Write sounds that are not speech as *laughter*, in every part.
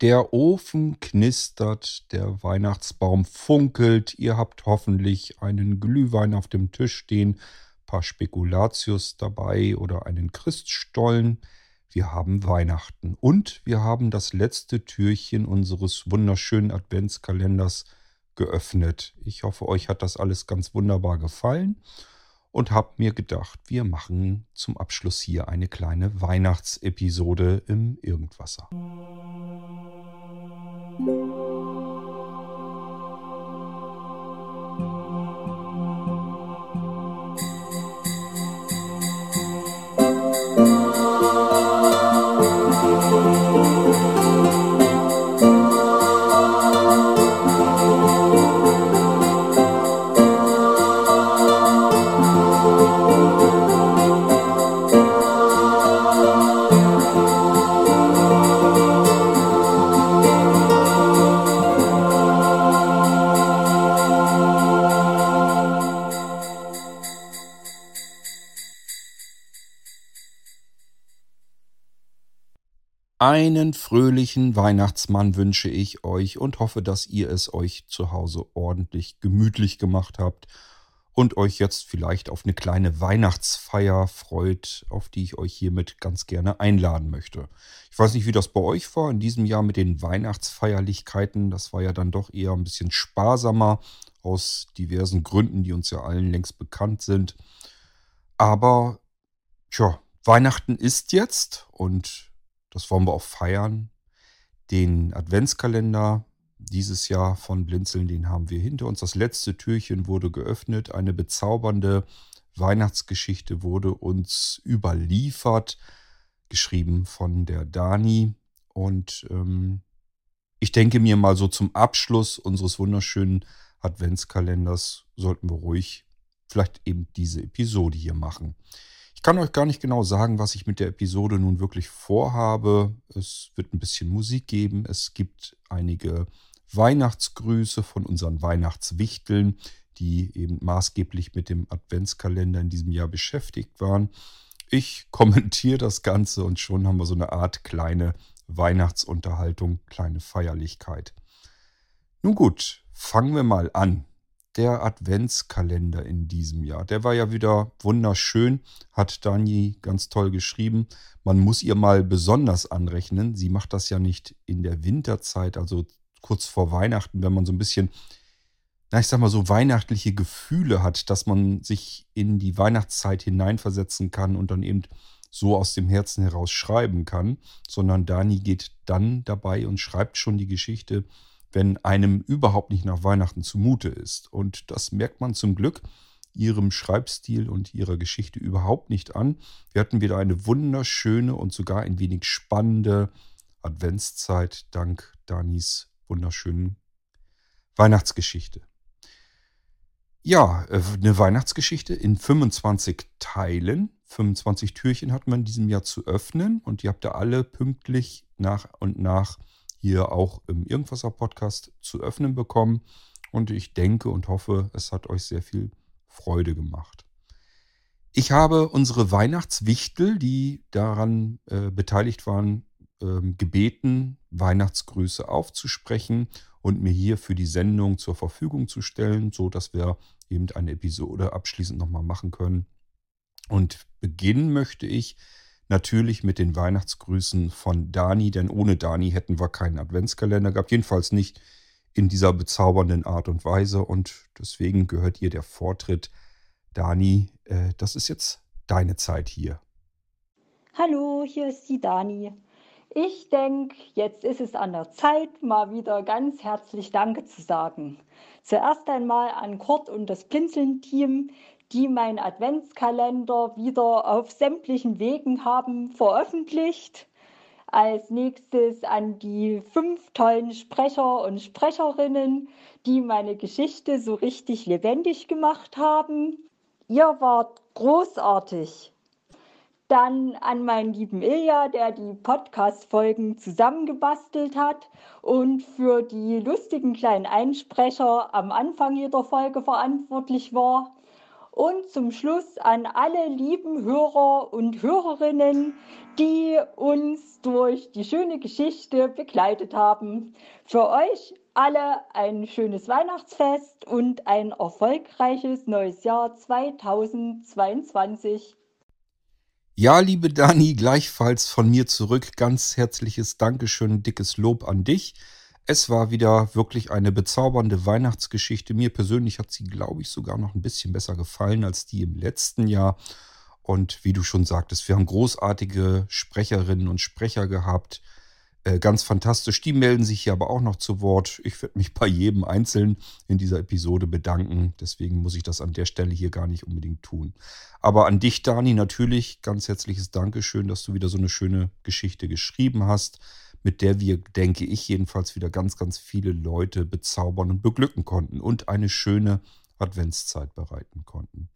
Der Ofen knistert, der Weihnachtsbaum funkelt, ihr habt hoffentlich einen Glühwein auf dem Tisch stehen, paar Spekulatius dabei oder einen Christstollen. Wir haben Weihnachten und wir haben das letzte Türchen unseres wunderschönen Adventskalenders geöffnet. Ich hoffe, euch hat das alles ganz wunderbar gefallen und habe mir gedacht, wir machen zum Abschluss hier eine kleine Weihnachtsepisode im Irgendwasser. Música Einen fröhlichen Weihnachtsmann wünsche ich euch und hoffe, dass ihr es euch zu Hause ordentlich gemütlich gemacht habt und euch jetzt vielleicht auf eine kleine Weihnachtsfeier freut, auf die ich euch hiermit ganz gerne einladen möchte. Ich weiß nicht, wie das bei euch war in diesem Jahr mit den Weihnachtsfeierlichkeiten. Das war ja dann doch eher ein bisschen sparsamer aus diversen Gründen, die uns ja allen längst bekannt sind. Aber, tja, Weihnachten ist jetzt und das wollen wir auch feiern. Den Adventskalender dieses Jahr von Blinzeln, den haben wir hinter uns. Das letzte Türchen wurde geöffnet. Eine bezaubernde Weihnachtsgeschichte wurde uns überliefert, geschrieben von der Dani. Und ähm, ich denke mir mal so zum Abschluss unseres wunderschönen Adventskalenders sollten wir ruhig vielleicht eben diese Episode hier machen kann euch gar nicht genau sagen, was ich mit der Episode nun wirklich vorhabe. Es wird ein bisschen Musik geben. Es gibt einige Weihnachtsgrüße von unseren Weihnachtswichteln, die eben maßgeblich mit dem Adventskalender in diesem Jahr beschäftigt waren. Ich *laughs* kommentiere das Ganze und schon haben wir so eine Art kleine Weihnachtsunterhaltung, kleine Feierlichkeit. Nun gut, fangen wir mal an der Adventskalender in diesem Jahr. Der war ja wieder wunderschön, hat Dani ganz toll geschrieben. Man muss ihr mal besonders anrechnen. Sie macht das ja nicht in der Winterzeit, also kurz vor Weihnachten, wenn man so ein bisschen, na ich sag mal so weihnachtliche Gefühle hat, dass man sich in die Weihnachtszeit hineinversetzen kann und dann eben so aus dem Herzen heraus schreiben kann, sondern Dani geht dann dabei und schreibt schon die Geschichte wenn einem überhaupt nicht nach Weihnachten zumute ist. Und das merkt man zum Glück ihrem Schreibstil und ihrer Geschichte überhaupt nicht an. Wir hatten wieder eine wunderschöne und sogar ein wenig spannende Adventszeit dank Danis wunderschönen Weihnachtsgeschichte. Ja, äh, eine Weihnachtsgeschichte in 25 Teilen. 25 Türchen hat man in diesem Jahr zu öffnen und die habt ihr alle pünktlich nach und nach hier auch im Irgendwasser Podcast zu öffnen bekommen. Und ich denke und hoffe, es hat euch sehr viel Freude gemacht. Ich habe unsere Weihnachtswichtel, die daran äh, beteiligt waren, äh, gebeten, Weihnachtsgrüße aufzusprechen und mir hier für die Sendung zur Verfügung zu stellen, so dass wir eben eine Episode abschließend nochmal machen können. Und beginnen möchte ich Natürlich mit den Weihnachtsgrüßen von Dani, denn ohne Dani hätten wir keinen Adventskalender gehabt. Jedenfalls nicht in dieser bezaubernden Art und Weise. Und deswegen gehört ihr der Vortritt. Dani, äh, das ist jetzt deine Zeit hier. Hallo, hier ist die Dani. Ich denke, jetzt ist es an der Zeit, mal wieder ganz herzlich Danke zu sagen. Zuerst einmal an Kurt und das Blinzeln-Team, die meinen Adventskalender wieder auf sämtlichen Wegen haben veröffentlicht. Als nächstes an die fünf tollen Sprecher und Sprecherinnen, die meine Geschichte so richtig lebendig gemacht haben. Ihr wart großartig. Dann an meinen lieben Ilja, der die Podcast-Folgen zusammengebastelt hat und für die lustigen kleinen Einsprecher am Anfang jeder Folge verantwortlich war. Und zum Schluss an alle lieben Hörer und Hörerinnen, die uns durch die schöne Geschichte begleitet haben. Für euch alle ein schönes Weihnachtsfest und ein erfolgreiches neues Jahr 2022. Ja, liebe Dani, gleichfalls von mir zurück ganz herzliches Dankeschön, dickes Lob an dich. Es war wieder wirklich eine bezaubernde Weihnachtsgeschichte. Mir persönlich hat sie, glaube ich, sogar noch ein bisschen besser gefallen als die im letzten Jahr. Und wie du schon sagtest, wir haben großartige Sprecherinnen und Sprecher gehabt. Äh, ganz fantastisch. Die melden sich hier aber auch noch zu Wort. Ich werde mich bei jedem einzeln in dieser Episode bedanken. Deswegen muss ich das an der Stelle hier gar nicht unbedingt tun. Aber an dich, Dani, natürlich ganz herzliches Dankeschön, dass du wieder so eine schöne Geschichte geschrieben hast mit der wir, denke ich, jedenfalls wieder ganz, ganz viele Leute bezaubern und beglücken konnten und eine schöne Adventszeit bereiten konnten.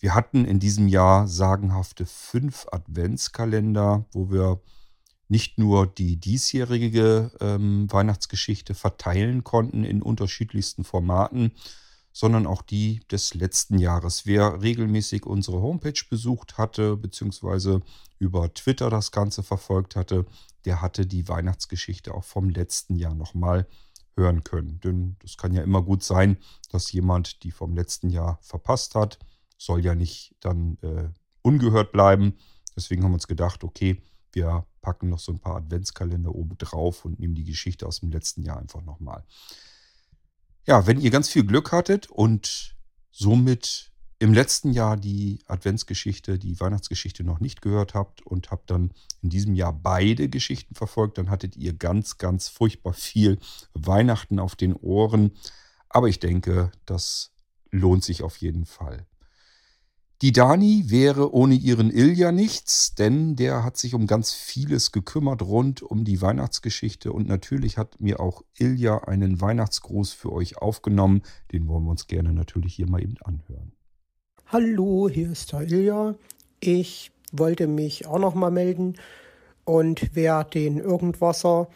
Wir hatten in diesem Jahr sagenhafte fünf Adventskalender, wo wir nicht nur die diesjährige ähm, Weihnachtsgeschichte verteilen konnten in unterschiedlichsten Formaten, sondern auch die des letzten Jahres. Wer regelmäßig unsere Homepage besucht hatte, beziehungsweise über Twitter das Ganze verfolgt hatte, der hatte die Weihnachtsgeschichte auch vom letzten Jahr nochmal hören können. Denn das kann ja immer gut sein, dass jemand die vom letzten Jahr verpasst hat. Soll ja nicht dann äh, ungehört bleiben. Deswegen haben wir uns gedacht, okay, wir packen noch so ein paar Adventskalender oben drauf und nehmen die Geschichte aus dem letzten Jahr einfach nochmal. Ja, wenn ihr ganz viel Glück hattet und somit im letzten Jahr die Adventsgeschichte, die Weihnachtsgeschichte noch nicht gehört habt und habt dann in diesem Jahr beide Geschichten verfolgt, dann hattet ihr ganz, ganz furchtbar viel Weihnachten auf den Ohren. Aber ich denke, das lohnt sich auf jeden Fall. Die Dani wäre ohne ihren Ilja nichts, denn der hat sich um ganz vieles gekümmert rund um die Weihnachtsgeschichte und natürlich hat mir auch Ilja einen Weihnachtsgruß für euch aufgenommen. Den wollen wir uns gerne natürlich hier mal eben anhören. Hallo, hier ist der Ilja. Ich wollte mich auch noch mal melden und wer den Irgendwasser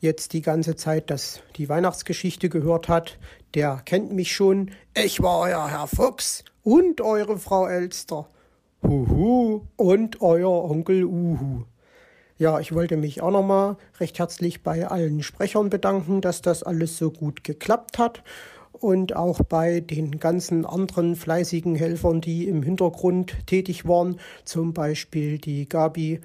jetzt die ganze Zeit das, die Weihnachtsgeschichte gehört hat, der kennt mich schon. Ich war euer Herr Fuchs und eure Frau Elster. Huhu und euer Onkel Uhu. Ja, ich wollte mich auch nochmal recht herzlich bei allen Sprechern bedanken, dass das alles so gut geklappt hat und auch bei den ganzen anderen fleißigen Helfern, die im Hintergrund tätig waren, zum Beispiel die Gabi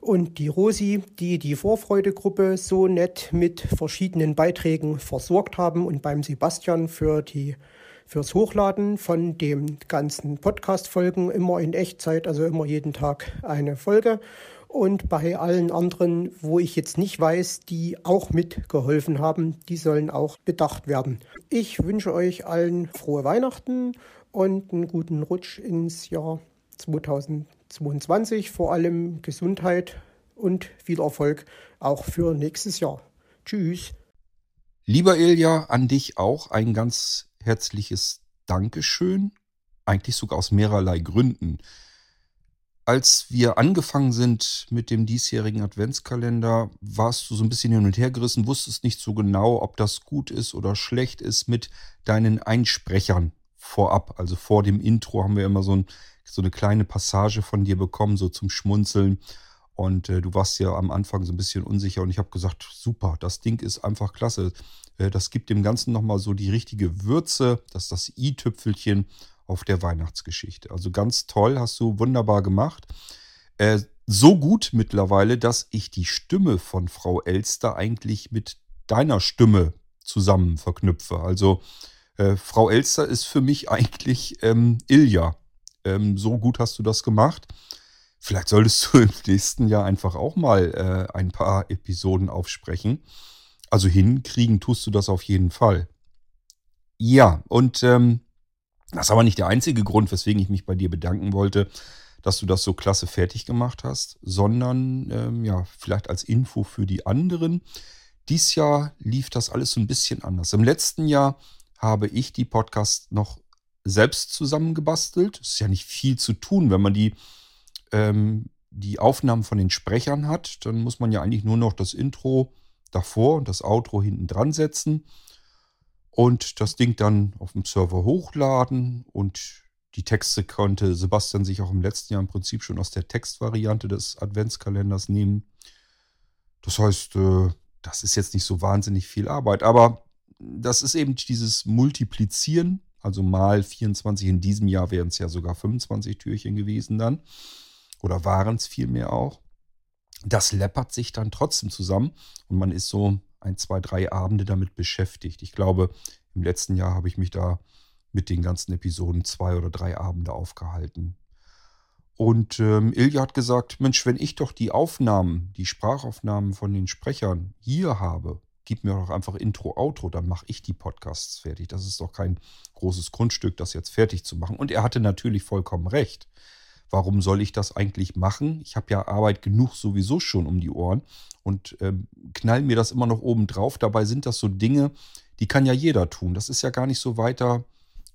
und die Rosi, die die Vorfreudegruppe so nett mit verschiedenen Beiträgen versorgt haben und beim Sebastian für die fürs Hochladen von dem ganzen Podcast-Folgen immer in Echtzeit, also immer jeden Tag eine Folge und bei allen anderen, wo ich jetzt nicht weiß, die auch mitgeholfen haben, die sollen auch bedacht werden. Ich wünsche euch allen frohe Weihnachten und einen guten Rutsch ins Jahr 2022, vor allem Gesundheit und viel Erfolg auch für nächstes Jahr. Tschüss. Lieber Ilja, an dich auch ein ganz herzliches Dankeschön, eigentlich sogar aus mehrerlei Gründen als wir angefangen sind mit dem diesjährigen Adventskalender, warst du so ein bisschen hin und her gerissen, wusstest nicht so genau, ob das gut ist oder schlecht ist mit deinen Einsprechern vorab. Also vor dem Intro haben wir immer so, ein, so eine kleine Passage von dir bekommen, so zum Schmunzeln. Und äh, du warst ja am Anfang so ein bisschen unsicher und ich habe gesagt, super, das Ding ist einfach klasse. Äh, das gibt dem Ganzen nochmal so die richtige Würze, das ist das i-Tüpfelchen auf der Weihnachtsgeschichte. Also ganz toll, hast du wunderbar gemacht. Äh, so gut mittlerweile, dass ich die Stimme von Frau Elster eigentlich mit deiner Stimme zusammen verknüpfe. Also äh, Frau Elster ist für mich eigentlich ähm, Ilja. Ähm, so gut hast du das gemacht. Vielleicht solltest du *laughs* im nächsten Jahr einfach auch mal äh, ein paar Episoden aufsprechen. Also hinkriegen tust du das auf jeden Fall. Ja, und ähm, das ist aber nicht der einzige Grund, weswegen ich mich bei dir bedanken wollte, dass du das so klasse fertig gemacht hast, sondern ähm, ja, vielleicht als Info für die anderen. Dies Jahr lief das alles so ein bisschen anders. Im letzten Jahr habe ich die Podcasts noch selbst zusammengebastelt. Es ist ja nicht viel zu tun, wenn man die, ähm, die Aufnahmen von den Sprechern hat. Dann muss man ja eigentlich nur noch das Intro davor und das Outro hinten dran setzen und das Ding dann auf dem Server hochladen und Die Texte konnte Sebastian sich auch im letzten Jahr im Prinzip schon aus der Textvariante des Adventskalenders nehmen. Das heißt, äh, das ist jetzt nicht so wahnsinnig viel Arbeit, aber das ist eben dieses Multiplizieren, also mal 24 in diesem Jahr wären es ja sogar 25 Türchen gewesen dann. Oder waren es vielmehr auch. Das läppert sich dann trotzdem zusammen und man ist so ein, zwei, drei Abende damit beschäftigt. Ich glaube, im letzten Jahr habe ich mich da mit den ganzen Episoden zwei oder drei Abende aufgehalten. Und ähm, Ilja hat gesagt, Mensch, wenn ich doch die Aufnahmen, die Sprachaufnahmen von den Sprechern hier habe, gib mir doch einfach Intro, Outro, dann mache ich die Podcasts fertig. Das ist doch kein großes Grundstück, das jetzt fertig zu machen. Und er hatte natürlich vollkommen recht. Warum soll ich das eigentlich machen? Ich habe ja Arbeit genug sowieso schon um die Ohren und ähm, knall mir das immer noch oben drauf. Dabei sind das so Dinge, die kann ja jeder tun. Das ist ja gar nicht so weiter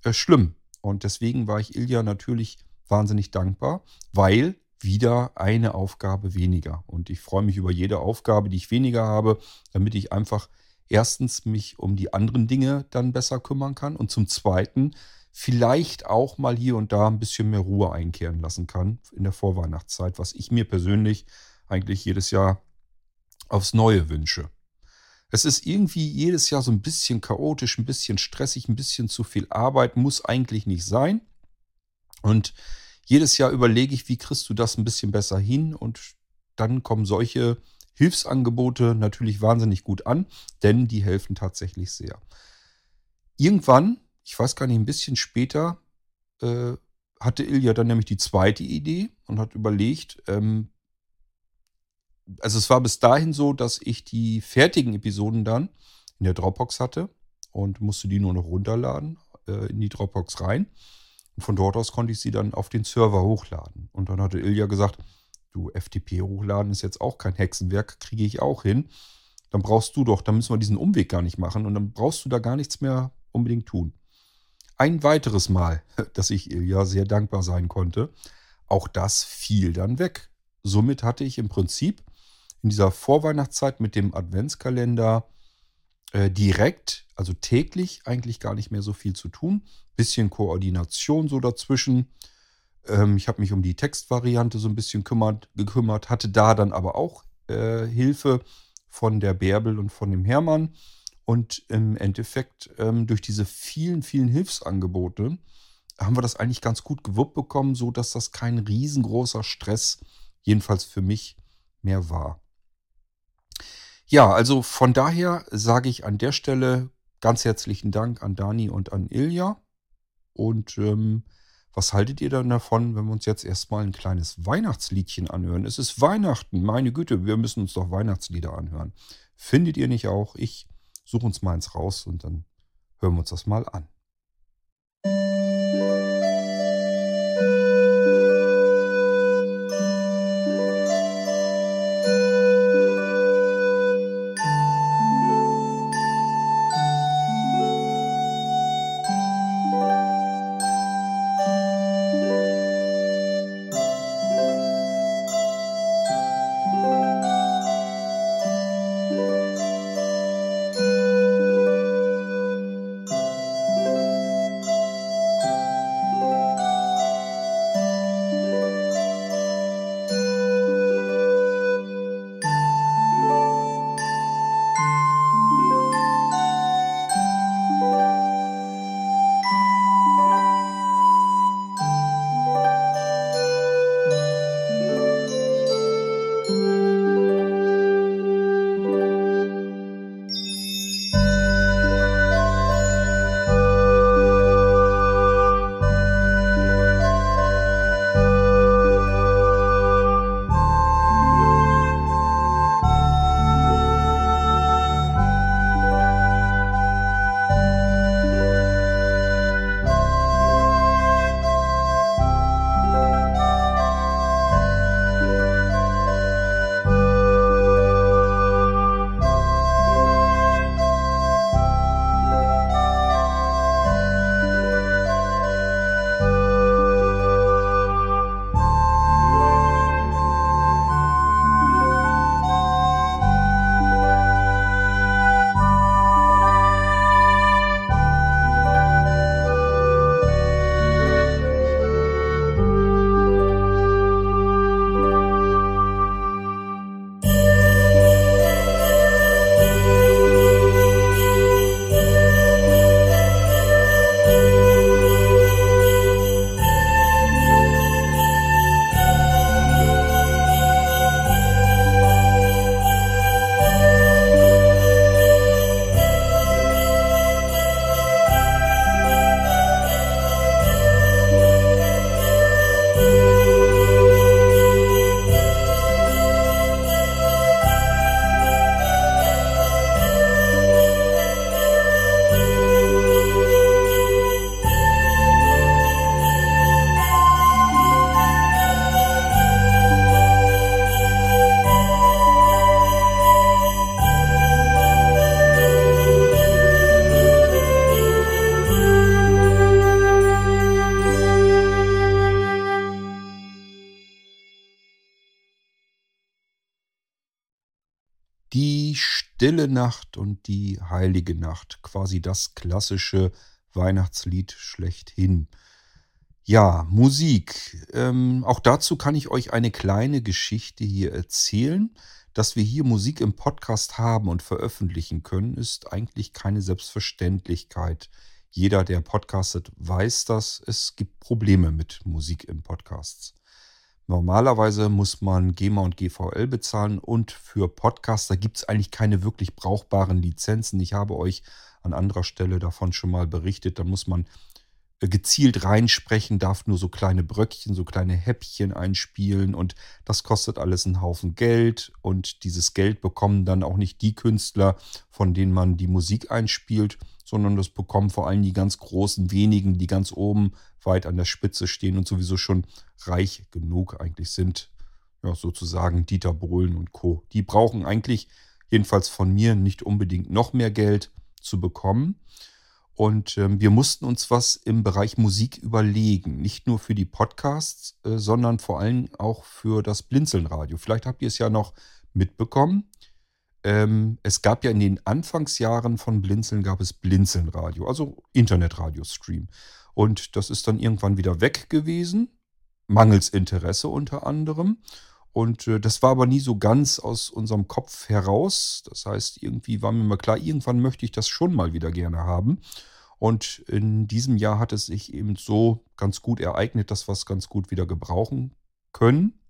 äh, schlimm. Und deswegen war ich Ilja natürlich wahnsinnig dankbar, weil wieder eine Aufgabe weniger. Und ich freue mich über jede Aufgabe, die ich weniger habe, damit ich einfach erstens mich um die anderen Dinge dann besser kümmern kann und zum Zweiten vielleicht auch mal hier und da ein bisschen mehr Ruhe einkehren lassen kann in der Vorweihnachtszeit, was ich mir persönlich eigentlich jedes Jahr aufs Neue wünsche. Es ist irgendwie jedes Jahr so ein bisschen chaotisch, ein bisschen stressig, ein bisschen zu viel Arbeit, muss eigentlich nicht sein. Und jedes Jahr überlege ich, wie kriegst du das ein bisschen besser hin und dann kommen solche Hilfsangebote natürlich wahnsinnig gut an, denn die helfen tatsächlich sehr. Irgendwann, ich weiß gar nicht, ein bisschen später, äh, hatte Ilja dann nämlich die zweite Idee und hat überlegt, ähm, also es war bis dahin so, dass ich die fertigen Episoden dann in der Dropbox hatte und musste die nur noch runterladen äh, in die Dropbox rein. Und von dort aus konnte ich sie dann auf den Server hochladen. Und dann hatte Ilja gesagt, du, FTP hochladen ist jetzt auch kein Hexenwerk, kriege ich auch hin. Dann brauchst du doch, dann müssen wir diesen Umweg gar nicht machen und dann brauchst du da gar nichts mehr unbedingt tun. Ein weiteres Mal, *laughs* dass ich Ilja sehr dankbar sein konnte, auch das fiel dann weg. Somit hatte ich im Prinzip in dieser Vorweihnachtszeit mit dem Adventskalender äh, direkt, also täglich, eigentlich gar nicht mehr so viel zu tun. Bisschen Koordination so dazwischen. Ähm, ich habe mich um die Textvariante so ein bisschen kümmert, gekümmert, hatte da dann aber auch äh, Hilfe von der Bärbel und von dem Hermann. Und im Endeffekt, ähm, durch diese vielen, vielen Hilfsangebote, haben wir das eigentlich ganz gut gewuppt bekommen, so dass das kein riesengroßer Stress, jedenfalls für mich, mehr war. Ja, also von daher sage ich an der Stelle ganz herzlichen Dank an Dani und an Ilja. Und ähm, was haltet ihr dann davon, wenn wir uns jetzt erstmal ein kleines Weihnachtsliedchen anhören? Es ist Weihnachten, meine Güte, wir müssen uns doch Weihnachtslieder anhören. Findet ihr nicht auch? Ich suche uns mal eins raus und dann hören wir uns das mal an. Stille Nacht und die Heilige Nacht. Quasi das klassische Weihnachtslied schlechthin. Ja, Musik. Ähm, auch dazu kann ich euch eine kleine Geschichte hier erzählen. Dass wir hier Musik im Podcast haben und veröffentlichen können, ist eigentlich keine Selbstverständlichkeit. Jeder, der podcastet, weiß das. Es gibt Probleme mit Musik in Podcasts. Normalerweise muss man GEMA und GVL bezahlen und für Podcaster gibt es eigentlich keine wirklich brauchbaren Lizenzen. Ich habe euch an anderer Stelle davon schon mal berichtet. Da muss man äh, gezielt reinsprechen, darf nur so kleine Bröckchen, so kleine Häppchen einspielen und das kostet alles einen Haufen Geld und dieses Geld bekommen dann auch nicht die Künstler, von denen man die Musik einspielt, sondern das bekommen vor allem die ganz großen wenigen, die ganz oben weit an der Spitze stehen und sowieso schon reich genug eigentlich sind, ja, sozusagen Dieter Bohlen und Co. Die brauchen eigentlich, jedenfalls von mir, nicht unbedingt noch mehr Geld zu bekommen. Und ähm, wir mussten uns was im Bereich Musik überlegen. Nicht nur für die Podcasts, äh, sondern vor allem auch für das Blinzelnradio. Vielleicht habt ihr es ja noch mitbekommen. Ähm, es gab ja in den Anfangsjahren von Blinzeln gab es Blinzelnradio, also Internetradio-Stream. Und das ist dann irgendwann wieder weg gewesen, mangels Interesse unter anderem. Und äh, das war aber nie so ganz aus unserem Kopf heraus. Das heißt, irgendwie war mir mal klar, irgendwann möchte ich das schon mal wieder gerne haben. Und in diesem Jahr hat es sich eben so ganz gut ereignet, dass wir es ganz gut wieder gebrauchen können.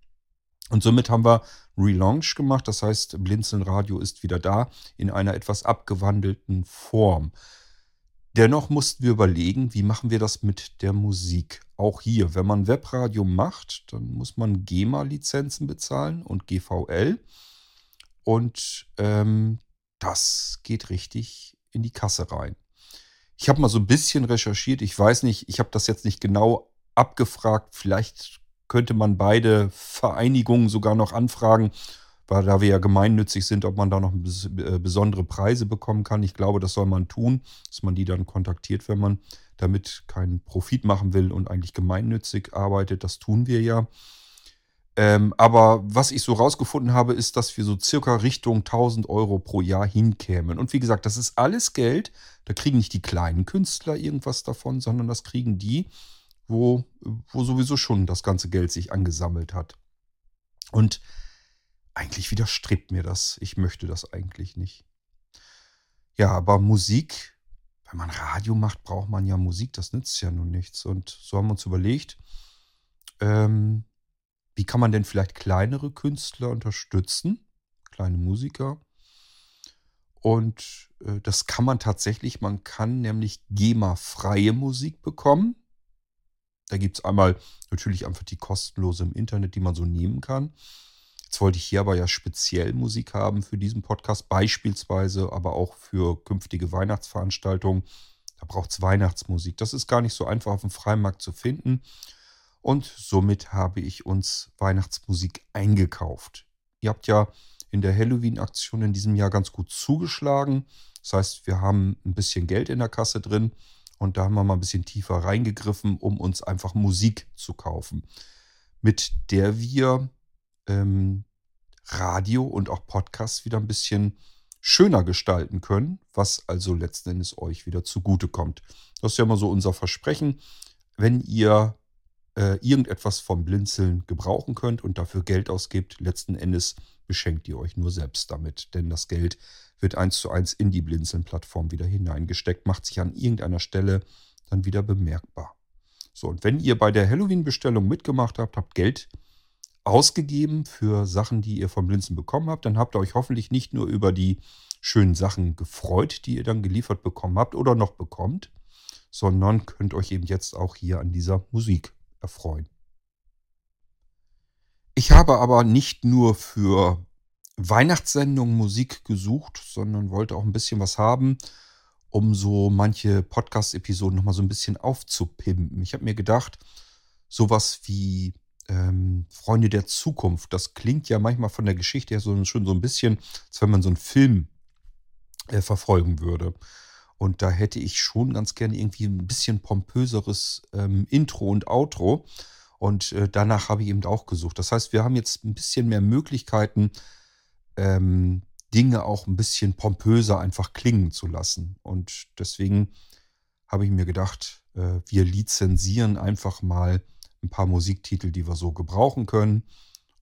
Und somit haben wir Relaunch gemacht. Das heißt, Blinzeln Radio ist wieder da in einer etwas abgewandelten Form. Dennoch mussten wir überlegen, wie machen wir das mit der Musik. Auch hier, wenn man Webradio macht, dann muss man GEMA-Lizenzen bezahlen und GVL. Und ähm, das geht richtig in die Kasse rein. Ich habe mal so ein bisschen recherchiert. Ich weiß nicht, ich habe das jetzt nicht genau abgefragt. Vielleicht könnte man beide Vereinigungen sogar noch anfragen weil da wir ja gemeinnützig sind, ob man da noch äh, besondere Preise bekommen kann. Ich glaube, das soll man tun, dass man die dann kontaktiert, wenn man damit keinen Profit machen will und eigentlich gemeinnützig arbeitet. Das tun wir ja. Ähm, aber was ich so rausgefunden habe, ist, dass wir so circa Richtung 1000 Euro pro Jahr hinkämen. Und wie gesagt, das ist alles Geld. Da kriegen nicht die kleinen Künstler irgendwas davon, sondern das kriegen die, wo, wo sowieso schon das ganze Geld sich angesammelt hat. Und eigentlich widerstrebt mir das. Ich möchte das eigentlich nicht. Ja, aber Musik, wenn man Radio macht, braucht man ja Musik. Das nützt ja nun nichts. Und so haben wir uns überlegt, ähm, wie kann man denn vielleicht kleinere Künstler unterstützen? Kleine Musiker. Und äh, das kann man tatsächlich, man kann nämlich GEMA-freie Musik bekommen. Da gibt es einmal natürlich einfach die kostenlose im Internet, die man so nehmen kann. Jetzt wollte ich hier aber ja speziell Musik haben für diesen Podcast, beispielsweise aber auch für künftige Weihnachtsveranstaltungen. Da braucht es Weihnachtsmusik. Das ist gar nicht so einfach auf dem Freimarkt zu finden. Und somit habe ich uns Weihnachtsmusik eingekauft. Ihr habt ja in der Halloween-Aktion in diesem Jahr ganz gut zugeschlagen. Das heißt, wir haben ein bisschen Geld in der Kasse drin und da haben wir mal ein bisschen tiefer reingegriffen, um uns einfach Musik zu kaufen, mit der wir ähm, Radio und auch Podcasts wieder ein bisschen schöner gestalten können, was also letzten Endes euch wieder zugutekommt. Das ist ja immer so unser Versprechen. Wenn ihr äh, irgendetwas vom Blinzeln gebrauchen könnt und dafür Geld ausgibt, letzten Endes beschenkt ihr euch nur selbst damit. Denn das Geld wird eins zu eins in die Blinzeln-Plattform wieder hineingesteckt, macht sich an irgendeiner Stelle dann wieder bemerkbar. So, und wenn ihr bei der Halloween-Bestellung mitgemacht habt, habt Geld ausgegeben für Sachen, die ihr vom Blinzen bekommen habt. Dann habt ihr euch hoffentlich nicht nur über die schönen Sachen gefreut, die ihr dann geliefert bekommen habt oder noch bekommt, sondern könnt euch eben jetzt auch hier an dieser Musik erfreuen. Ich habe aber nicht nur für Weihnachtssendungen Musik gesucht, sondern wollte auch ein bisschen was haben, um so manche Podcast-Episoden nochmal so ein bisschen aufzupimpen. Ich habe mir gedacht, sowas wie ähm, Freunde der Zukunft. Das klingt ja manchmal von der Geschichte her so, schon so ein bisschen, als wenn man so einen Film äh, verfolgen würde. Und da hätte ich schon ganz gerne irgendwie ein bisschen pompöseres ähm, Intro und Outro. Und äh, danach habe ich eben auch gesucht. Das heißt, wir haben jetzt ein bisschen mehr Möglichkeiten, ähm, Dinge auch ein bisschen pompöser einfach klingen zu lassen. Und deswegen habe ich mir gedacht, äh, wir lizenzieren einfach mal ein paar Musiktitel, die wir so gebrauchen können.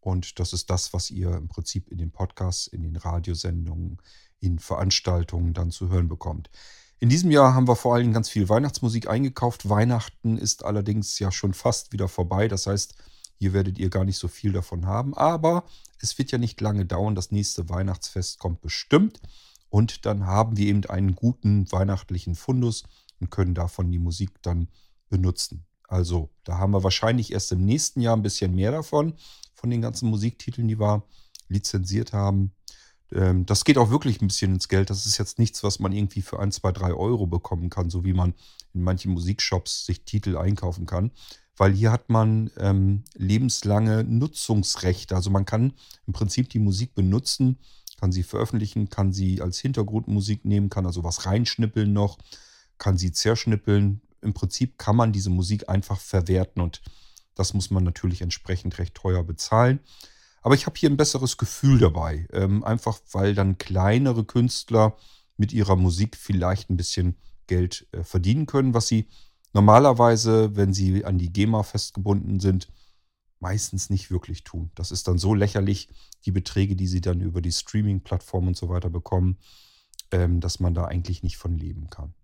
Und das ist das, was ihr im Prinzip in den Podcasts, in den Radiosendungen, in Veranstaltungen dann zu hören bekommt. In diesem Jahr haben wir vor allem ganz viel Weihnachtsmusik eingekauft. Weihnachten ist allerdings ja schon fast wieder vorbei. Das heißt, hier werdet ihr gar nicht so viel davon haben. Aber es wird ja nicht lange dauern. Das nächste Weihnachtsfest kommt bestimmt. Und dann haben wir eben einen guten weihnachtlichen Fundus und können davon die Musik dann benutzen. Also da haben wir wahrscheinlich erst im nächsten Jahr ein bisschen mehr davon, von den ganzen Musiktiteln, die wir lizenziert haben. Ähm, das geht auch wirklich ein bisschen ins Geld. Das ist jetzt nichts, was man irgendwie für ein, zwei, drei Euro bekommen kann, so wie man in manchen Musikshops sich Titel einkaufen kann. Weil hier hat man ähm, lebenslange Nutzungsrechte. Also man kann im Prinzip die Musik benutzen, kann sie veröffentlichen, kann sie als Hintergrundmusik nehmen, kann also was reinschnippeln noch, kann sie zerschnippeln. Im Prinzip kann man diese Musik einfach verwerten und das muss man natürlich entsprechend recht teuer bezahlen. Aber ich habe hier ein besseres Gefühl dabei. Ähm, einfach weil dann kleinere Künstler mit ihrer Musik vielleicht ein bisschen Geld äh, verdienen können, was sie normalerweise, wenn sie an die GEMA festgebunden sind, meistens nicht wirklich tun. Das ist dann so lächerlich, die Beträge, die sie dann über die Streaming-Plattformen und so weiter bekommen, ähm, dass man da eigentlich nicht von leben kann.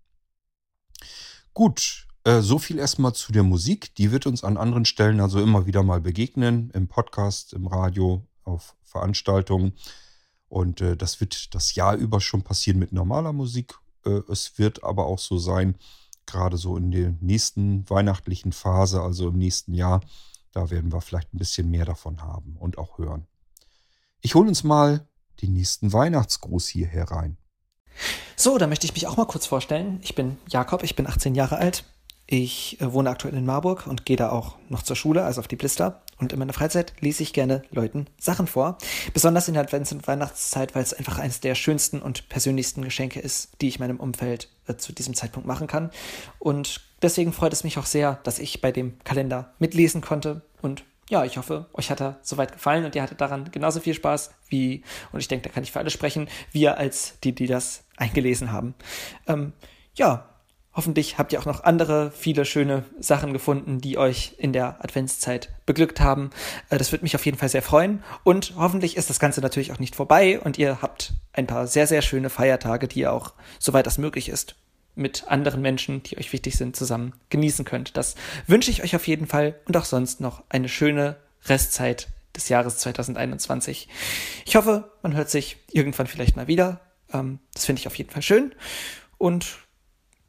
Gut, äh, so viel erstmal zu der Musik. Die wird uns an anderen Stellen also immer wieder mal begegnen, im Podcast, im Radio, auf Veranstaltungen. Und äh, das wird das Jahr über schon passieren mit normaler Musik. Äh, es wird aber auch so sein, gerade so in der nächsten weihnachtlichen Phase, also im nächsten Jahr, da werden wir vielleicht ein bisschen mehr davon haben und auch hören. Ich hole uns mal den nächsten Weihnachtsgruß hier herein. So, da möchte ich mich auch mal kurz vorstellen. Ich bin Jakob, ich bin 18 Jahre alt, ich äh, wohne aktuell in Marburg und gehe da auch noch zur Schule, also auf die Blister. Und in meiner Freizeit lese ich gerne Leuten Sachen vor. Besonders in der Advents- und Weihnachtszeit, weil es einfach eines der schönsten und persönlichsten Geschenke ist, die ich meinem Umfeld äh, zu diesem Zeitpunkt machen kann. Und deswegen freut es mich auch sehr, dass ich bei dem Kalender mitlesen konnte. Und ja, ich hoffe, euch hat er soweit gefallen und ihr hattet daran genauso viel Spaß wie, und ich denke, da kann ich für alle sprechen, wir als die, die das eingelesen haben. Ähm, ja, Hoffentlich habt ihr auch noch andere viele schöne Sachen gefunden, die euch in der Adventszeit beglückt haben. Äh, das würde mich auf jeden Fall sehr freuen. Und hoffentlich ist das Ganze natürlich auch nicht vorbei und ihr habt ein paar sehr, sehr schöne Feiertage, die ihr auch, soweit das möglich ist, mit anderen Menschen, die euch wichtig sind, zusammen genießen könnt. Das wünsche ich euch auf jeden Fall und auch sonst noch eine schöne Restzeit des Jahres 2021. Ich hoffe, man hört sich irgendwann vielleicht mal wieder. Ähm, das finde ich auf jeden Fall schön. Und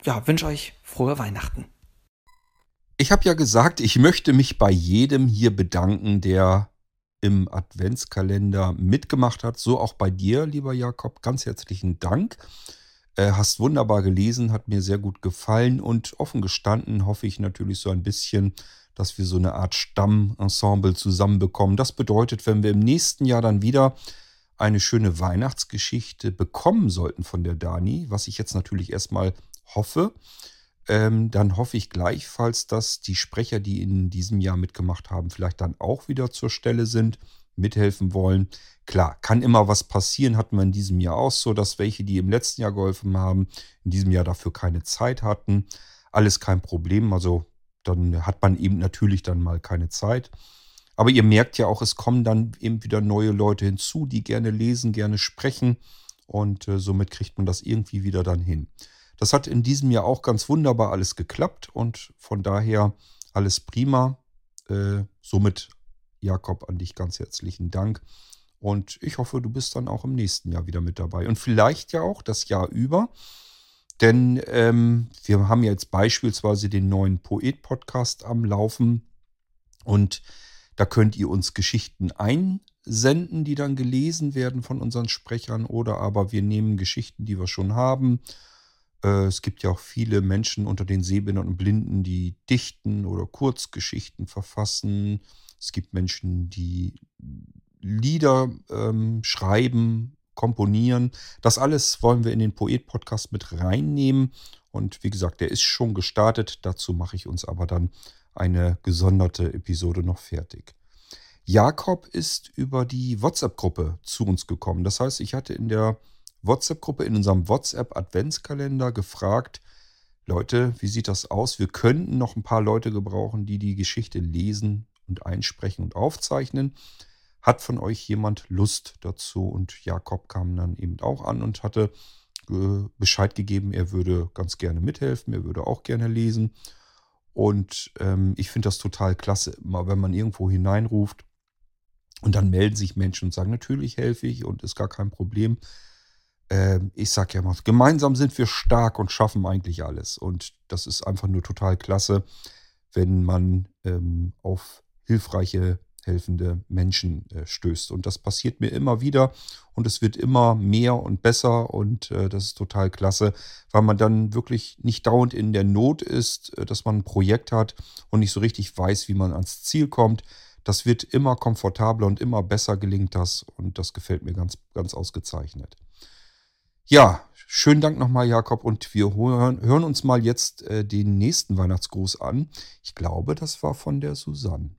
ja, wünsche euch frohe Weihnachten. Ich habe ja gesagt, ich möchte mich bei jedem hier bedanken, der im Adventskalender mitgemacht hat. So auch bei dir, lieber Jakob. Ganz herzlichen Dank. Äh, hast wunderbar gelesen, hat mir sehr gut gefallen und offen gestanden hoffe ich natürlich so ein bisschen, dass wir so eine Art Stammensemble zusammenbekommen. Das bedeutet, wenn wir im nächsten Jahr dann wieder eine schöne Weihnachtsgeschichte bekommen sollten von der Dani, was ich jetzt natürlich erstmal hoffe, ähm, dann hoffe ich gleichfalls, dass die Sprecher, die in diesem Jahr mitgemacht haben, vielleicht dann auch wieder zur Stelle sind, mithelfen wollen. Klar, kann immer was passieren, hatten wir in diesem Jahr auch so, dass welche, die im letzten Jahr geholfen haben, in diesem Jahr dafür keine Zeit hatten. Alles kein Problem, also dann hat man eben natürlich dann mal keine Zeit. Aber ihr merkt ja auch, es kommen dann eben wieder neue Leute hinzu, die gerne lesen, gerne sprechen und äh, somit kriegt man das irgendwie wieder dann hin. Das hat in diesem Jahr auch ganz wunderbar alles geklappt und von daher alles prima. Äh, somit, Jakob, an dich ganz herzlichen Dank. Und ich hoffe, du bist dann auch im nächsten Jahr wieder mit dabei. Und vielleicht ja auch das Jahr über. Denn ähm, wir haben jetzt beispielsweise den neuen Poet-Podcast am Laufen. Und da könnt ihr uns Geschichten einsenden, die dann gelesen werden von unseren Sprechern. Oder aber wir nehmen Geschichten, die wir schon haben äh, es gibt ja auch viele Menschen unter den Sehbehindern und Blinden, die Dichten oder Kurzgeschichten verfassen. Es gibt Menschen, die Lieder ähm, schreiben, komponieren. Das alles wollen wir in den Poet-Podcast mit reinnehmen. Und wie gesagt, der ist schon gestartet. Dazu mache ich uns aber dann eine gesonderte Episode noch fertig. Jakob ist über die WhatsApp-Gruppe zu uns gekommen. Das heißt, ich hatte in der WhatsApp-Gruppe, in unserem WhatsApp-Adventskalender gefragt, Leute, wie sieht das aus? Wir könnten noch ein paar Leute gebrauchen, die die Geschichte lesen und einsprechen und aufzeichnen. Hat von euch jemand Lust dazu? Und Jakob kam dann eben auch an und hatte äh, Bescheid gegeben, er würde ganz gerne mithelfen, er würde auch gerne lesen. Und ähm, ich finde das total klasse, mal wenn man irgendwo hineinruft und dann melden sich Menschen und sagen, natürlich helfe ich und ist gar kein Problem. Ähm, ich sage ja mal, gemeinsam sind wir stark und schaffen eigentlich alles. Und das ist einfach nur total klasse, wenn man ähm, auf hilfreiche helfende Menschen äh, stößt. Und das passiert mir immer wieder und es wird immer mehr und besser und äh, das ist total klasse, weil man dann wirklich nicht dauernd in der Not ist, äh, dass man ein Projekt hat und nicht so richtig weiß, wie man ans Ziel kommt. Das wird immer komfortabler und immer besser gelingt das und das gefällt mir ganz, ganz ausgezeichnet. Ja, schönen Dank nochmal, Jakob, und wir hören, hören uns mal jetzt äh, den nächsten Weihnachtsgruß an. Ich glaube, das war von der Susanne.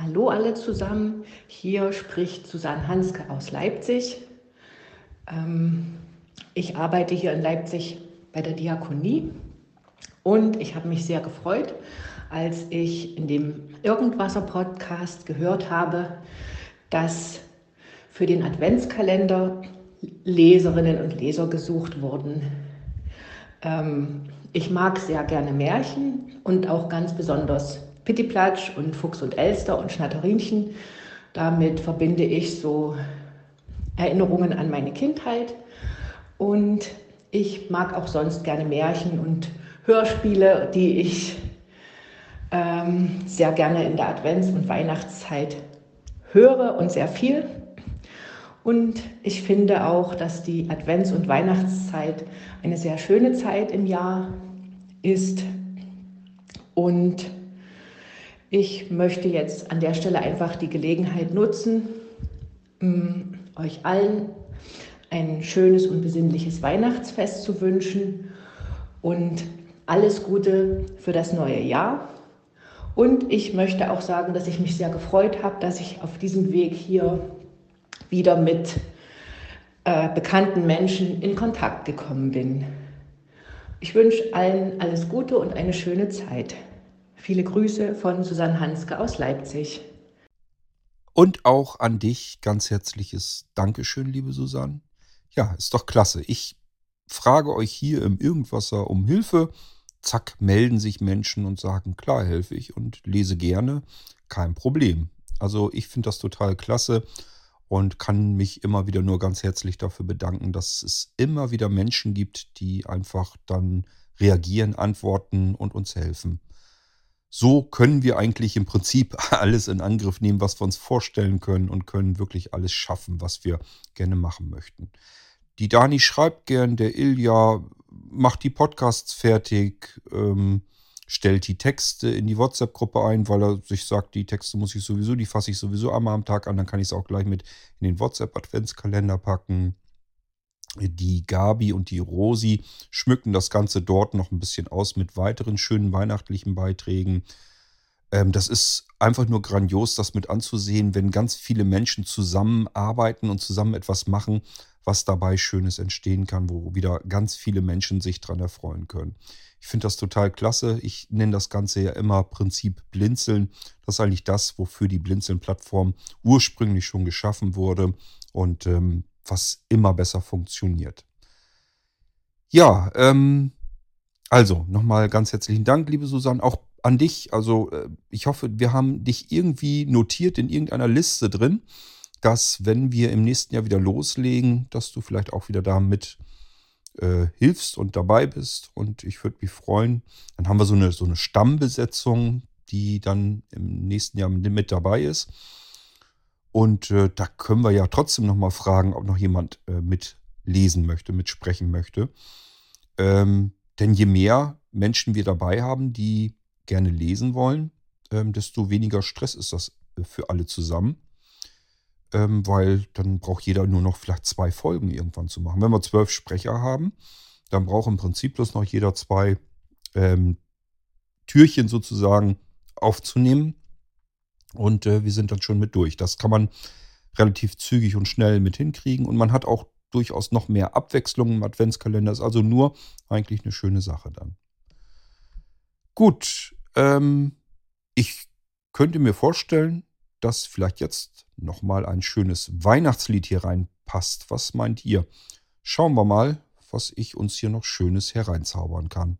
Hallo alle zusammen, hier spricht Susanne Hanske aus Leipzig. Ähm, ich arbeite hier in Leipzig bei der Diakonie und ich habe mich sehr gefreut, als ich in dem Irgendwasser-Podcast gehört habe, dass für den Adventskalender Leserinnen und Leser gesucht wurden. Ähm, ich mag sehr gerne Märchen und auch ganz besonders Pittiplatsch und Fuchs und Elster und Schnatterinchen. Damit verbinde ich so Erinnerungen an meine Kindheit. Und ich mag auch sonst gerne Märchen und Hörspiele, die ich ähm, sehr gerne in der Advents- und Weihnachtszeit höre und sehr viel. Und ich finde auch, dass die Advents- und Weihnachtszeit eine sehr schöne Zeit im Jahr ist. Und ich möchte jetzt an der Stelle einfach die Gelegenheit nutzen, um euch allen ein schönes und besinnliches Weihnachtsfest zu wünschen und alles Gute für das neue Jahr. Und ich möchte auch sagen, dass ich mich sehr gefreut habe, dass ich auf diesem Weg hier wieder mit äh, bekannten Menschen in Kontakt gekommen bin. Ich wünsche allen alles Gute und eine schöne Zeit. Viele Grüße von Susanne Hanske aus Leipzig. Und auch an dich ganz herzliches Dankeschön, liebe Susanne. Ja, ist doch klasse. Ich frage euch hier im Irgendwasser um Hilfe. Zack, melden sich Menschen und sagen, klar, helfe ich und lese gerne. Kein Problem. Also ich finde das total klasse und kann mich immer wieder nur ganz herzlich dafür bedanken, dass es immer wieder Menschen gibt, die einfach dann reagieren, antworten und uns helfen so können wir eigentlich im Prinzip *laughs* alles in Angriff nehmen, was wir uns vorstellen können und können wirklich alles schaffen, was wir gerne machen möchten. Die Dani schreibt gern, der Ilja macht die Podcasts fertig, ähm, stellt die Texte in die WhatsApp-Gruppe ein, weil er sich sagt, die Texte muss ich sowieso, die fasse ich sowieso einmal am Tag an, dann kann ich es auch gleich mit in den WhatsApp-Adventskalender packen. Die Gabi und die Rosi schmücken das Ganze dort noch ein bisschen aus mit weiteren schönen weihnachtlichen Beiträgen. Ähm, das ist einfach nur grandios, das mit anzusehen, wenn ganz viele Menschen zusammenarbeiten und zusammen etwas machen, was dabei Schönes entstehen kann, wo wieder ganz viele Menschen sich dran erfreuen können. Ich finde das total klasse. Ich nenne das Ganze ja immer Prinzip Blinzeln. Das ist eigentlich das, wofür die Blinzeln-Plattform ursprünglich schon geschaffen wurde. Und ähm, was immer besser funktioniert. Ja, ähm, also nochmal ganz herzlichen Dank, liebe Susanne, auch an dich. Also äh, ich hoffe, wir haben dich irgendwie notiert in irgendeiner Liste drin, dass wenn wir im nächsten Jahr wieder loslegen, dass du vielleicht auch wieder damit äh, hilfst und dabei bist. Und ich würde mich freuen. Dann haben wir so eine, so eine Stammbesetzung, die dann im nächsten Jahr mit dabei ist. Und äh, da können wir ja trotzdem nochmal fragen, ob noch jemand äh, mitlesen möchte, mitsprechen möchte. Ähm, denn je mehr Menschen wir dabei haben, die gerne lesen wollen, ähm, desto weniger Stress ist das äh, für alle zusammen. Ähm, weil dann braucht jeder nur noch vielleicht zwei Folgen irgendwann zu machen. Wenn wir zwölf Sprecher haben, dann braucht im Prinzip bloß noch jeder zwei ähm, Türchen sozusagen aufzunehmen Und äh, wir sind dann schon mit durch. Das kann man relativ zügig und schnell mit hinkriegen. Und man hat auch durchaus noch mehr Abwechslung im Adventskalender. Ist also nur eigentlich eine schöne Sache dann. Gut, ähm, ich könnte mir vorstellen, dass vielleicht jetzt nochmal ein schönes Weihnachtslied hier reinpasst. Was meint ihr? Schauen wir mal, was ich uns hier noch Schönes hereinzaubern kann.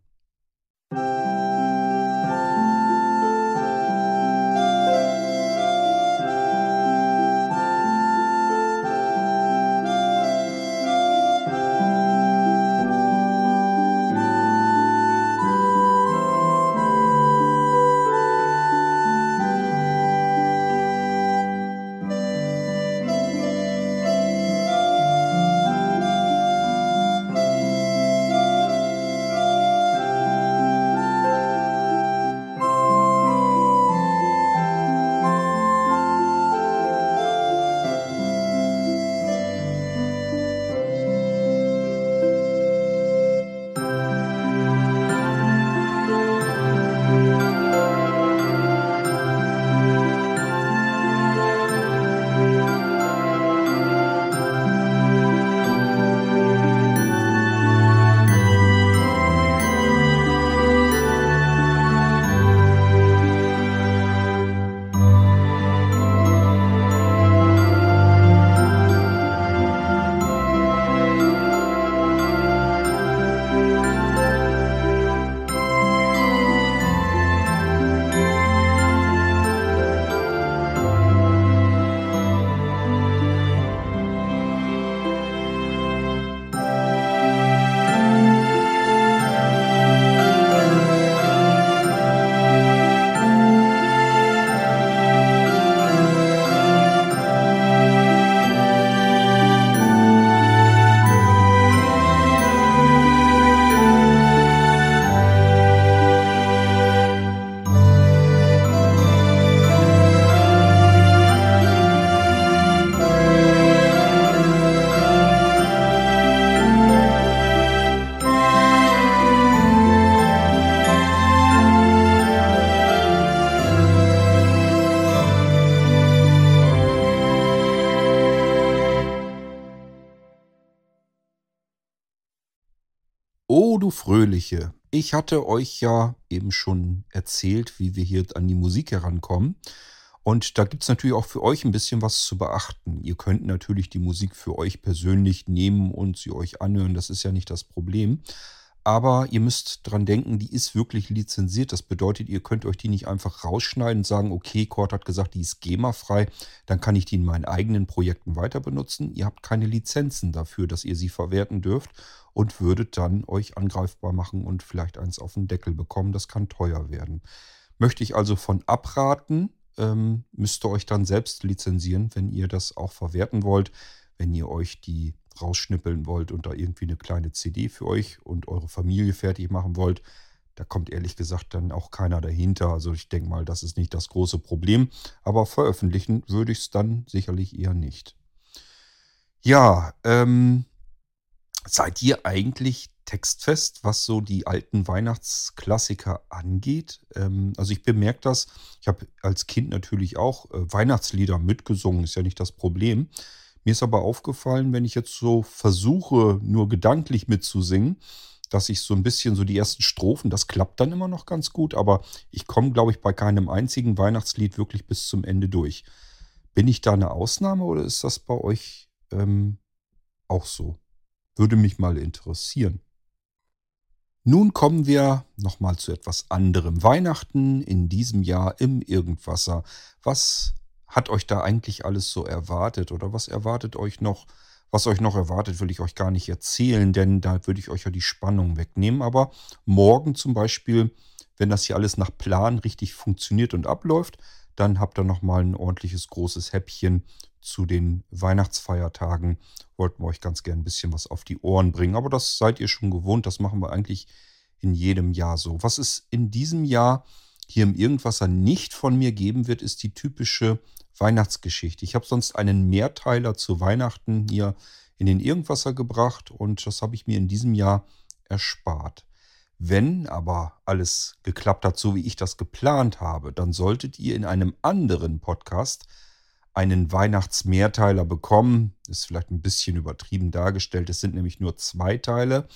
Fröhliche. Ich hatte euch ja eben schon erzählt, wie wir hier an die Musik herankommen. Und da gibt es natürlich auch für euch ein bisschen was zu beachten. Ihr könnt natürlich die Musik für euch persönlich nehmen und sie euch anhören. Das ist ja nicht das Problem. Aber ihr müsst dran denken, die ist wirklich lizenziert. Das bedeutet, ihr könnt euch die nicht einfach rausschneiden und sagen, okay, Cord hat gesagt, die ist GEMA-frei, dann kann ich die in meinen eigenen Projekten weiter benutzen. Ihr habt keine Lizenzen dafür, dass ihr sie verwerten dürft und würdet dann euch angreifbar machen und vielleicht eins auf den Deckel bekommen. Das kann teuer werden. Möchte ich also von abraten, ähm, müsst ihr euch dann selbst lizenzieren, wenn ihr das auch verwerten wollt. Wenn ihr euch die rausschnippeln wollt und da irgendwie eine kleine CD für euch und eure Familie fertig machen wollt, da kommt ehrlich gesagt dann auch keiner dahinter. Also ich denke mal, das ist nicht das große Problem. Aber veröffentlichen würde ich es dann sicherlich eher nicht. Ja, ähm, seid ihr eigentlich textfest, was so die alten Weihnachtsklassiker angeht? Ähm, also ich bemerke das, ich habe als Kind natürlich auch äh, Weihnachtslieder mitgesungen, ist ja nicht das Problem. Mir ist aber aufgefallen, wenn ich jetzt so versuche, nur gedanklich mitzusingen, dass ich so ein bisschen so die ersten Strophen, das klappt dann immer noch ganz gut, aber ich komme, glaube ich, bei keinem einzigen Weihnachtslied wirklich bis zum Ende durch. Bin ich da eine Ausnahme oder ist das bei euch ähm, auch so? Würde mich mal interessieren. Nun kommen wir nochmal zu etwas anderem. Weihnachten in diesem Jahr im Irgendwasser. Was hat euch da eigentlich alles so erwartet? Oder was erwartet euch noch? Was euch noch erwartet, will ich euch gar nicht erzählen, denn da würde ich euch ja die Spannung wegnehmen. Aber morgen zum Beispiel, wenn das hier alles nach Plan richtig funktioniert und abläuft, dann habt ihr nochmal ein ordentliches großes Häppchen zu den Weihnachtsfeiertagen. Wollten wir euch ganz gern ein bisschen was auf die Ohren bringen. Aber das seid ihr schon gewohnt. Das machen wir eigentlich in jedem Jahr so. Was ist in diesem Jahr hier im Irgendwasser nicht von mir geben wird, ist die typische Weihnachtsgeschichte. Ich habe sonst einen Mehrteiler zu Weihnachten hier in den Irgendwasser gebracht und das habe ich mir in diesem Jahr erspart. Wenn aber alles geklappt hat, so wie ich das geplant habe, dann solltet ihr in einem anderen Podcast einen Weihnachtsmehrteiler bekommen. Ist vielleicht ein bisschen übertrieben dargestellt. Es sind nämlich nur zwei Teile.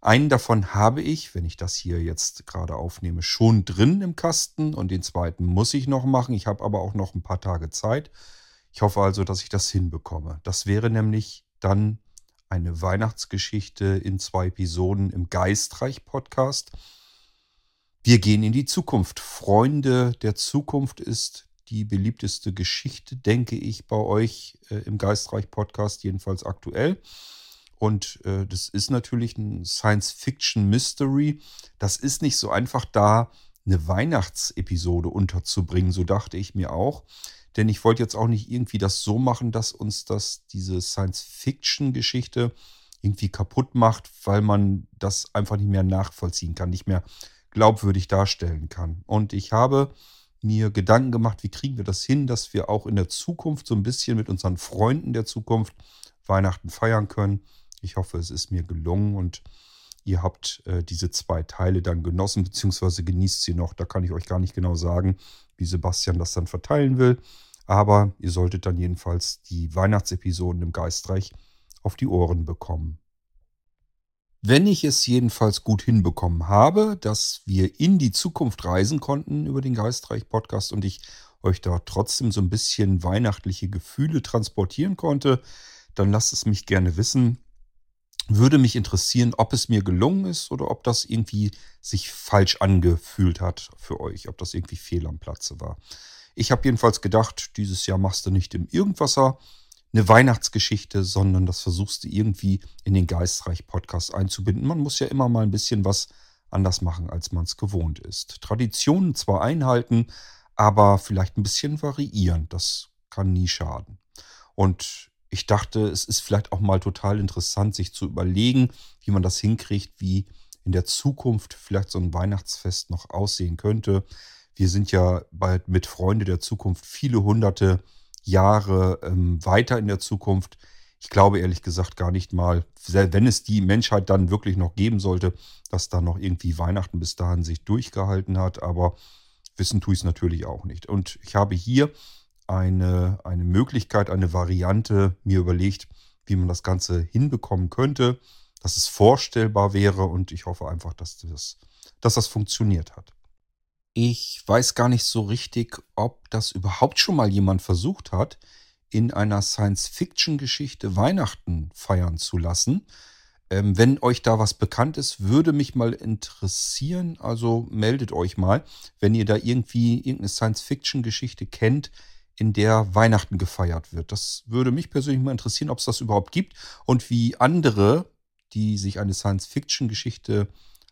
Einen davon habe ich, wenn ich das hier jetzt gerade aufnehme, schon drin im Kasten und den zweiten muss ich noch machen. Ich habe aber auch noch ein paar Tage Zeit. Ich hoffe also, dass ich das hinbekomme. Das wäre nämlich dann eine Weihnachtsgeschichte in zwei Episoden im Geistreich-Podcast. Wir gehen in die Zukunft. Freunde der Zukunft ist die beliebteste Geschichte, denke ich, bei euch äh, im Geistreich-Podcast, jedenfalls aktuell. Und äh, das ist natürlich ein Science-Fiction-Mystery. Das ist nicht so einfach da, eine Weihnachtsepisode unterzubringen, so dachte ich mir auch. Denn ich wollte jetzt auch nicht irgendwie das so machen, dass uns das diese Science-Fiction-Geschichte irgendwie kaputt macht, weil man das einfach nicht mehr nachvollziehen kann, nicht mehr glaubwürdig darstellen kann. Und ich habe mir Gedanken gemacht, wie kriegen wir das hin, dass wir auch in der Zukunft so ein bisschen mit unseren Freunden der Zukunft Weihnachten feiern können. Ich hoffe, es ist mir gelungen und ihr habt äh, diese zwei Teile dann genossen, beziehungsweise genießt sie noch. Da kann ich euch gar nicht genau sagen, wie Sebastian das dann verteilen will. Aber ihr solltet dann jedenfalls die Weihnachtsepisoden im Geistreich auf die Ohren bekommen. Wenn ich es jedenfalls gut hinbekommen habe, dass wir in die Zukunft reisen konnten über den Geistreich-Podcast und ich euch da trotzdem so ein bisschen weihnachtliche Gefühle transportieren konnte, dann lasst es mich gerne wissen. Würde mich interessieren, ob es mir gelungen ist oder ob das irgendwie sich falsch angefühlt hat für euch, ob das irgendwie fehl am Platze war. Ich habe jedenfalls gedacht, dieses Jahr machst du nicht im Irgendwasser, eine Weihnachtsgeschichte, sondern das versuchst du irgendwie in den Geistreich-Podcast einzubinden. Man muss ja immer mal ein bisschen was anders machen, als man es gewohnt ist. Traditionen zwar einhalten, aber vielleicht ein bisschen variieren. Das kann nie schaden. Und ich dachte, es ist vielleicht auch mal total interessant, sich zu überlegen, wie man das hinkriegt, wie in der Zukunft vielleicht so ein Weihnachtsfest noch aussehen könnte. Wir sind ja bald mit Freunde der Zukunft viele hunderte Jahre ähm, weiter in der Zukunft. Ich glaube ehrlich gesagt gar nicht mal, wenn es die Menschheit dann wirklich noch geben sollte, dass da noch irgendwie Weihnachten bis dahin sich durchgehalten hat. Aber wissen tue ich es natürlich auch nicht. Und ich habe hier eine, eine Möglichkeit, eine Variante mir überlegt, wie man das Ganze hinbekommen könnte, dass es vorstellbar wäre. Und ich hoffe einfach, dass das, dass das funktioniert hat. Ich weiß gar nicht so richtig, ob das überhaupt schon mal jemand versucht hat, in einer Science-Fiction-Geschichte Weihnachten feiern zu lassen. Ähm, wenn euch da was bekannt ist, würde mich mal interessieren. Also meldet euch mal, wenn ihr da irgendwie irgendeine Science-Fiction-Geschichte kennt, in der Weihnachten gefeiert wird. Das würde mich persönlich mal interessieren, ob es das überhaupt gibt und wie andere, die sich eine Science-Fiction-Geschichte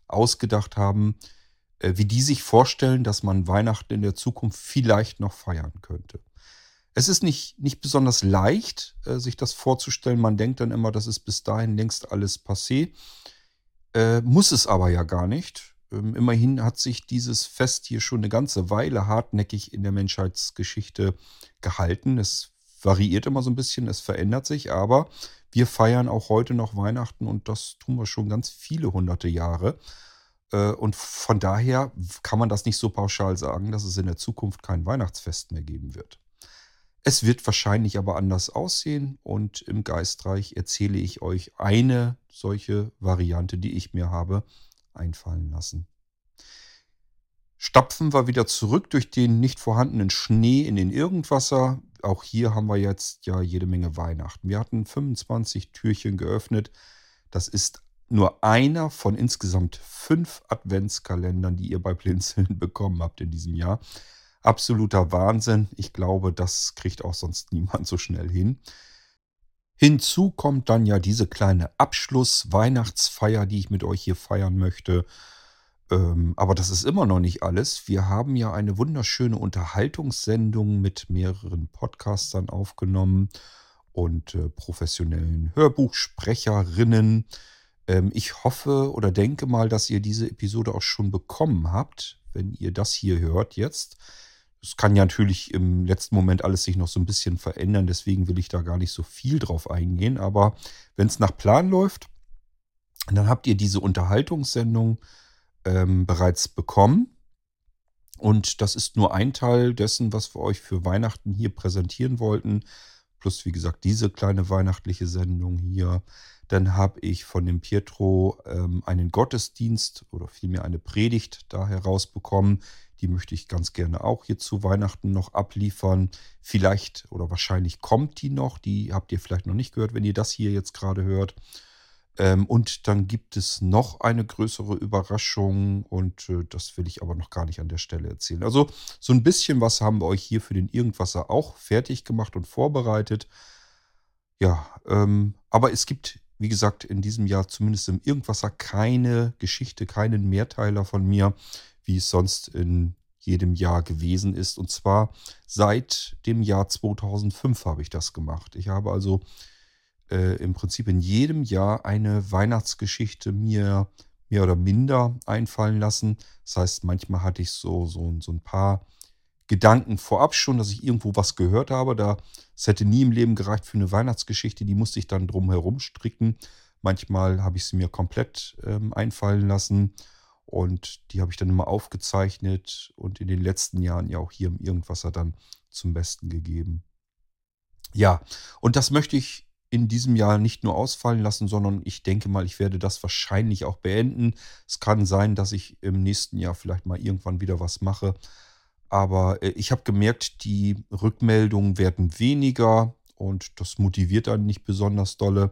ausgedacht haben, wie die sich vorstellen, dass man Weihnachten in der Zukunft vielleicht noch feiern könnte. Es ist nicht, nicht besonders leicht, äh, sich das vorzustellen. Man denkt dann immer, das ist bis dahin längst alles passé. Äh, muss es aber ja gar nicht. Ähm, immerhin hat sich dieses Fest hier schon eine ganze Weile hartnäckig in der Menschheitsgeschichte gehalten. Es variiert immer so ein bisschen, es verändert sich, aber wir feiern auch heute noch Weihnachten und das tun wir schon ganz viele hunderte Jahre. Äh, und von daher kann man das nicht so pauschal sagen, dass es in der Zukunft kein Weihnachtsfest mehr geben wird. Es wird wahrscheinlich aber anders aussehen und im Geistreich erzähle ich euch eine solche Variante, die ich mir habe einfallen lassen. Stapfen wir wieder zurück durch den nicht vorhandenen Schnee in den Irgendwasser. Auch hier haben wir jetzt ja jede Menge Weihnachten. Wir hatten 25 Türchen geöffnet. Das ist nur einer von insgesamt fünf Adventskalendern, die ihr bei Blinzeln *laughs* bekommen habt in diesem Jahr. Absoluter Wahnsinn. Ich glaube, das kriegt auch sonst niemand so schnell hin. Hinzu kommt dann ja diese kleine Abschluss-Weihnachtsfeier, die ich mit euch hier feiern möchte. Ähm, aber das ist immer noch nicht alles. Wir haben ja eine wunderschöne Unterhaltungssendung mit mehreren Podcastern aufgenommen und äh, professionellen Hörbuchsprecherinnen. Ähm, ich hoffe oder denke mal, dass ihr diese Episode auch schon bekommen habt, wenn ihr das hier hört jetzt. Es kann ja natürlich im letzten Moment alles sich noch so ein bisschen verändern, deswegen will ich da gar nicht so viel drauf eingehen. Aber wenn es nach Plan läuft, dann habt ihr diese Unterhaltungssendung ähm, bereits bekommen. Und das ist nur ein Teil dessen, was wir euch für Weihnachten hier präsentieren wollten. Plus, wie gesagt, diese kleine weihnachtliche Sendung hier. Dann habe ich von dem Pietro ähm, einen Gottesdienst oder vielmehr eine Predigt da herausbekommen. Die möchte ich ganz gerne auch hier zu Weihnachten noch abliefern. Vielleicht oder wahrscheinlich kommt die noch. Die habt ihr vielleicht noch nicht gehört, wenn ihr das hier jetzt gerade hört. Ähm, und dann gibt es noch eine größere Überraschung und äh, das will ich aber noch gar nicht an der Stelle erzählen. Also so ein bisschen was haben wir euch hier für den Irgendwasser auch fertig gemacht und vorbereitet. Ja, ähm, aber es gibt wie gesagt, in diesem Jahr zumindest im Irgendwasser keine Geschichte, keinen Mehrteiler von mir, wie es sonst in jedem Jahr gewesen ist. Und zwar seit dem Jahr 2005 habe ich das gemacht. Ich habe also äh, im Prinzip in jedem Jahr eine Weihnachtsgeschichte mir mehr oder minder einfallen lassen. Das heißt, manchmal hatte ich so, so, so ein paar Gedanken vorab schon, dass ich irgendwo was gehört habe. Da es hätte nie im Leben gereicht für eine Weihnachtsgeschichte, die musste ich dann drum herum stricken. Manchmal habe ich sie mir komplett ähm, einfallen lassen und die habe ich dann immer aufgezeichnet und in den letzten Jahren ja auch hier im Irgendwasser dann zum Besten gegeben. Ja, und das möchte ich in diesem Jahr nicht nur ausfallen lassen, sondern ich denke mal, ich werde das wahrscheinlich auch beenden. Es kann sein, dass ich im nächsten Jahr vielleicht mal irgendwann wieder was mache. Aber äh, ich habe gemerkt, die Rückmeldungen werden weniger und das motiviert dann nicht besonders dolle.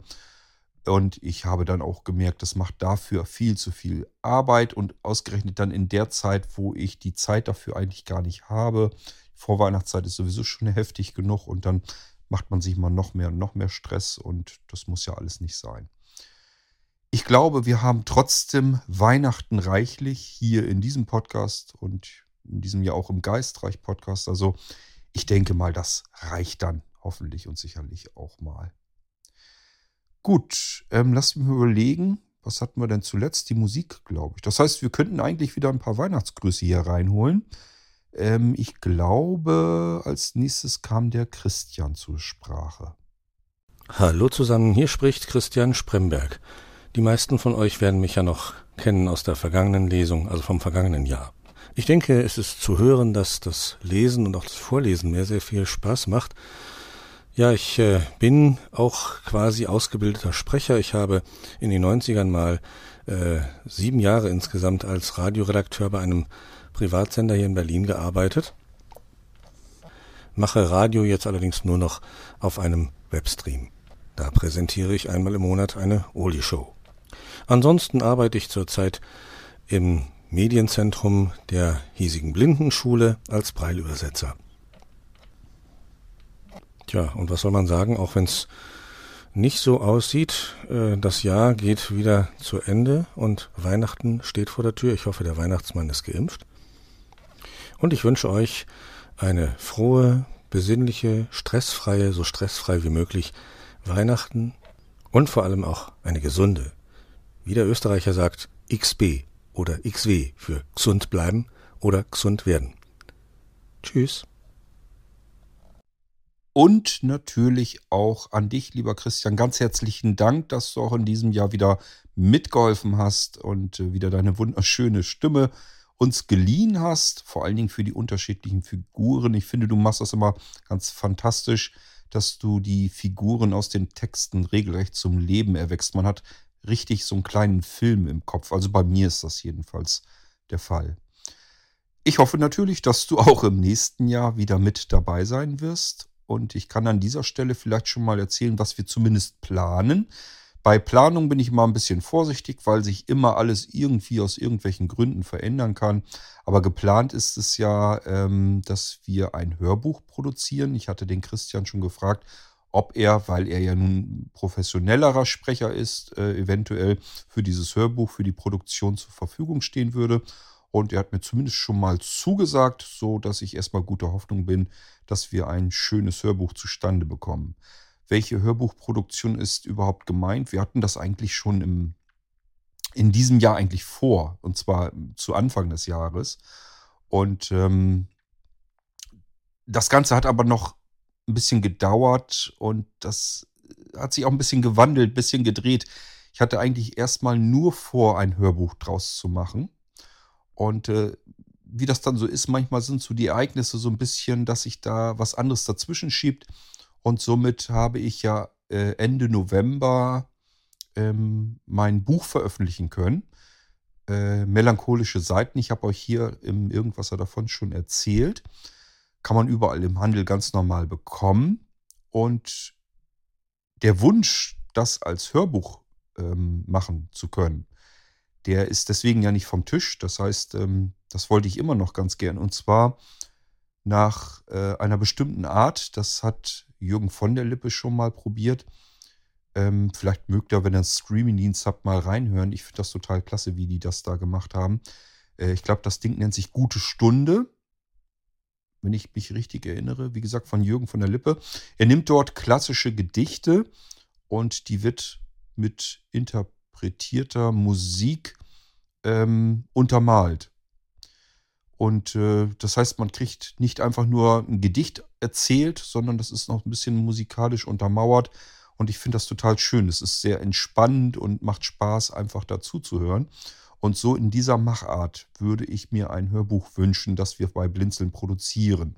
Und ich habe dann auch gemerkt, das macht dafür viel zu viel Arbeit und ausgerechnet dann in der Zeit, wo ich die Zeit dafür eigentlich gar nicht habe. Vorweihnachtszeit ist sowieso schon *laughs* heftig genug und dann macht man sich mal noch mehr und noch mehr Stress und das muss ja alles nicht sein. Ich glaube, wir haben trotzdem Weihnachten reichlich hier in diesem Podcast und in diesem Jahr auch im Geistreich-Podcast. Also ich denke mal, das reicht dann hoffentlich und sicherlich auch mal. Gut, ähm, lasst mich überlegen, was hatten wir denn zuletzt? Die Musik, glaube ich. Das heißt, wir könnten eigentlich wieder ein paar Weihnachtsgrüße hier reinholen. Ähm, ich glaube, als nächstes kam der Christian zur Sprache. Hallo zusammen, hier spricht Christian Spremberg. Die meisten von euch werden mich ja noch kennen aus der vergangenen Lesung, also vom vergangenen Jahr. Ich denke, es ist zu hören, dass das Lesen und auch das Vorlesen mir sehr viel Spaß macht. Ja, ich äh, bin auch quasi ausgebildeter Sprecher. Ich habe in den 90ern mal äh, sieben Jahre insgesamt als Radioredakteur bei einem Privatsender hier in Berlin gearbeitet. Mache Radio jetzt allerdings nur noch auf einem Webstream. Da präsentiere ich einmal im Monat eine Oldie-Show. Ansonsten arbeite ich zurzeit im Medienzentrum der hiesigen Blindenschule als Breilübersetzer. Tja, und was soll man sagen, auch wenn es nicht so aussieht, äh, das Jahr geht wieder zu Ende und Weihnachten steht vor der Tür. Ich hoffe, der Weihnachtsmann ist geimpft. Und ich wünsche euch eine frohe, besinnliche, stressfreie, so stressfrei wie möglich Weihnachten und vor allem auch eine gesunde, wie der Österreicher sagt, XB oder XW für gesund bleiben oder gesund werden. Tschüss. Und natürlich auch an dich, lieber Christian, ganz herzlichen Dank, dass du auch in diesem Jahr wieder mitgeholfen hast und äh, wieder deine wunderschöne Stimme uns geliehen hast, vor allen Dingen für die unterschiedlichen Figuren. Ich finde, du machst das immer ganz fantastisch, dass du die Figuren aus den Texten regelrecht zum Leben erwächst. Man hat richtig so einen kleinen Film im Kopf. Also bei mir ist das jedenfalls der Fall. Ich hoffe natürlich, dass du auch im nächsten Jahr wieder mit dabei sein wirst. Und ich kann an dieser Stelle vielleicht schon mal erzählen, was wir zumindest planen. Bei Planung bin ich mal ein bisschen vorsichtig, weil sich immer alles irgendwie aus irgendwelchen Gründen verändern kann. Aber geplant ist es ja, ähm, dass wir ein Hörbuch produzieren. Ich hatte den Christian schon gefragt, ob er, weil er ja nun professionellerer Sprecher ist, äh, eventuell für dieses Hörbuch, für die Produktion zur Verfügung stehen würde. Und er hat mir zumindest schon mal zugesagt, so dass ich erstmal guter Hoffnung bin, dass wir ein schönes Hörbuch zustande bekommen. Welche Hörbuchproduktion ist überhaupt gemeint? Wir hatten das eigentlich schon im, in diesem Jahr eigentlich vor, und zwar zu Anfang des Jahres. Und ähm, das Ganze hat aber noch ein bisschen gedauert und das hat sich auch ein bisschen gewandelt, ein bisschen gedreht. Ich hatte eigentlich erstmal nur vor, ein Hörbuch draus zu machen. Und äh, wie das dann so ist, manchmal sind so die Ereignisse so ein bisschen, dass sich da was anderes dazwischen schiebt. Und somit habe ich ja äh, Ende November ähm, mein Buch veröffentlichen können. Äh, Melancholische Seiten. Ich habe euch hier im Irgendwasser davon schon erzählt. Kann man überall im Handel ganz normal bekommen. Und der Wunsch, das als Hörbuch ähm, machen zu können, der ist deswegen ja nicht vom Tisch. Das heißt, ähm, das wollte ich immer noch ganz gern. Und zwar nach äh, einer bestimmten Art. Das hat Jürgen von der Lippe schon mal probiert. Ähm, vielleicht mögt ihr, wenn ihr einen Streaming-Dienst habt, mal reinhören. Ich finde das total klasse, wie die das da gemacht haben. Äh, ich glaube, das Ding nennt sich Gute Stunde. Wenn ich mich richtig erinnere, wie gesagt, von Jürgen von der Lippe. Er nimmt dort klassische Gedichte und die wird mit interpretierter Musik ähm, untermalt. Und äh, das heißt, man kriegt nicht einfach nur ein Gedicht erzählt, sondern das ist noch ein bisschen musikalisch untermauert. Und ich finde das total schön. Es ist sehr entspannend und macht Spaß, einfach dazu zu hören. Und so in dieser Machart würde ich mir ein Hörbuch wünschen, das wir bei Blinzeln produzieren.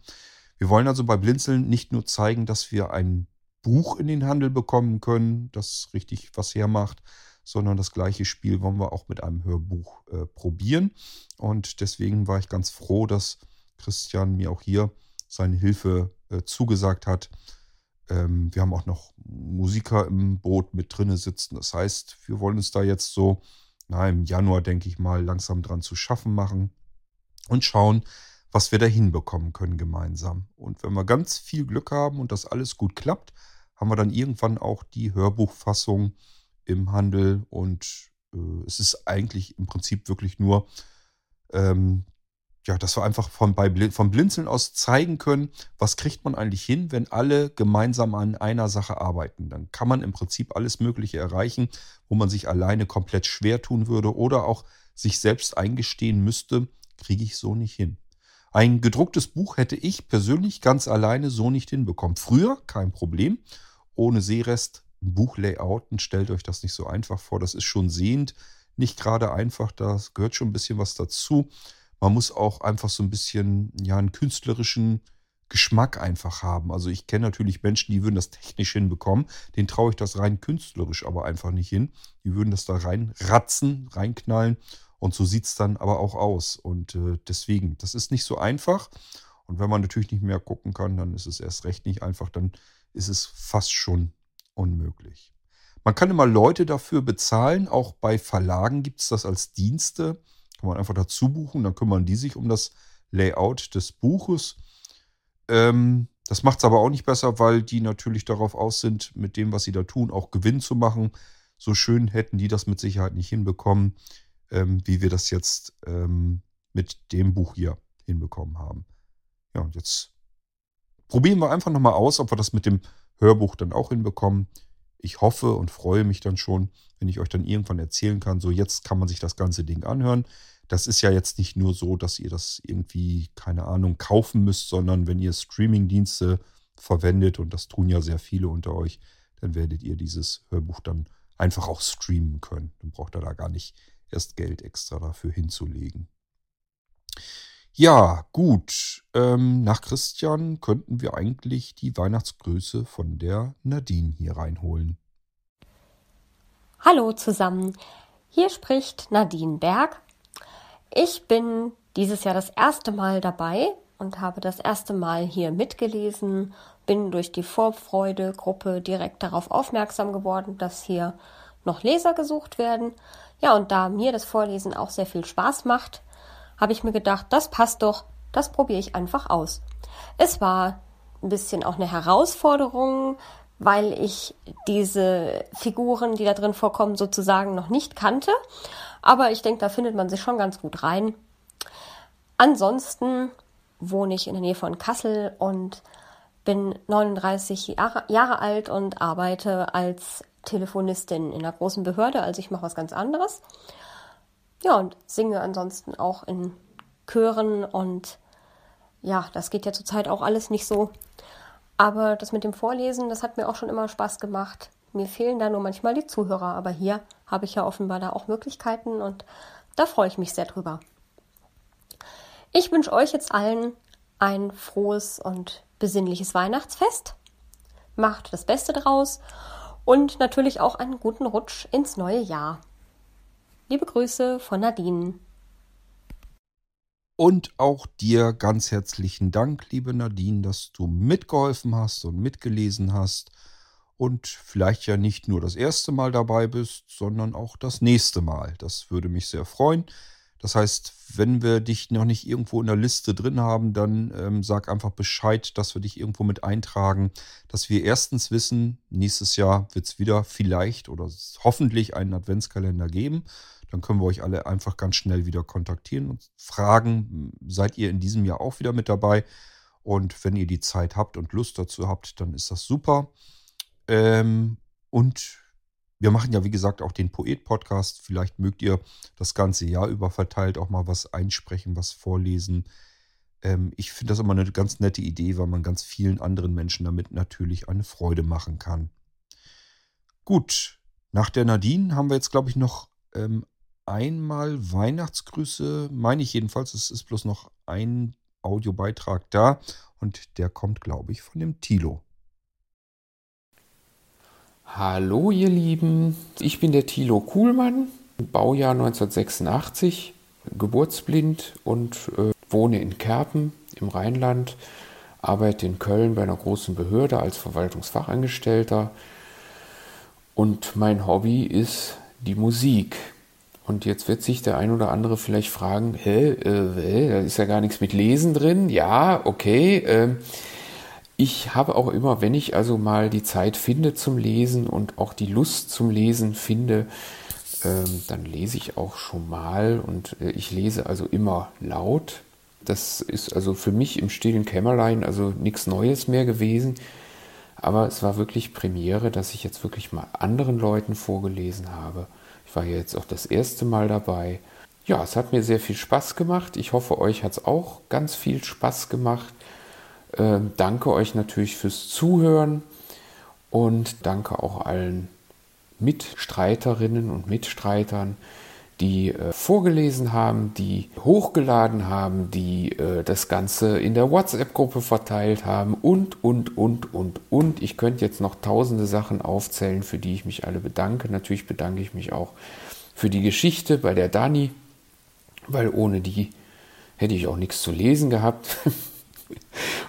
Wir wollen also bei Blinzeln nicht nur zeigen, dass wir ein Buch in den Handel bekommen können, das richtig was hermacht, sondern das gleiche Spiel wollen wir auch mit einem Hörbuch äh, probieren. Und deswegen war ich ganz froh, dass Christian mir auch hier seine Hilfe äh, zugesagt hat. Ähm, wir haben auch noch Musiker im Boot mit drinne sitzen. Das heißt, wir wollen uns da jetzt so, na, im Januar, denke ich mal, langsam dran zu schaffen machen und schauen, was wir da hinbekommen können gemeinsam. Und wenn wir ganz viel Glück haben und das alles gut klappt, haben wir dann irgendwann auch die Hörbuchfassung im Handel und äh, es ist eigentlich im Prinzip wirklich nur, ähm, ja, dass wir einfach von, bei, vom Blinzeln aus zeigen können, was kriegt man eigentlich hin, wenn alle gemeinsam an einer Sache arbeiten. Dann kann man im Prinzip alles Mögliche erreichen, wo man sich alleine komplett schwer tun würde oder auch sich selbst eingestehen müsste, kriege ich so nicht hin. Ein gedrucktes Buch hätte ich persönlich ganz alleine so nicht hinbekommen. Früher kein Problem, ohne Seerest Buchlayouten, stellt euch das nicht so einfach vor. Das ist schon sehend nicht gerade einfach. Da gehört schon ein bisschen was dazu. Man muss auch einfach so ein bisschen, ja, einen künstlerischen Geschmack einfach haben. Also ich kenne natürlich Menschen, die würden das technisch hinbekommen. Den traue ich das rein künstlerisch aber einfach nicht hin. Die würden das da reinratzen, reinknallen. Und so sieht es dann aber auch aus. Und äh, deswegen, das ist nicht so einfach. Und wenn man natürlich nicht mehr gucken kann, dann ist es erst recht nicht einfach. Dann ist es fast schon unmöglich. Man kann immer Leute dafür bezahlen. Auch bei Verlagen gibt es das als Dienste. Kann man einfach dazu buchen. Dann kümmern die sich um das Layout des Buches. Ähm, das macht es aber auch nicht besser, weil die natürlich darauf aus sind, mit dem, was sie da tun, auch Gewinn zu machen. So schön hätten die das mit Sicherheit nicht hinbekommen, ähm, wie wir das jetzt ähm, mit dem Buch hier hinbekommen haben. Ja, und jetzt probieren wir einfach nochmal aus, ob wir das mit dem Hörbuch dann auch hinbekommen. Ich hoffe und freue mich dann schon, wenn ich euch dann irgendwann erzählen kann, so jetzt kann man sich das ganze Ding anhören. Das ist ja jetzt nicht nur so, dass ihr das irgendwie, keine Ahnung, kaufen müsst, sondern wenn ihr Streamingdienste verwendet, und das tun ja sehr viele unter euch, dann werdet ihr dieses Hörbuch dann einfach auch streamen können. Dann braucht ihr da gar nicht erst Geld extra dafür hinzulegen. Ja, gut. Ähm, nach Christian könnten wir eigentlich die Weihnachtsgrüße von der Nadine hier reinholen. Hallo zusammen. Hier spricht Nadine Berg. Ich bin dieses Jahr das erste Mal dabei und habe das erste Mal hier mitgelesen, bin durch die Vorfreude-Gruppe direkt darauf aufmerksam geworden, dass hier noch Leser gesucht werden. Ja, und da mir das Vorlesen auch sehr viel Spaß macht, habe ich mir gedacht, das passt doch, das probiere ich einfach aus. Es war ein bisschen auch eine Herausforderung, weil ich diese Figuren, die da drin vorkommen, sozusagen noch nicht kannte. Aber ich denke, da findet man sich schon ganz gut rein. Ansonsten wohne ich in der Nähe von Kassel und bin 39 Jahre, Jahre alt und arbeite als Telefonistin in einer großen Behörde. Also ich mache was ganz anderes. Ja, und singe ansonsten auch in Chören und ja, das geht ja zurzeit auch alles nicht so. Aber das mit dem Vorlesen, das hat mir auch schon immer Spaß gemacht. Mir fehlen da nur manchmal die Zuhörer, aber hier habe ich ja offenbar da auch Möglichkeiten und da freue ich mich sehr drüber. Ich wünsche euch jetzt allen ein frohes und besinnliches Weihnachtsfest. Macht das Beste draus und natürlich auch einen guten Rutsch ins neue Jahr. Liebe Grüße von Nadine. Und auch dir ganz herzlichen Dank, liebe Nadine, dass du mitgeholfen hast und mitgelesen hast und vielleicht ja nicht nur das erste Mal dabei bist, sondern auch das nächste Mal. Das würde mich sehr freuen. Das heißt, wenn wir dich noch nicht irgendwo in der Liste drin haben, dann ähm, sag einfach Bescheid, dass wir dich irgendwo mit eintragen, dass wir erstens wissen, nächstes Jahr wird es wieder vielleicht oder hoffentlich einen Adventskalender geben. Dann können wir euch alle einfach ganz schnell wieder kontaktieren und fragen, seid ihr in diesem Jahr auch wieder mit dabei? Und wenn ihr die Zeit habt und Lust dazu habt, dann ist das super. Ähm, und wir machen ja, wie gesagt, auch den Poet-Podcast. Vielleicht mögt ihr das ganze Jahr über verteilt auch mal was einsprechen, was vorlesen. Ähm, ich finde das immer eine ganz nette Idee, weil man ganz vielen anderen Menschen damit natürlich eine Freude machen kann. Gut, nach der Nadine haben wir jetzt, glaube ich, noch ähm, einmal Weihnachtsgrüße, meine ich jedenfalls. Es ist bloß noch ein Audiobeitrag da und der kommt, glaube ich, von dem Tilo. Hallo ihr Lieben, ich bin der Thilo Kuhlmann, Baujahr 1986, geburtsblind und äh, wohne in Kerpen im Rheinland, arbeite in Köln bei einer großen Behörde als Verwaltungsfachangestellter und mein Hobby ist die Musik. Und jetzt wird sich der ein oder andere vielleicht fragen, hä, äh, da ist ja gar nichts mit Lesen drin. Ja, okay. Äh, ich habe auch immer, wenn ich also mal die Zeit finde zum Lesen und auch die Lust zum Lesen finde, ähm, dann lese ich auch schon mal und äh, ich lese also immer laut. Das ist also für mich im stillen Kämmerlein also nichts Neues mehr gewesen. Aber es war wirklich Premiere, dass ich jetzt wirklich mal anderen Leuten vorgelesen habe. Ich war jetzt auch das erste Mal dabei. Ja, es hat mir sehr viel Spaß gemacht. Ich hoffe, euch hat es auch ganz viel Spaß gemacht. Äh, danke euch natürlich fürs Zuhören und danke auch allen Mitstreiterinnen und Mitstreitern, die äh, vorgelesen haben, die hochgeladen haben, die äh, das Ganze in der WhatsApp-Gruppe verteilt haben und, und, und, und, und. Ich könnte jetzt noch tausende Sachen aufzählen, für die ich mich alle bedanke. Natürlich bedanke ich mich auch für die Geschichte bei der Dani, weil ohne die hätte ich auch nichts zu lesen gehabt. *laughs*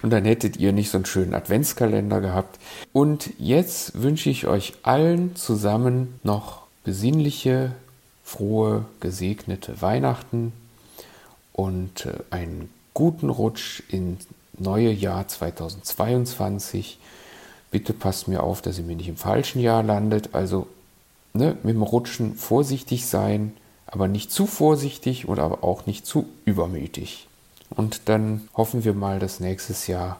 Und dann hättet ihr nicht so einen schönen Adventskalender gehabt. Und jetzt wünsche ich euch allen zusammen noch besinnliche, frohe, gesegnete Weihnachten und äh, einen guten Rutsch ins neue Jahr 2022. Bitte passt mir auf, dass ihr mir nicht im falschen Jahr landet. Also ne, mit dem Rutschen vorsichtig sein, aber nicht zu vorsichtig oder aber auch nicht zu übermütig. Und dann hoffen wir mal, dass nächstes Jahr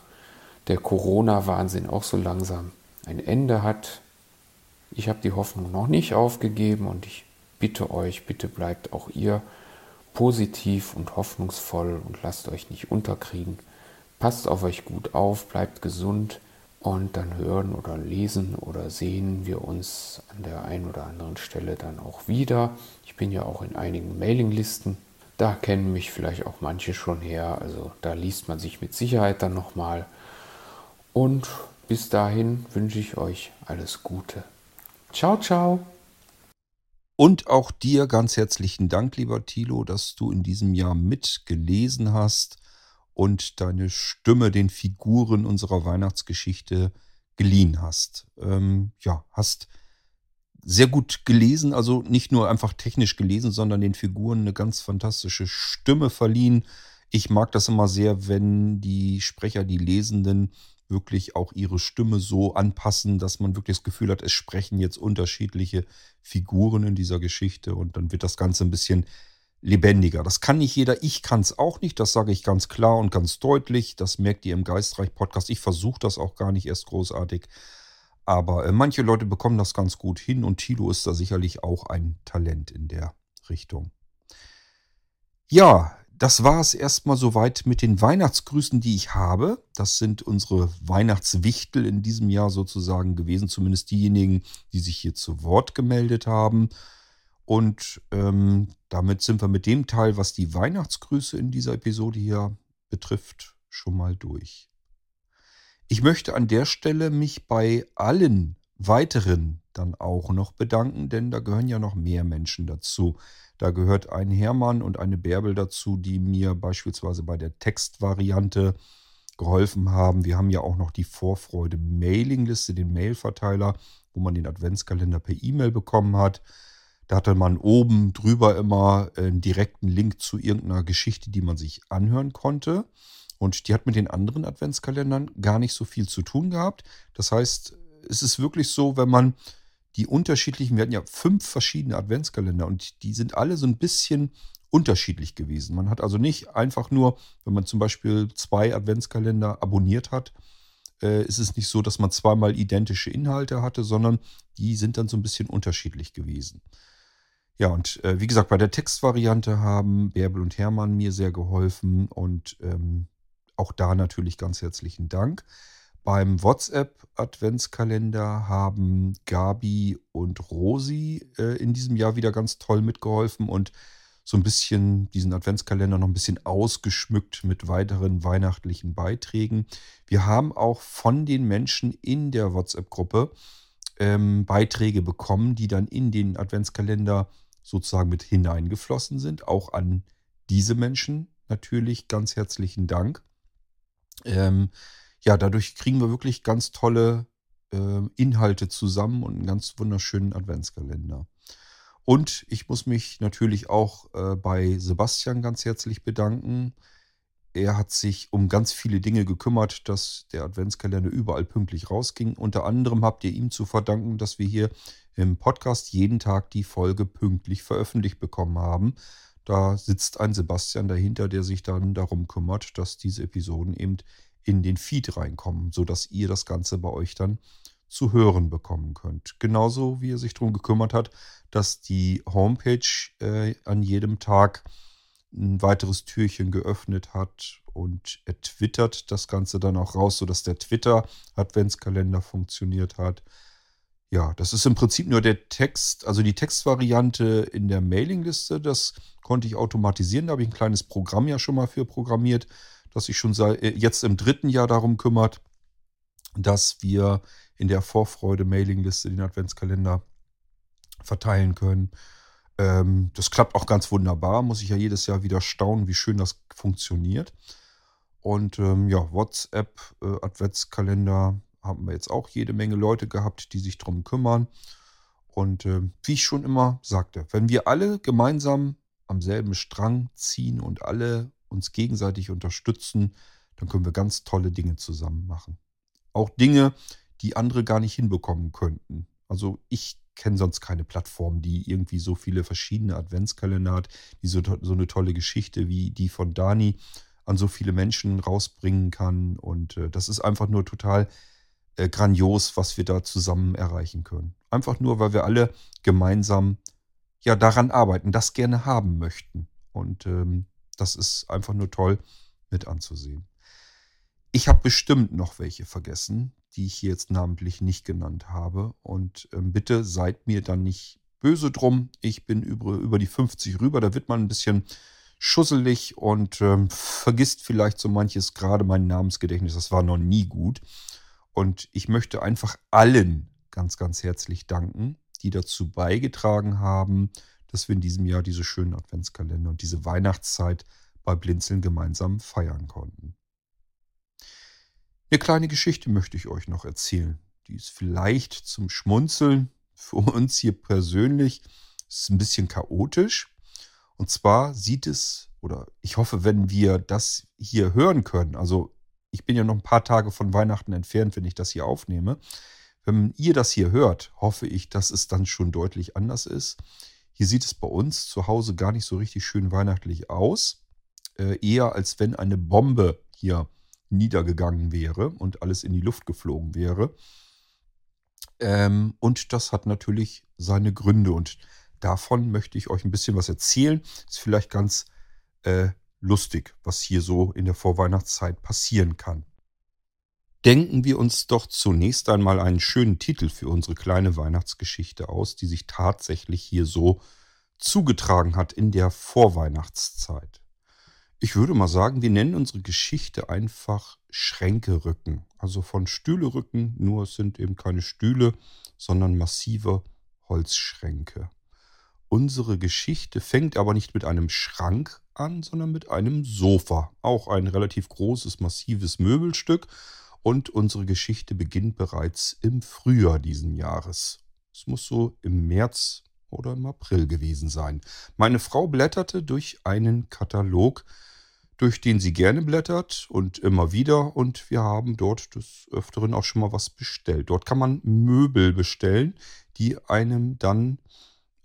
der Corona-Wahnsinn auch so langsam ein Ende hat. Ich habe die Hoffnung noch nicht aufgegeben und ich bitte euch, bitte bleibt auch ihr positiv und hoffnungsvoll und lasst euch nicht unterkriegen. Passt auf euch gut auf, bleibt gesund und dann hören oder lesen oder sehen wir uns an der einen oder anderen Stelle dann auch wieder. Ich bin ja auch in einigen Mailinglisten da kennen mich vielleicht auch manche schon her. Also da liest man sich mit Sicherheit dann nochmal. Und bis dahin wünsche ich euch alles Gute. Ciao, ciao. Und auch dir ganz herzlichen Dank, lieber Thilo, dass du in diesem Jahr mitgelesen hast und deine Stimme den Figuren unserer Weihnachtsgeschichte geliehen hast. Ähm, ja, hast sehr gut gelesen, also nicht nur einfach technisch gelesen, sondern den Figuren eine ganz fantastische Stimme verliehen. Ich mag das immer sehr, wenn die Sprecher, die Lesenden wirklich auch ihre Stimme so anpassen, dass man wirklich das Gefühl hat, es sprechen jetzt unterschiedliche Figuren in dieser Geschichte und dann wird das Ganze ein bisschen lebendiger. Das kann nicht jeder, ich kann es auch nicht, das sage ich ganz klar und ganz deutlich. Das merkt ihr im Geistreich-Podcast. Ich versuche das auch gar nicht erst großartig. Aber äh, manche Leute bekommen das ganz gut hin und Tilo ist da sicherlich auch ein Talent in der Richtung. Ja, das war es erstmal soweit mit den Weihnachtsgrüßen, die ich habe. Das sind unsere Weihnachtswichtel in diesem Jahr sozusagen gewesen, zumindest diejenigen, die sich hier zu Wort gemeldet haben. Und ähm, damit sind wir mit dem Teil, was die Weihnachtsgrüße in dieser Episode hier betrifft, schon mal durch. Ich möchte an der Stelle mich bei allen weiteren dann auch noch bedanken, denn da gehören ja noch mehr Menschen dazu. Da gehört ein Hermann und eine Bärbel dazu, die mir beispielsweise bei der Textvariante geholfen haben. Wir haben ja auch noch die Vorfreude Mailingliste, den Mailverteiler, wo man den Adventskalender per E-Mail bekommen hat. Da hatte man oben drüber immer einen direkten Link zu irgendeiner Geschichte, die man sich anhören konnte. Und die hat mit den anderen Adventskalendern gar nicht so viel zu tun gehabt. Das heißt, es ist wirklich so, wenn man die unterschiedlichen, wir hatten ja fünf verschiedene Adventskalender und die sind alle so ein bisschen unterschiedlich gewesen. Man hat also nicht einfach nur, wenn man zum Beispiel zwei Adventskalender abonniert hat, äh, ist es nicht so, dass man zweimal identische Inhalte hatte, sondern die sind dann so ein bisschen unterschiedlich gewesen. Ja, und äh, wie gesagt, bei der Textvariante haben Bärbel und Hermann mir sehr geholfen und ähm, auch da natürlich ganz herzlichen Dank. Beim WhatsApp-Adventskalender haben Gabi und Rosi äh, in diesem Jahr wieder ganz toll mitgeholfen und so ein bisschen diesen Adventskalender noch ein bisschen ausgeschmückt mit weiteren weihnachtlichen Beiträgen. Wir haben auch von den Menschen in der WhatsApp-Gruppe ähm, Beiträge bekommen, die dann in den Adventskalender sozusagen mit hineingeflossen sind. Auch an diese Menschen natürlich ganz herzlichen Dank. Ähm, ja, dadurch kriegen wir wirklich ganz tolle äh, Inhalte zusammen und einen ganz wunderschönen Adventskalender. Und ich muss mich natürlich auch äh, bei Sebastian ganz herzlich bedanken. Er hat sich um ganz viele Dinge gekümmert, dass der Adventskalender überall pünktlich rausging. Unter anderem habt ihr ihm zu verdanken, dass wir hier im Podcast jeden Tag die Folge pünktlich veröffentlicht bekommen haben. Da sitzt ein Sebastian dahinter, der sich dann darum kümmert, dass diese Episoden eben in den Feed reinkommen, sodass ihr das Ganze bei euch dann zu hören bekommen könnt. Genauso wie er sich darum gekümmert hat, dass die Homepage äh, an jedem Tag ein weiteres Türchen geöffnet hat und er twittert das Ganze dann auch raus, sodass der Twitter-Adventskalender funktioniert hat. Ja, das ist im Prinzip nur der Text, also die Textvariante in der Mailingliste. Das konnte ich automatisieren. Da habe ich ein kleines Programm ja schon mal für programmiert das sich schon äh, jetzt im dritten Jahr darum kümmert, dass wir in der Vorfreude-Mailingliste den Adventskalender verteilen können. Ähm, das klappt auch ganz wunderbar, muss ich ja jedes Jahr wieder staunen, wie schön das funktioniert. Und ähm, ja, WhatsApp-Adventskalender äh, haben wir jetzt auch jede Menge Leute gehabt, die sich darum kümmern. Und äh, wie ich schon immer sagte, wenn wir alle gemeinsam am selben Strang ziehen und alle uns gegenseitig unterstützen, dann können wir ganz tolle Dinge zusammen machen. Auch Dinge, die andere gar nicht hinbekommen könnten. Also ich kenne sonst keine Plattform, die irgendwie so viele verschiedene Adventskalender hat, die so, so eine tolle Geschichte wie die von Dani an so viele Menschen rausbringen kann. Und äh, das ist einfach nur total äh, grandios, was wir da zusammen erreichen können. Einfach nur, weil wir alle gemeinsam ja daran arbeiten, das gerne haben möchten. Und ähm, das ist einfach nur toll mit anzusehen. Ich habe bestimmt noch welche vergessen, die ich hier jetzt namentlich nicht genannt habe. Und ähm, bitte seid mir dann nicht böse drum. Ich bin über, über die 50 rüber. Da wird man ein bisschen schusselig und ähm, vergisst vielleicht so manches, gerade mein Namensgedächtnis. Das war noch nie gut. Und ich möchte einfach allen ganz, ganz herzlich danken, die dazu beigetragen haben, dass wir in diesem Jahr diese schönen Adventskalender und diese Weihnachtszeit bei Blinzeln gemeinsam feiern konnten. Eine kleine Geschichte möchte ich euch noch erzählen. Die ist vielleicht zum Schmunzeln für uns hier persönlich. Es ist ein bisschen chaotisch. Und zwar sieht es, oder ich hoffe, wenn wir das hier hören können, also ich bin ja noch ein paar Tage von Weihnachten entfernt, wenn ich das hier aufnehme. Wenn ihr das hier hört, hoffe ich, dass es dann schon deutlich anders ist. Hier sieht es bei uns zu Hause gar nicht so richtig schön weihnachtlich aus. Äh, eher als wenn eine Bombe hier niedergegangen wäre und alles in die Luft geflogen wäre. Ähm, und das hat natürlich seine Gründe und davon möchte ich euch ein bisschen was erzählen. Ist vielleicht ganz äh, lustig, was hier so in der Vorweihnachtszeit passieren kann. Denken wir uns doch zunächst einmal einen schönen Titel für unsere kleine Weihnachtsgeschichte aus, die sich tatsächlich hier so zugetragen hat in der Vorweihnachtszeit. Ich würde mal sagen, wir nennen unsere Geschichte einfach Schränke-Rücken. Also von Stühle-Rücken, nur es sind eben keine Stühle, sondern massive Holzschränke. Unsere Geschichte fängt aber nicht mit einem Schrank an, sondern mit einem Sofa. Auch ein relativ großes, massives Möbelstück. Und unsere Geschichte beginnt bereits im Frühjahr diesen Jahres. Es muss so im März oder im April gewesen sein. Meine Frau blätterte durch einen Katalog, durch den sie gerne blättert und immer wieder. Und wir haben dort des Öfteren auch schon mal was bestellt. Dort kann man Möbel bestellen, die einem dann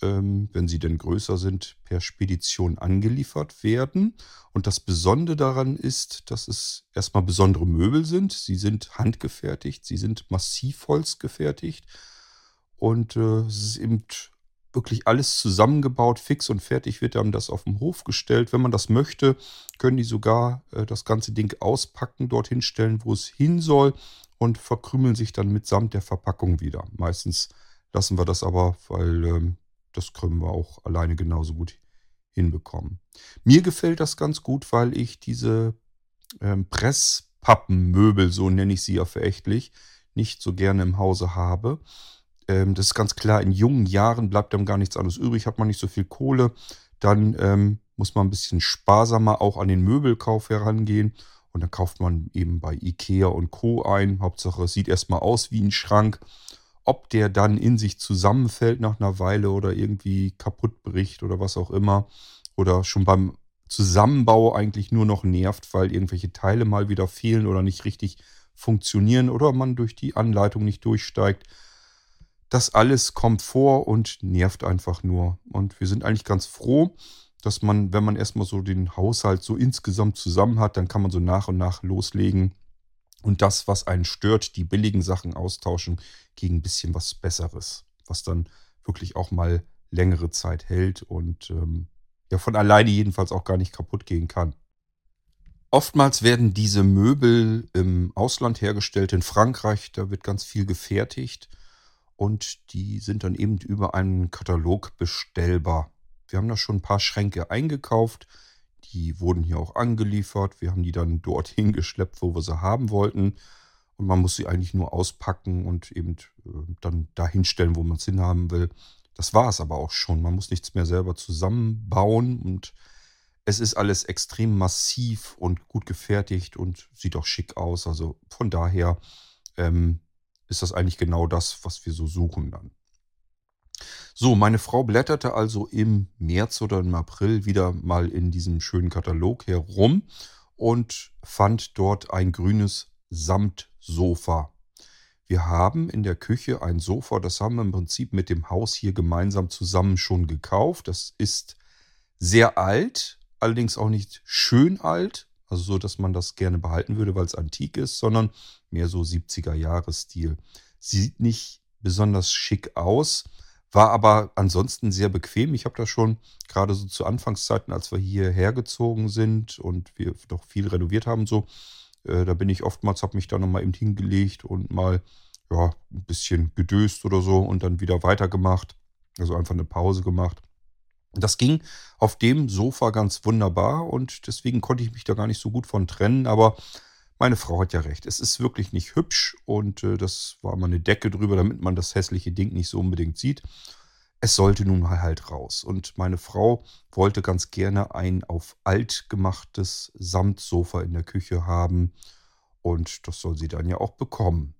wenn sie denn größer sind, per Spedition angeliefert werden. Und das Besondere daran ist, dass es erstmal besondere Möbel sind. Sie sind handgefertigt, sie sind Massivholz gefertigt. Und äh, es ist eben wirklich alles zusammengebaut, fix und fertig wird dann das auf dem Hof gestellt. Wenn man das möchte, können die sogar äh, das ganze Ding auspacken, dorthin stellen, wo es hin soll und verkrümeln sich dann mitsamt der Verpackung wieder. Meistens lassen wir das aber, weil ähm, das können wir auch alleine genauso gut hinbekommen. Mir gefällt das ganz gut, weil ich diese ähm, Presspappenmöbel, so nenne ich sie ja verächtlich, nicht so gerne im Hause habe. Ähm, das ist ganz klar, in jungen Jahren bleibt dann gar nichts anderes übrig, hat man nicht so viel Kohle, dann ähm, muss man ein bisschen sparsamer auch an den Möbelkauf herangehen. Und dann kauft man eben bei Ikea und Co. ein. Hauptsache, es sieht erstmal aus wie ein Schrank. Ob der dann in sich zusammenfällt nach einer Weile oder irgendwie kaputt bricht oder was auch immer. Oder schon beim Zusammenbau eigentlich nur noch nervt, weil irgendwelche Teile mal wieder fehlen oder nicht richtig funktionieren oder man durch die Anleitung nicht durchsteigt. Das alles kommt vor und nervt einfach nur. Und wir sind eigentlich ganz froh, dass man, wenn man erstmal so den Haushalt so insgesamt zusammen hat, dann kann man so nach und nach loslegen und das, was einen stört, die billigen Sachen austauschen gegen ein bisschen was Besseres, was dann wirklich auch mal längere Zeit hält und ähm, ja von alleine jedenfalls auch gar nicht kaputt gehen kann. Oftmals werden diese Möbel im Ausland hergestellt, in Frankreich, da wird ganz viel gefertigt und die sind dann eben über einen Katalog bestellbar. Wir haben da schon ein paar Schränke eingekauft, die wurden hier auch angeliefert. Wir haben die dann dorthin *laughs* geschleppt, wo wir sie haben wollten. Und man muss sie eigentlich nur auspacken und eben äh, dann dahin stellen, wo man es hinhaben will. Das war es aber auch schon. Man muss nichts mehr selber zusammenbauen und es ist alles extrem massiv und gut gefertigt und sieht auch schick aus. Also von daher ähm, ist das eigentlich genau das, was wir so suchen dann. So, meine Frau blätterte also im März oder im April wieder mal in diesem schönen Katalog herum und fand dort ein grünes Samtsofa. Wir haben in der Küche ein Sofa, das haben wir im Prinzip mit dem Haus hier gemeinsam zusammen schon gekauft. Das ist sehr alt, allerdings auch nicht schön alt, also so, dass man das gerne behalten würde, weil es antik ist, sondern mehr so 70er Jahres-Stil. Sieht nicht besonders schick aus, war aber ansonsten sehr bequem. Ich habe da schon gerade so zu Anfangszeiten, als wir hierher gezogen sind und wir doch viel renoviert haben, so, äh, da bin ich oftmals, habe mich da nochmal eben hingelegt und mal ja, ein bisschen gedöst oder so und dann wieder weitergemacht. Also einfach eine Pause gemacht. Das ging auf dem Sofa ganz wunderbar und deswegen konnte ich mich da gar nicht so gut von trennen, aber meine Frau hat ja recht. Es ist wirklich nicht hübsch und äh, das war mal eine Decke drüber, damit man das hässliche Ding nicht so unbedingt sieht. Es sollte nun mal halt raus. Und meine Frau wollte ganz gerne ein auf alt gemachtes Samtsofa in der Küche haben. Und das soll sie dann ja auch bekommen.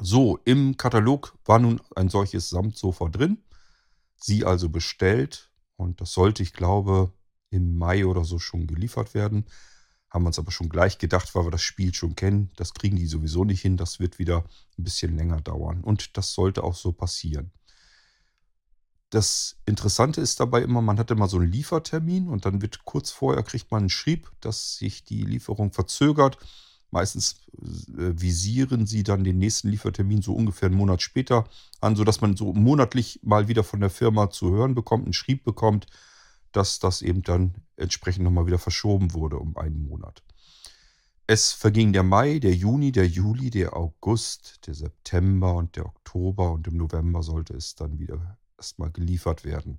So, im Katalog war nun ein solches Samtsofa drin. Sie also bestellt. Und das sollte, ich glaube, im Mai oder so schon geliefert werden. Haben wir uns aber schon gleich gedacht, weil wir das Spiel schon kennen. Das kriegen die sowieso nicht hin. Das wird wieder ein bisschen länger dauern. Und das sollte auch so passieren. Das Interessante ist dabei immer, man hat immer so einen Liefertermin und dann wird kurz vorher kriegt man einen Schrieb, dass sich die Lieferung verzögert. Meistens äh, visieren sie dann den nächsten Liefertermin so ungefähr einen Monat später an, sodass man so monatlich mal wieder von der Firma zu hören bekommt, einen Schrieb bekommt, dass das eben dann entsprechend nochmal wieder verschoben wurde um einen Monat. Es verging der Mai, der Juni, der Juli, der August, der September und der Oktober und im November sollte es dann wieder erstmal geliefert werden.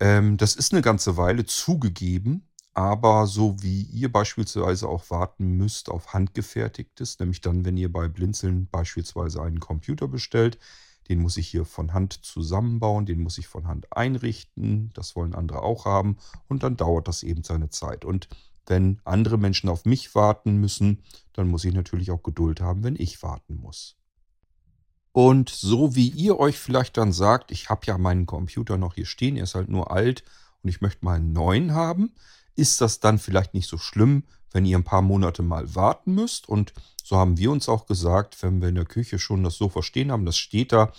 Ähm, das ist eine ganze Weile zugegeben, aber so wie ihr beispielsweise auch warten müsst auf handgefertigtes, nämlich dann, wenn ihr bei Blinzeln beispielsweise einen Computer bestellt, den muss ich hier von Hand zusammenbauen, den muss ich von Hand einrichten, das wollen andere auch haben und dann dauert das eben seine Zeit. Und wenn andere Menschen auf mich warten müssen, dann muss ich natürlich auch Geduld haben, wenn ich warten muss. Und so wie ihr euch vielleicht dann sagt, ich habe ja meinen Computer noch hier stehen, er ist halt nur alt und ich möchte mal einen neuen haben, ist das dann vielleicht nicht so schlimm, wenn ihr ein paar Monate mal warten müsst. Und so haben wir uns auch gesagt, wenn wir in der Küche schon das Sofa stehen haben, das steht da,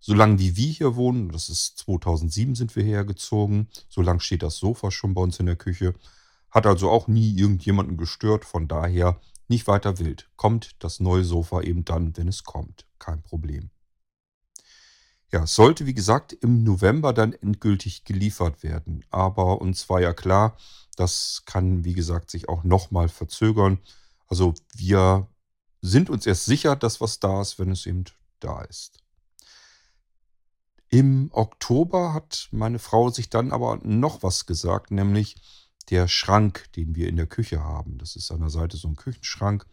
solange wie wir hier wohnen, das ist 2007 sind wir hergezogen, solange steht das Sofa schon bei uns in der Küche, hat also auch nie irgendjemanden gestört, von daher nicht weiter wild. Kommt das neue Sofa eben dann, wenn es kommt. Kein Problem. Ja, sollte, wie gesagt, im November dann endgültig geliefert werden. Aber uns war ja klar, das kann, wie gesagt, sich auch nochmal verzögern. Also wir sind uns erst sicher, dass was da ist, wenn es eben da ist. Im Oktober hat meine Frau sich dann aber noch was gesagt, nämlich der Schrank, den wir in der Küche haben. Das ist an der Seite so ein Küchenschrank.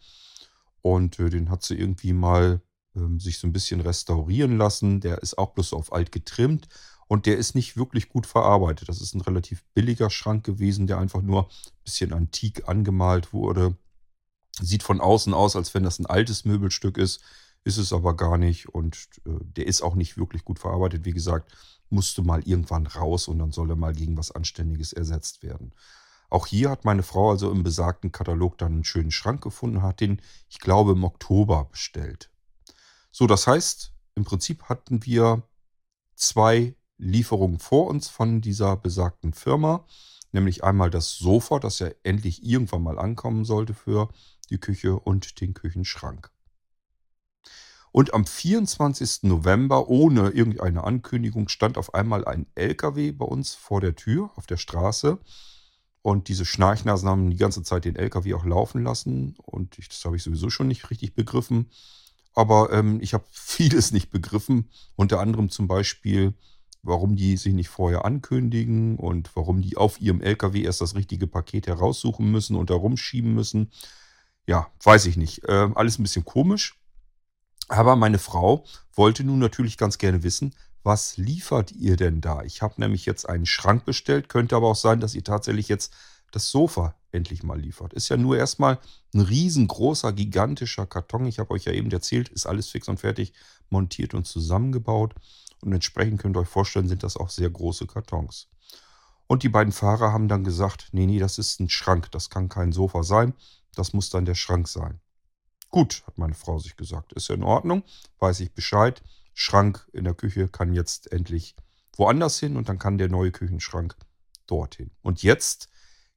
Und äh, den hat sie irgendwie mal ähm, sich so ein bisschen restaurieren lassen. Der ist auch bloß auf alt getrimmt und der ist nicht wirklich gut verarbeitet. Das ist ein relativ billiger Schrank gewesen, der einfach nur ein bisschen antik angemalt wurde. Sieht von außen aus, als wenn das ein altes Möbelstück ist, ist es aber gar nicht und äh, der ist auch nicht wirklich gut verarbeitet. Wie gesagt, musste mal irgendwann raus und dann soll er mal gegen was Anständiges ersetzt werden. Auch hier hat meine Frau also im besagten Katalog dann einen schönen Schrank gefunden, hat den, ich glaube, im Oktober bestellt. So, das heißt, im Prinzip hatten wir zwei Lieferungen vor uns von dieser besagten Firma, nämlich einmal das Sofa, das ja endlich irgendwann mal ankommen sollte für die Küche und den Küchenschrank. Und am 24. November, ohne irgendeine Ankündigung, stand auf einmal ein LKW bei uns vor der Tür auf der Straße und diese Schnarchnasen haben die ganze Zeit den LKW auch laufen lassen. Und ich, das habe ich sowieso schon nicht richtig begriffen. Aber ähm, ich habe *laughs* vieles nicht begriffen. Unter anderem zum Beispiel, warum die sich nicht vorher ankündigen und warum die auf ihrem LKW erst das richtige Paket heraussuchen müssen und herumschieben müssen. Ja, weiß ich nicht. Äh, alles ein bisschen komisch. Aber meine Frau wollte nun natürlich ganz gerne wissen, was liefert ihr denn da? Ich habe nämlich jetzt einen Schrank bestellt, könnte aber auch sein, dass ihr tatsächlich jetzt das Sofa endlich mal liefert. Ist ja nur erstmal ein riesengroßer, gigantischer Karton. Ich habe euch ja eben erzählt, ist alles fix und fertig montiert und zusammengebaut. Und entsprechend könnt ihr euch vorstellen, sind das auch sehr große Kartons. Und die beiden Fahrer haben dann gesagt, nee, nee, das ist ein Schrank, das kann kein Sofa sein, das muss dann der Schrank sein. Gut, hat meine Frau sich gesagt, ist ja in Ordnung, weiß ich Bescheid. Schrank in der Küche kann jetzt endlich woanders hin und dann kann der neue Küchenschrank dorthin. Und jetzt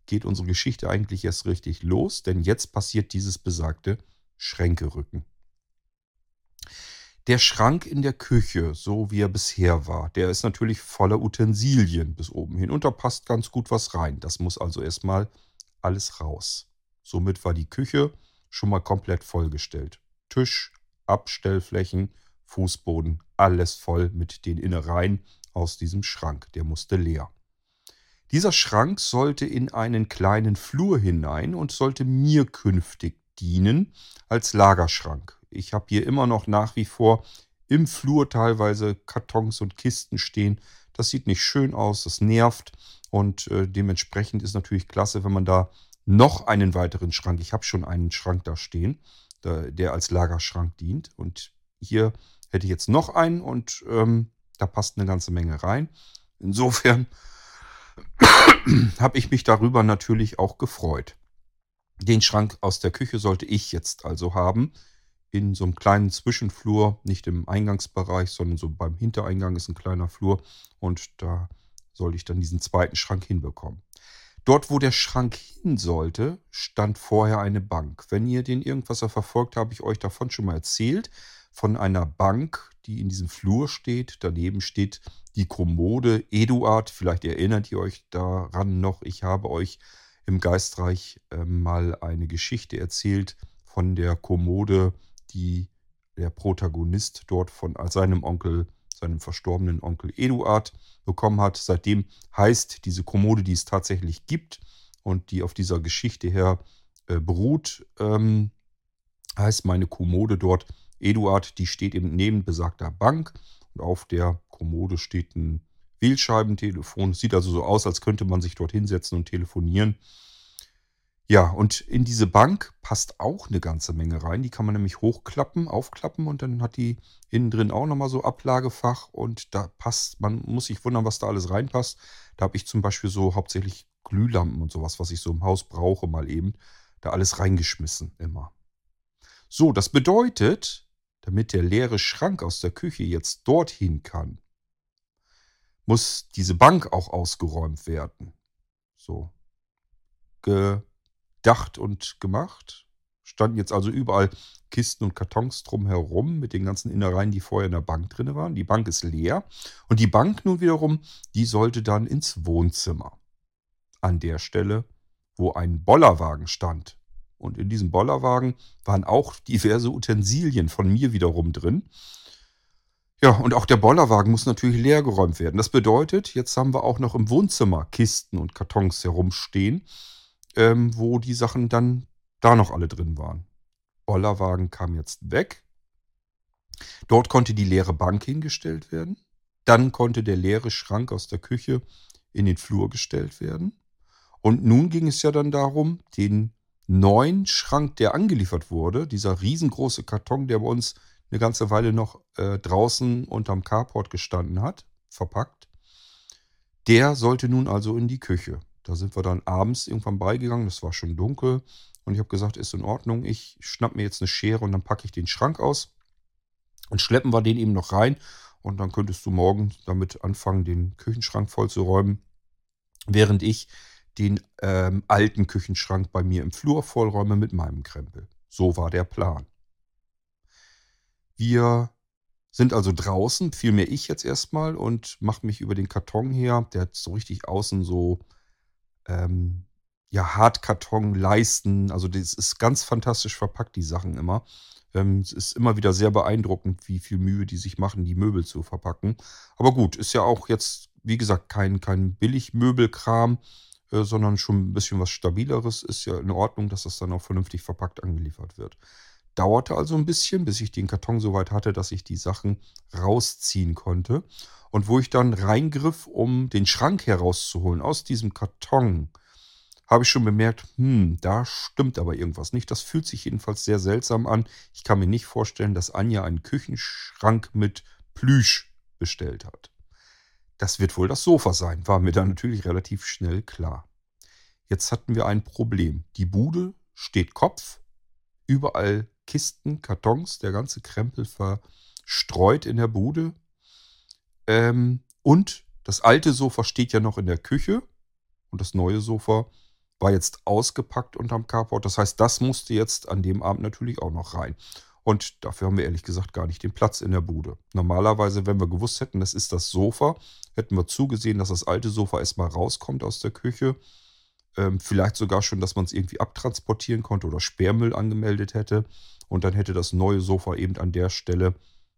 geht unsere Geschichte eigentlich erst richtig los, denn jetzt passiert dieses besagte Schränkerücken. Der Schrank in der Küche, so wie er bisher war, der ist natürlich voller Utensilien bis oben hin und da passt ganz gut was rein. Das muss also erstmal alles raus. Somit war die Küche schon mal komplett vollgestellt. Tisch, Abstellflächen, Fußboden, alles voll mit den Innereien aus diesem Schrank. Der musste leer. Dieser Schrank sollte in einen kleinen Flur hinein und sollte mir künftig dienen als Lagerschrank. Ich habe hier immer noch nach wie vor im Flur teilweise Kartons und Kisten stehen. Das sieht nicht schön aus, das nervt und äh, dementsprechend ist natürlich klasse, wenn man da noch einen weiteren Schrank, ich habe schon einen Schrank da stehen, der, der als Lagerschrank dient und hier hätte ich jetzt noch einen und ähm, da passt eine ganze Menge rein. Insofern habe ich mich darüber natürlich auch gefreut. Den Schrank aus der Küche sollte ich jetzt also haben. In so einem kleinen Zwischenflur, nicht im Eingangsbereich, sondern so beim Hintereingang ist ein kleiner Flur und da sollte ich dann diesen zweiten Schrank hinbekommen. Dort, wo der Schrank hin sollte, stand vorher eine Bank. Wenn ihr den Irgendwasser verfolgt, habe ich euch davon schon mal erzählt. Von einer Bank, die in diesem Flur steht. Daneben steht die Kommode. Eduard, vielleicht erinnert ihr euch daran noch, ich habe euch im Geistreich äh, mal eine Geschichte erzählt von der Kommode, die der Protagonist dort von seinem Onkel, seinem verstorbenen Onkel Eduard bekommen hat. Seitdem heißt diese Kommode, die es tatsächlich gibt und die auf dieser Geschichte her äh, beruht, ähm, heißt meine Kommode dort Eduard, die steht eben neben besagter Bank und auf der Kommode steht ein Wählscheibentelefon. Sieht also so aus, als könnte man sich dort hinsetzen und telefonieren. Ja, und in diese Bank passt auch eine ganze Menge rein. Die kann man nämlich hochklappen, aufklappen und dann hat die innen drin auch nochmal so Ablagefach und da passt, man muss sich wundern, was da alles reinpasst. Da habe ich zum Beispiel so hauptsächlich Glühlampen und sowas, was ich so im Haus brauche, mal eben, da alles reingeschmissen immer. So, das bedeutet, damit der leere Schrank aus der Küche jetzt dorthin kann, muss diese Bank auch ausgeräumt werden. So. Gedacht und gemacht. Standen jetzt also überall Kisten und Kartons drumherum mit den ganzen Innereien, die vorher in der Bank drin waren. Die Bank ist leer. Und die Bank nun wiederum, die sollte dann ins Wohnzimmer. An der Stelle, wo ein Bollerwagen stand. Und in diesem Bollerwagen waren auch diverse Utensilien von mir wiederum drin. Ja, und auch der Bollerwagen muss natürlich leergeräumt werden. Das bedeutet, jetzt haben wir auch noch im Wohnzimmer Kisten und Kartons herumstehen, ähm, wo die Sachen dann da noch alle drin waren. Bollerwagen kam jetzt weg. Dort konnte die leere Bank hingestellt werden. Dann konnte der leere Schrank aus der Küche in den Flur gestellt werden. Und nun ging es ja dann darum, den neuen Schrank, der angeliefert wurde, dieser riesengroße Karton, der bei uns eine ganze Weile noch äh, draußen unterm Carport gestanden hat, verpackt, der sollte nun also in die Küche. Da sind wir dann abends irgendwann beigegangen, das war schon dunkel. Und ich habe gesagt, ist in Ordnung, ich schnapp mir jetzt eine Schere und dann packe ich den Schrank aus und schleppen wir den eben noch rein. Und dann könntest du morgen damit anfangen, den Küchenschrank voll zu räumen, während ich den ähm, alten Küchenschrank bei mir im Flur vollräume mit meinem Krempel. So war der Plan. Wir sind also draußen, vielmehr ich jetzt erstmal und mache mich über den Karton her. Der hat so richtig außen so ähm, ja, Hartkarton-Leisten. Also das ist ganz fantastisch verpackt, die Sachen immer. Ähm, es ist immer wieder sehr beeindruckend, wie viel Mühe die sich machen, die Möbel zu verpacken. Aber gut, ist ja auch jetzt, wie gesagt, kein, kein Billigmöbelkram. Äh, sondern schon ein bisschen was Stabileres. Ist ja in Ordnung, dass das dann auch vernünftig verpackt angeliefert wird. Dauerte also ein bisschen, bis ich den Karton so weit hatte, dass ich die Sachen rausziehen konnte. Und wo ich dann reingriff, um den Schrank herauszuholen aus diesem Karton, habe ich schon bemerkt, hm, da stimmt aber irgendwas nicht. Das fühlt sich jedenfalls sehr seltsam an. Ich kann mir nicht vorstellen, dass Anja einen Küchenschrank mit Plüsch bestellt hat. Das wird wohl das Sofa sein, war mir dann natürlich relativ schnell klar. Jetzt hatten wir ein Problem. Die Bude steht Kopf, überall Kisten, Kartons, der ganze Krempel verstreut in der Bude. Ähm, und das alte Sofa steht ja noch in der Küche und das neue Sofa war jetzt ausgepackt unterm Carport. Das heißt, das musste jetzt an dem Abend natürlich auch noch rein. Und dafür haben wir ehrlich gesagt gar nicht den Platz in der Bude. Normalerweise, wenn wir gewusst hätten, das ist das Sofa, hätten wir zugesehen, dass das alte Sofa erstmal rauskommt aus der Küche. Ähm, vielleicht sogar schon, dass man es irgendwie abtransportieren konnte oder Sperrmüll angemeldet hätte. Und dann hätte das neue Sofa eben an der Stelle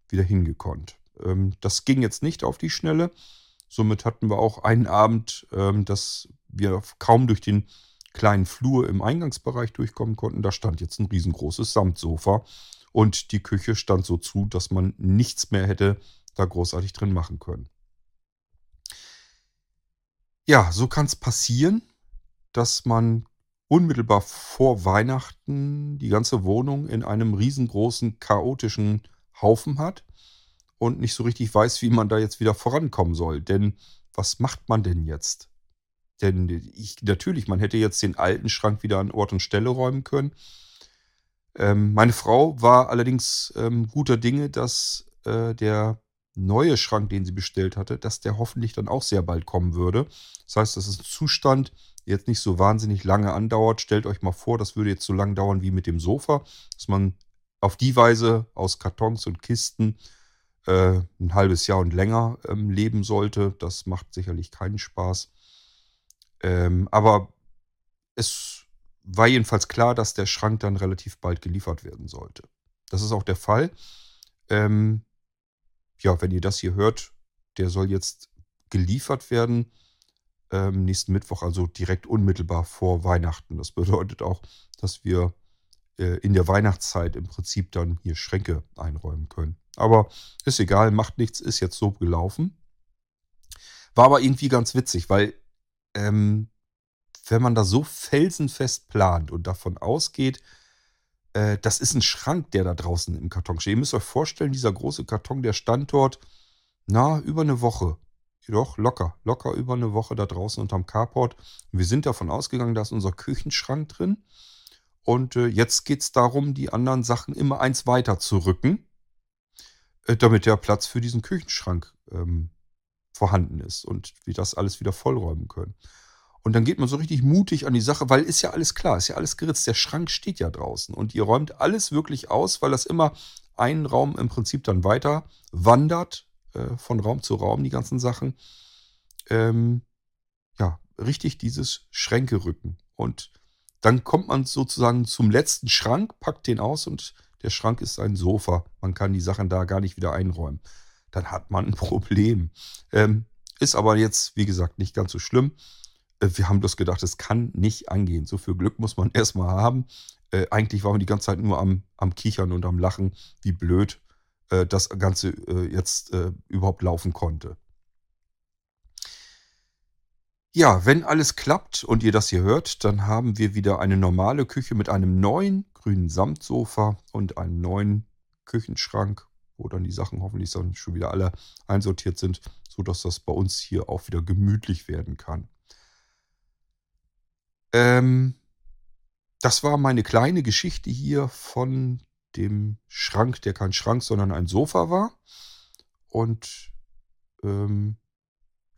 wieder hingekonnt. Ähm, das ging jetzt nicht auf die Schnelle. Somit hatten wir auch einen Abend, ähm, dass wir kaum durch den kleinen Flur im Eingangsbereich durchkommen konnten. Da stand jetzt ein riesengroßes Samtsofa und die Küche stand so zu, dass man nichts mehr hätte da großartig drin machen können. Ja, so kann es passieren, dass man unmittelbar vor Weihnachten die ganze Wohnung in einem riesengroßen, chaotischen Haufen hat und nicht so richtig weiß, wie man da jetzt wieder vorankommen soll. Denn was macht man denn jetzt? Denn ich, natürlich, man hätte jetzt den alten Schrank wieder an Ort und Stelle räumen können. Ähm, meine Frau war allerdings ähm, guter Dinge, dass äh, der neue Schrank, den sie bestellt hatte, dass der hoffentlich dann auch sehr bald kommen würde. Das heißt, das ist ein Zustand, der jetzt nicht so wahnsinnig lange andauert. Stellt euch mal vor, das würde jetzt so lange dauern wie mit dem Sofa, dass man auf die Weise aus Kartons und Kisten äh, ein halbes Jahr und länger ähm, leben sollte. Das macht sicherlich keinen Spaß. Ähm, aber es war jedenfalls klar, dass der Schrank dann relativ bald geliefert werden sollte. Das ist auch der Fall. Ähm, ja, wenn ihr das hier hört, der soll jetzt geliefert werden. Ähm, nächsten Mittwoch, also direkt unmittelbar vor Weihnachten. Das bedeutet auch, dass wir äh, in der Weihnachtszeit im Prinzip dann hier Schränke einräumen können. Aber ist egal, macht nichts, ist jetzt so gelaufen. War aber irgendwie ganz witzig, weil ähm, wenn man da so felsenfest plant und davon ausgeht, äh, das ist ein Schrank, der da draußen im Karton steht. Ihr müsst euch vorstellen, dieser große Karton, der stand dort, na, über eine Woche. Doch, locker, locker über eine Woche da draußen unterm Carport. Wir sind davon ausgegangen, da ist unser Küchenschrank drin. Und äh, jetzt geht es darum, die anderen Sachen immer eins weiter zu rücken, äh, damit der Platz für diesen Küchenschrank ähm, vorhanden ist und wir das alles wieder vollräumen können. Und dann geht man so richtig mutig an die Sache, weil ist ja alles klar, ist ja alles geritzt. Der Schrank steht ja draußen und ihr räumt alles wirklich aus, weil das immer einen Raum im Prinzip dann weiter wandert, äh, von Raum zu Raum, die ganzen Sachen. Ähm, ja, richtig dieses Schränke rücken. Und dann kommt man sozusagen zum letzten Schrank, packt den aus und der Schrank ist ein Sofa. Man kann die Sachen da gar nicht wieder einräumen. Dann hat man ein *laughs* Problem. Ähm, ist aber jetzt, wie gesagt, nicht ganz so schlimm. Äh, wir haben bloß gedacht, es kann nicht angehen. So viel Glück muss man *laughs* erstmal haben. Äh, eigentlich waren wir die ganze Zeit nur am, am Kichern und am Lachen, wie blöd äh, das Ganze äh, jetzt äh, überhaupt laufen konnte. Ja, wenn alles klappt und ihr das hier hört, dann haben wir wieder eine normale Küche mit einem neuen grünen Samtsofa und einem neuen Küchenschrank, wo dann die Sachen hoffentlich dann schon wieder alle einsortiert sind, sodass das bei uns hier auch wieder gemütlich werden kann. Ähm, das war meine kleine Geschichte hier von dem Schrank, der kein Schrank, sondern ein Sofa war. Und ähm,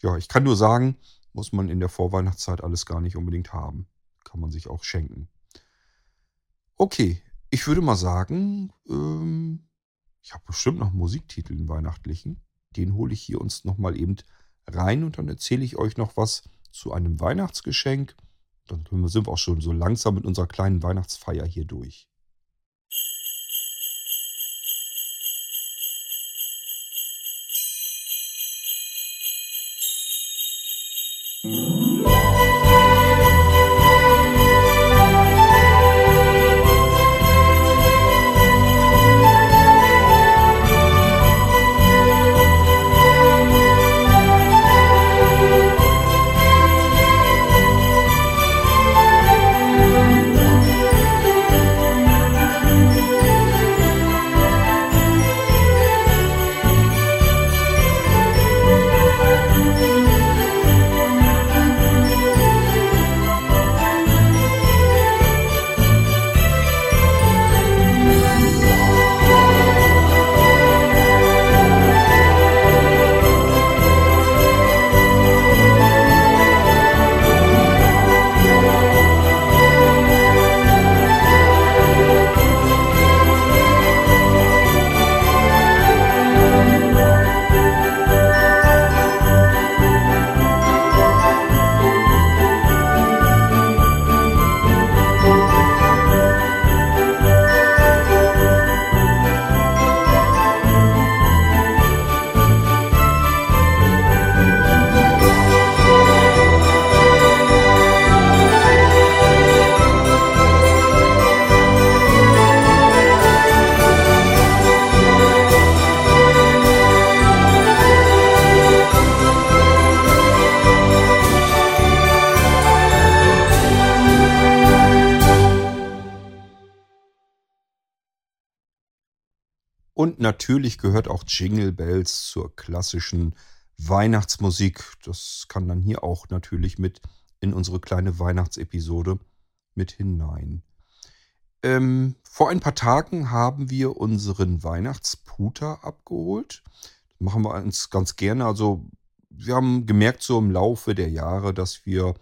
ja, ich kann nur sagen, muss man in der Vorweihnachtszeit alles gar nicht unbedingt haben. Kann man sich auch schenken. Okay, ich würde mal sagen, ähm, ich habe bestimmt noch Musiktitel in weihnachtlichen. Den hole ich hier uns nochmal eben rein und dann erzähle ich euch noch was zu einem Weihnachtsgeschenk dann sind wir auch schon so langsam mit unserer kleinen Weihnachtsfeier hier durch. Natürlich gehört auch Jingle Bells zur klassischen Weihnachtsmusik. Das kann dann hier auch natürlich mit in unsere kleine Weihnachtsepisode mit hinein. Ähm, vor ein paar Tagen haben wir unseren Weihnachtsputer abgeholt. Das machen wir uns ganz gerne. Also wir haben gemerkt so im Laufe der Jahre, dass wir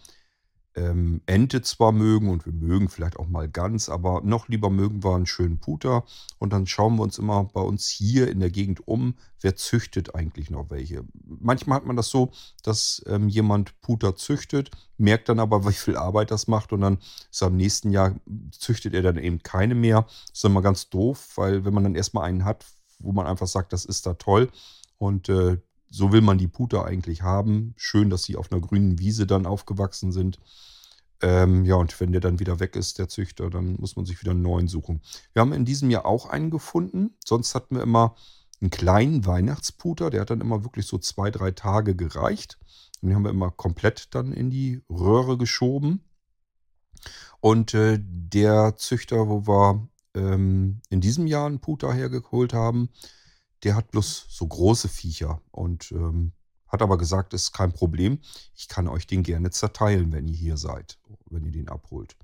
ähm, Ente zwar mögen und wir mögen vielleicht auch mal Gans, aber noch lieber mögen wir einen schönen Puter. Und dann schauen wir uns immer bei uns hier in der Gegend um, wer züchtet eigentlich noch welche. Manchmal hat man das so, dass ähm, jemand Puter züchtet, merkt dann aber, *laughs* wie viel Arbeit das macht und dann ist am nächsten Jahr züchtet er dann eben keine mehr. Das ist immer ganz doof, weil wenn man dann erstmal einen hat, wo man einfach sagt, das ist da toll und äh, so will man die Puter eigentlich haben. Schön, dass sie auf einer grünen Wiese dann aufgewachsen sind. Ähm, ja, und wenn der dann wieder weg ist, der Züchter, dann muss man sich wieder einen neuen suchen. Wir haben in diesem Jahr auch einen gefunden. Sonst hatten wir immer einen kleinen Weihnachtsputer. Der hat dann immer wirklich so zwei, drei Tage gereicht. Und den haben wir immer komplett dann in die Röhre geschoben. Und äh, der Züchter, wo wir ähm, in diesem Jahr einen Puter hergeholt haben, der hat bloß so große Viecher und ähm, hat aber gesagt, ist kein Problem. Ich kann euch den gerne zerteilen, wenn ihr hier seid, wenn ihr den abholt.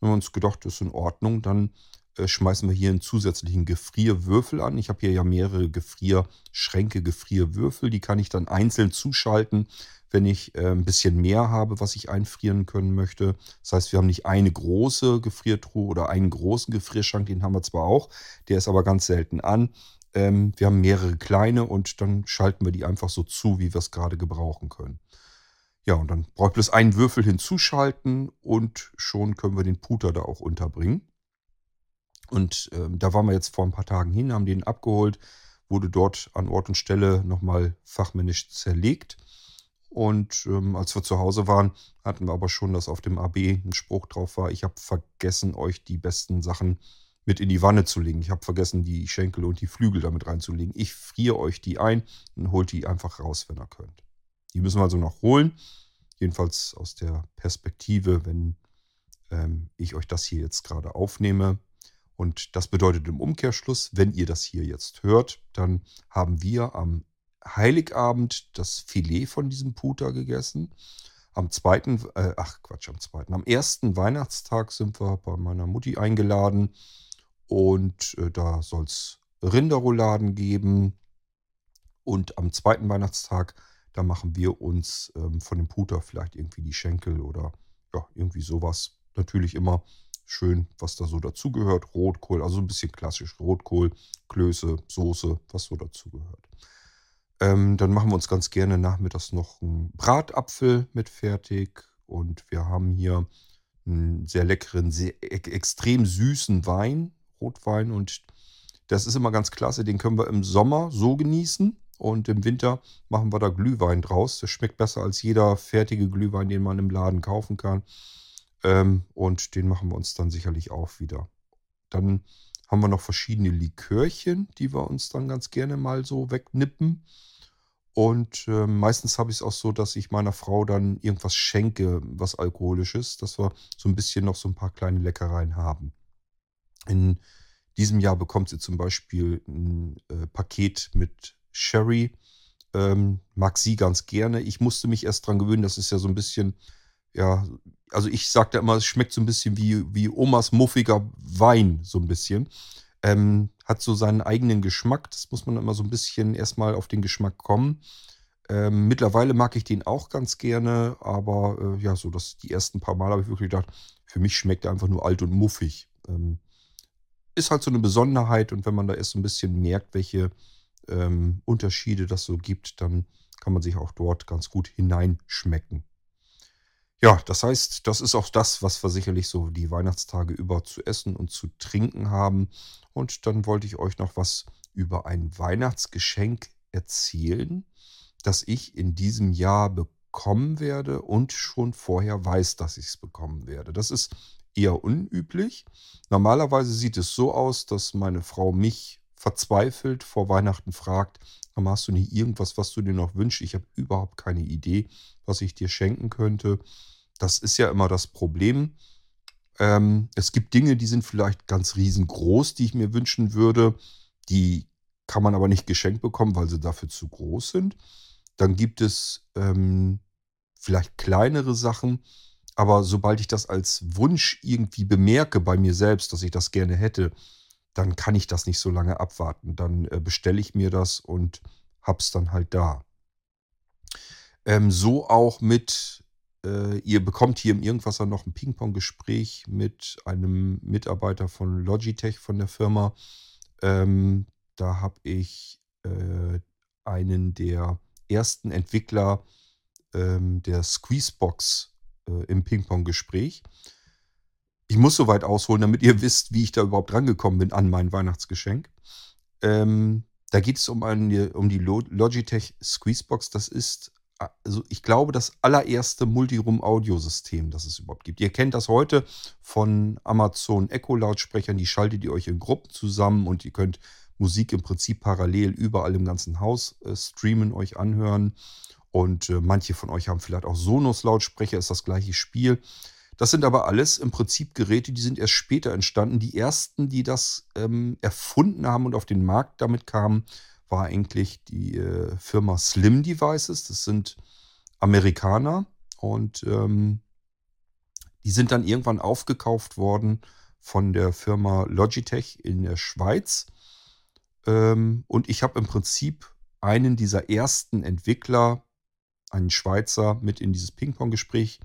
Wenn wir uns gedacht, das ist in Ordnung, dann äh, schmeißen wir hier einen zusätzlichen Gefrierwürfel an. Ich habe hier ja mehrere Gefrierschränke, Gefrierwürfel. Die kann ich dann einzeln zuschalten, wenn ich äh, ein bisschen mehr habe, was ich einfrieren können möchte. Das heißt, wir haben nicht eine große Gefriertruhe oder einen großen Gefrierschrank, den haben wir zwar auch, der ist aber ganz selten an. Ähm, wir haben mehrere kleine und dann schalten wir die einfach so zu, wie wir es gerade gebrauchen können. Ja, und dann ich bloß einen Würfel hinzuschalten und schon können wir den Puter da auch unterbringen. Und ähm, da waren wir jetzt vor ein paar Tagen hin, haben den abgeholt, wurde dort an Ort und Stelle nochmal fachmännisch zerlegt. Und ähm, als wir zu Hause waren, hatten wir aber schon, dass auf dem AB ein Spruch drauf war, ich habe vergessen, euch die besten Sachen mit in die Wanne zu legen. Ich habe vergessen, die Schenkel und die Flügel damit reinzulegen. Ich friere euch die ein und holt die einfach raus, wenn ihr könnt. Die müssen wir also noch holen. Jedenfalls aus der Perspektive, wenn ähm, ich euch das hier jetzt gerade aufnehme. Und das bedeutet im Umkehrschluss, wenn ihr das hier jetzt hört, dann haben wir am Heiligabend das Filet von diesem Puter gegessen. Am zweiten, äh, ach Quatsch, am zweiten, am ersten Weihnachtstag sind wir bei meiner Mutti eingeladen und äh, da soll es Rinderrouladen geben. Und am zweiten Weihnachtstag, da machen wir uns ähm, von dem Puter vielleicht irgendwie die Schenkel oder ja, irgendwie sowas. Natürlich immer schön, was da so dazugehört. Rotkohl, also ein bisschen klassisch. Rotkohl, Klöße, Soße, was so dazugehört. Ähm, dann machen wir uns ganz gerne nachmittags noch einen Bratapfel mit fertig. Und wir haben hier einen sehr leckeren, sehr e extrem süßen Wein. Rotwein und das ist immer ganz klasse. Den können wir im Sommer so genießen und im Winter machen wir da Glühwein draus. Das schmeckt besser als jeder fertige Glühwein, den man im Laden kaufen kann. Ähm, und den machen wir uns dann sicherlich auch wieder. Dann haben wir noch verschiedene Likörchen, die wir uns dann ganz gerne mal so wegnippen. Und äh, meistens habe ich es auch so, dass ich meiner Frau dann irgendwas schenke, was alkoholisches, dass wir so ein bisschen noch so ein paar kleine Leckereien haben. In diesem Jahr bekommt sie zum Beispiel ein äh, Paket mit Sherry. Ähm, mag sie ganz gerne. Ich musste mich erst dran gewöhnen, das ist ja so ein bisschen, ja, also ich sagte immer, es schmeckt so ein bisschen wie, wie Omas muffiger Wein, so ein bisschen. Ähm, hat so seinen eigenen Geschmack. Das muss man immer so ein bisschen erstmal auf den Geschmack kommen. Ähm, mittlerweile mag ich den auch ganz gerne, aber äh, ja, so dass die ersten paar Mal habe ich wirklich gedacht, für mich schmeckt er einfach nur alt und muffig. Ähm, ist halt so eine Besonderheit und wenn man da erst so ein bisschen merkt, welche ähm, Unterschiede das so gibt, dann kann man sich auch dort ganz gut hineinschmecken. Ja, das heißt, das ist auch das, was wir sicherlich so die Weihnachtstage über zu essen und zu trinken haben. Und dann wollte ich euch noch was über ein Weihnachtsgeschenk erzählen, das ich in diesem Jahr bekommen werde und schon vorher weiß, dass ich es bekommen werde. Das ist eher unüblich. Normalerweise sieht es so aus, dass meine Frau mich verzweifelt vor Weihnachten fragt, hast du nicht irgendwas, was du dir noch wünschst? Ich habe überhaupt keine Idee, was ich dir schenken könnte. Das ist ja immer das Problem. Ähm, es gibt Dinge, die sind vielleicht ganz riesengroß, die ich mir wünschen würde. Die kann man aber nicht geschenkt bekommen, weil sie dafür zu groß sind. Dann gibt es ähm, vielleicht kleinere Sachen, aber sobald ich das als Wunsch irgendwie bemerke bei mir selbst, dass ich das gerne hätte, dann kann ich das nicht so lange abwarten. Dann äh, bestelle ich mir das und hab's dann halt da. Ähm, so auch mit äh, ihr bekommt hier im Irgendwasser noch ein Ping-Pong-Gespräch mit einem Mitarbeiter von Logitech von der Firma. Ähm, da habe ich äh, einen der ersten Entwickler ähm, der Squeezebox äh, im Ping-Pong-Gespräch. Ich muss so weit ausholen, damit ihr wisst, wie ich da überhaupt rangekommen bin an mein Weihnachtsgeschenk. Ähm, da geht es um, eine, um die Logitech Squeezebox. Das ist, also ich glaube, das allererste Multiroom-Audiosystem, das es überhaupt gibt. Ihr kennt das heute von Amazon Echo-Lautsprechern. Die schaltet ihr euch in Gruppen zusammen und ihr könnt Musik im Prinzip parallel überall im ganzen Haus äh, streamen, euch anhören. Und äh, manche von euch haben vielleicht auch Sonos-Lautsprecher, ist das gleiche Spiel. Das sind aber alles im Prinzip Geräte, die sind erst später entstanden. Die ersten, die das ähm, erfunden haben und auf den Markt damit kamen, war eigentlich die äh, Firma Slim Devices. Das sind Amerikaner und ähm, die sind dann irgendwann aufgekauft worden von der Firma Logitech in der Schweiz. Ähm, und ich habe im Prinzip einen dieser ersten Entwickler einen Schweizer mit in dieses Ping-Pong-Gespräch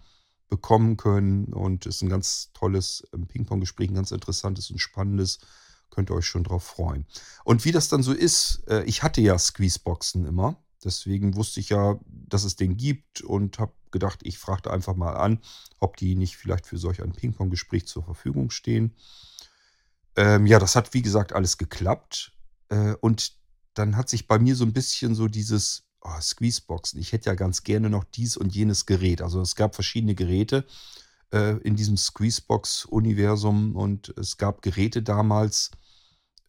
bekommen können. Und es ist ein ganz tolles ähm, Ping-Pong-Gespräch, ein ganz interessantes und spannendes. Könnt ihr euch schon drauf freuen. Und wie das dann so ist, äh, ich hatte ja Squeezeboxen immer. Deswegen wusste ich ja, dass es den gibt und habe gedacht, ich fragte einfach mal an, ob die nicht vielleicht für solch ein Ping-Pong-Gespräch zur Verfügung stehen. Ähm, ja, das hat wie gesagt alles geklappt. Äh, und dann hat sich bei mir so ein bisschen so dieses oh, Squeezeboxen. Ich hätte ja ganz gerne noch dies und jenes Gerät. Also es gab verschiedene Geräte äh, in diesem Squeezebox-Universum und es gab Geräte damals,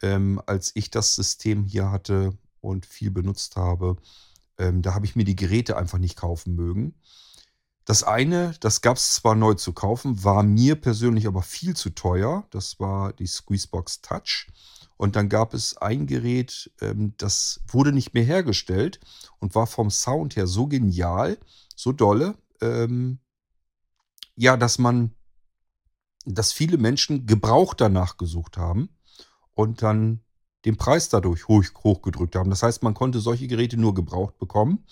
ähm, als ich das System hier hatte und viel benutzt habe. Ähm, da habe ich mir die Geräte einfach nicht kaufen mögen. Das eine, das gab es zwar neu zu kaufen, war mir persönlich aber viel zu teuer. Das war die Squeezebox Touch. Und dann gab es ein Gerät, ähm, das wurde nicht mehr hergestellt und war vom Sound her so genial, so dolle, ähm, ja, dass man, dass viele Menschen Gebrauch danach gesucht haben und dann den Preis dadurch hoch, hochgedrückt haben. Das heißt, man konnte solche Geräte nur gebraucht bekommen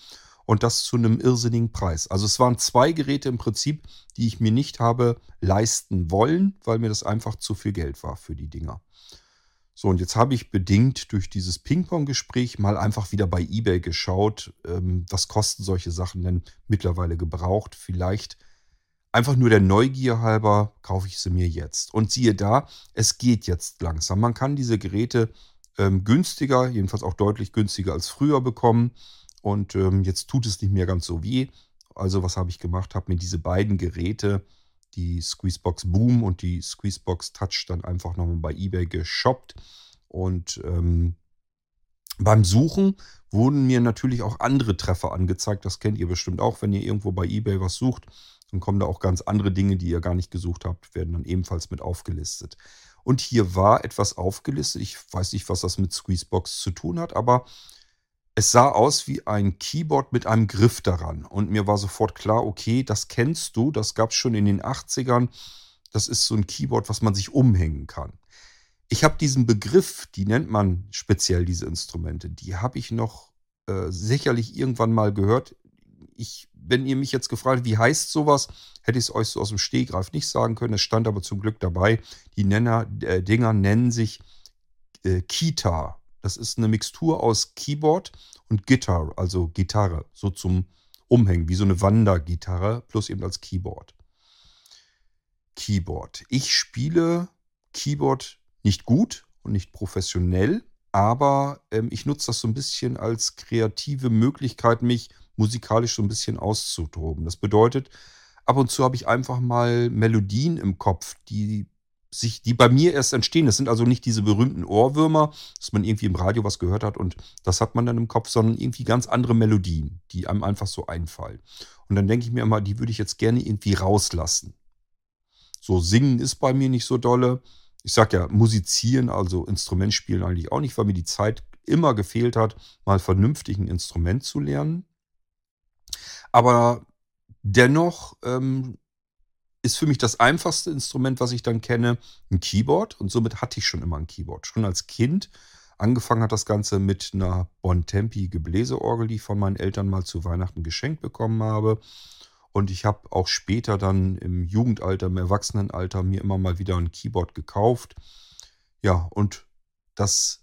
und das zu einem irrsinnigen Preis. Also es waren zwei Geräte im Prinzip, die ich mir nicht habe leisten wollen, weil mir das einfach zu viel Geld war für die Dinger. So, und jetzt habe ich bedingt durch dieses Ping-Pong-Gespräch mal einfach wieder bei eBay geschaut, ähm, was kosten solche Sachen denn mittlerweile gebraucht. Vielleicht einfach nur der Neugier halber kaufe ich sie mir jetzt. Und siehe da, es geht jetzt langsam. Man kann diese Geräte ähm, günstiger, jedenfalls auch deutlich günstiger als früher bekommen. Und ähm, jetzt tut es nicht mehr ganz so weh. Also was habe ich gemacht? Habe mir diese beiden Geräte die Squeezebox Boom und die Squeezebox Touch dann einfach nochmal bei eBay geshoppt. Und ähm, beim Suchen wurden mir natürlich auch andere Treffer angezeigt. Das kennt ihr bestimmt auch, wenn ihr irgendwo bei eBay was sucht. Dann kommen da auch ganz andere Dinge, die ihr gar nicht gesucht habt, werden dann ebenfalls mit aufgelistet. Und hier war etwas aufgelistet. Ich weiß nicht, was das mit Squeezebox zu tun hat, aber es sah aus wie ein Keyboard mit einem Griff daran. Und mir war sofort klar, okay, das kennst du, das gab es schon in den 80ern. Das ist so ein Keyboard, was man sich umhängen kann. Ich habe diesen Begriff, die nennt man speziell diese Instrumente, die habe ich noch äh, sicherlich irgendwann mal gehört. Ich, wenn ihr mich jetzt gefragt, wie heißt sowas, hätte ich es euch so aus dem Stehgreif nicht sagen können. Es stand aber zum Glück dabei. Die Nenner, äh, Dinger nennen sich äh, Kita das ist eine Mixtur aus Keyboard und Gitarre, also Gitarre, so zum Umhängen, wie so eine Wandergitarre, plus eben als Keyboard. Keyboard. Ich spiele Keyboard nicht gut und nicht professionell, aber ähm, ich nutze das so ein bisschen als kreative Möglichkeit, mich musikalisch so ein bisschen auszutoben. Das bedeutet, ab und zu habe ich einfach mal Melodien im Kopf, die sich, die bei mir erst entstehen. Das sind also nicht diese berühmten Ohrwürmer, dass man irgendwie im Radio was gehört hat und das hat man dann im Kopf, sondern irgendwie ganz andere Melodien, die einem einfach so einfallen. Und dann denke ich mir immer, die würde ich jetzt gerne irgendwie rauslassen. So singen ist bei mir nicht so dolle. Ich sage ja, musizieren, also Instrument spielen eigentlich auch nicht, weil mir die Zeit immer gefehlt hat, mal vernünftig ein Instrument zu lernen. Aber dennoch ähm, ist für mich das einfachste Instrument, was ich dann kenne, ein Keyboard. Und somit hatte ich schon immer ein Keyboard. Schon als Kind. Angefangen hat das Ganze mit einer Bontempi Gebläseorgel, die ich von meinen Eltern mal zu Weihnachten geschenkt bekommen habe. Und ich habe auch später dann im Jugendalter, im Erwachsenenalter mir immer mal wieder ein Keyboard gekauft. Ja, und das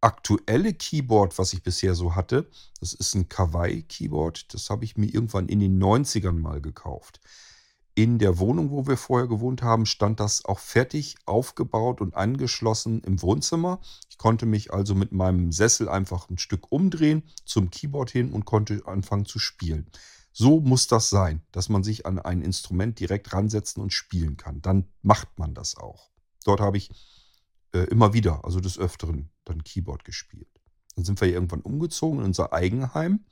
aktuelle Keyboard, was ich bisher so hatte, das ist ein Kawaii-Keyboard. Das habe ich mir irgendwann in den 90ern mal gekauft. In der Wohnung, wo wir vorher gewohnt haben, stand das auch fertig aufgebaut und angeschlossen im Wohnzimmer. Ich konnte mich also mit meinem Sessel einfach ein Stück umdrehen zum Keyboard hin und konnte anfangen zu spielen. So muss das sein, dass man sich an ein Instrument direkt ransetzen und spielen kann. Dann macht man das auch. Dort habe ich äh, immer wieder, also des Öfteren, dann Keyboard gespielt. Dann sind wir irgendwann umgezogen in unser Eigenheim.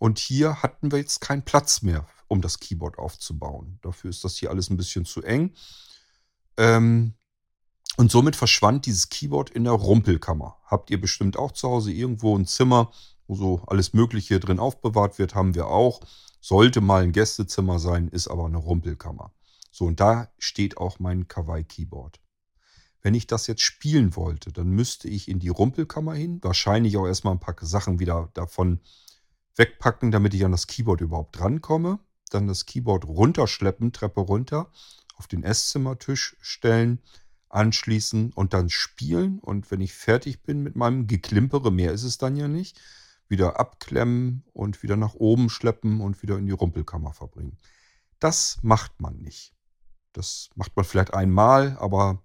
Und hier hatten wir jetzt keinen Platz mehr, um das Keyboard aufzubauen. Dafür ist das hier alles ein bisschen zu eng. Ähm, und somit verschwand dieses Keyboard in der Rumpelkammer. Habt ihr bestimmt auch zu Hause irgendwo ein Zimmer, wo so alles Mögliche drin aufbewahrt wird, haben wir auch. Sollte mal ein Gästezimmer sein, ist aber eine Rumpelkammer. So, und da steht auch mein Kawaii-Keyboard. Wenn ich das jetzt spielen wollte, dann müsste ich in die Rumpelkammer hin, wahrscheinlich auch erstmal ein paar Sachen wieder davon wegpacken, damit ich an das Keyboard überhaupt drankomme. Dann das Keyboard runterschleppen, Treppe runter, auf den Esszimmertisch stellen, anschließen und dann spielen. Und wenn ich fertig bin mit meinem Geklimpere, mehr ist es dann ja nicht, wieder abklemmen und wieder nach oben schleppen und wieder in die Rumpelkammer verbringen. Das macht man nicht. Das macht man vielleicht einmal, aber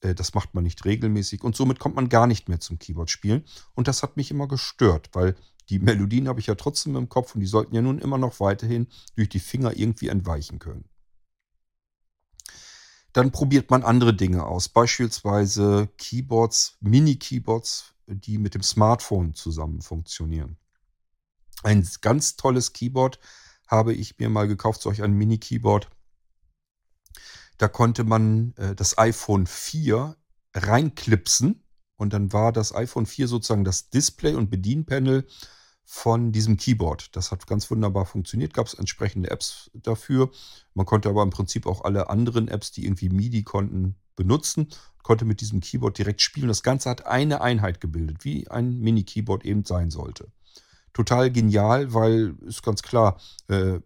äh, das macht man nicht regelmäßig und somit kommt man gar nicht mehr zum Keyboard spielen. Und das hat mich immer gestört, weil die Melodien habe ich ja trotzdem im Kopf und die sollten ja nun immer noch weiterhin durch die Finger irgendwie entweichen können. Dann probiert man andere Dinge aus, beispielsweise Keyboards, Mini-Keyboards, die mit dem Smartphone zusammen funktionieren. Ein ganz tolles Keyboard habe ich mir mal gekauft, solch ein Mini-Keyboard. Da konnte man äh, das iPhone 4 reinklipsen und dann war das iPhone 4 sozusagen das Display und Bedienpanel von diesem Keyboard. Das hat ganz wunderbar funktioniert, gab es entsprechende Apps dafür. Man konnte aber im Prinzip auch alle anderen Apps, die irgendwie MIDI konnten, benutzen, konnte mit diesem Keyboard direkt spielen. Das Ganze hat eine Einheit gebildet, wie ein Mini-Keyboard eben sein sollte. Total genial, weil ist ganz klar, äh,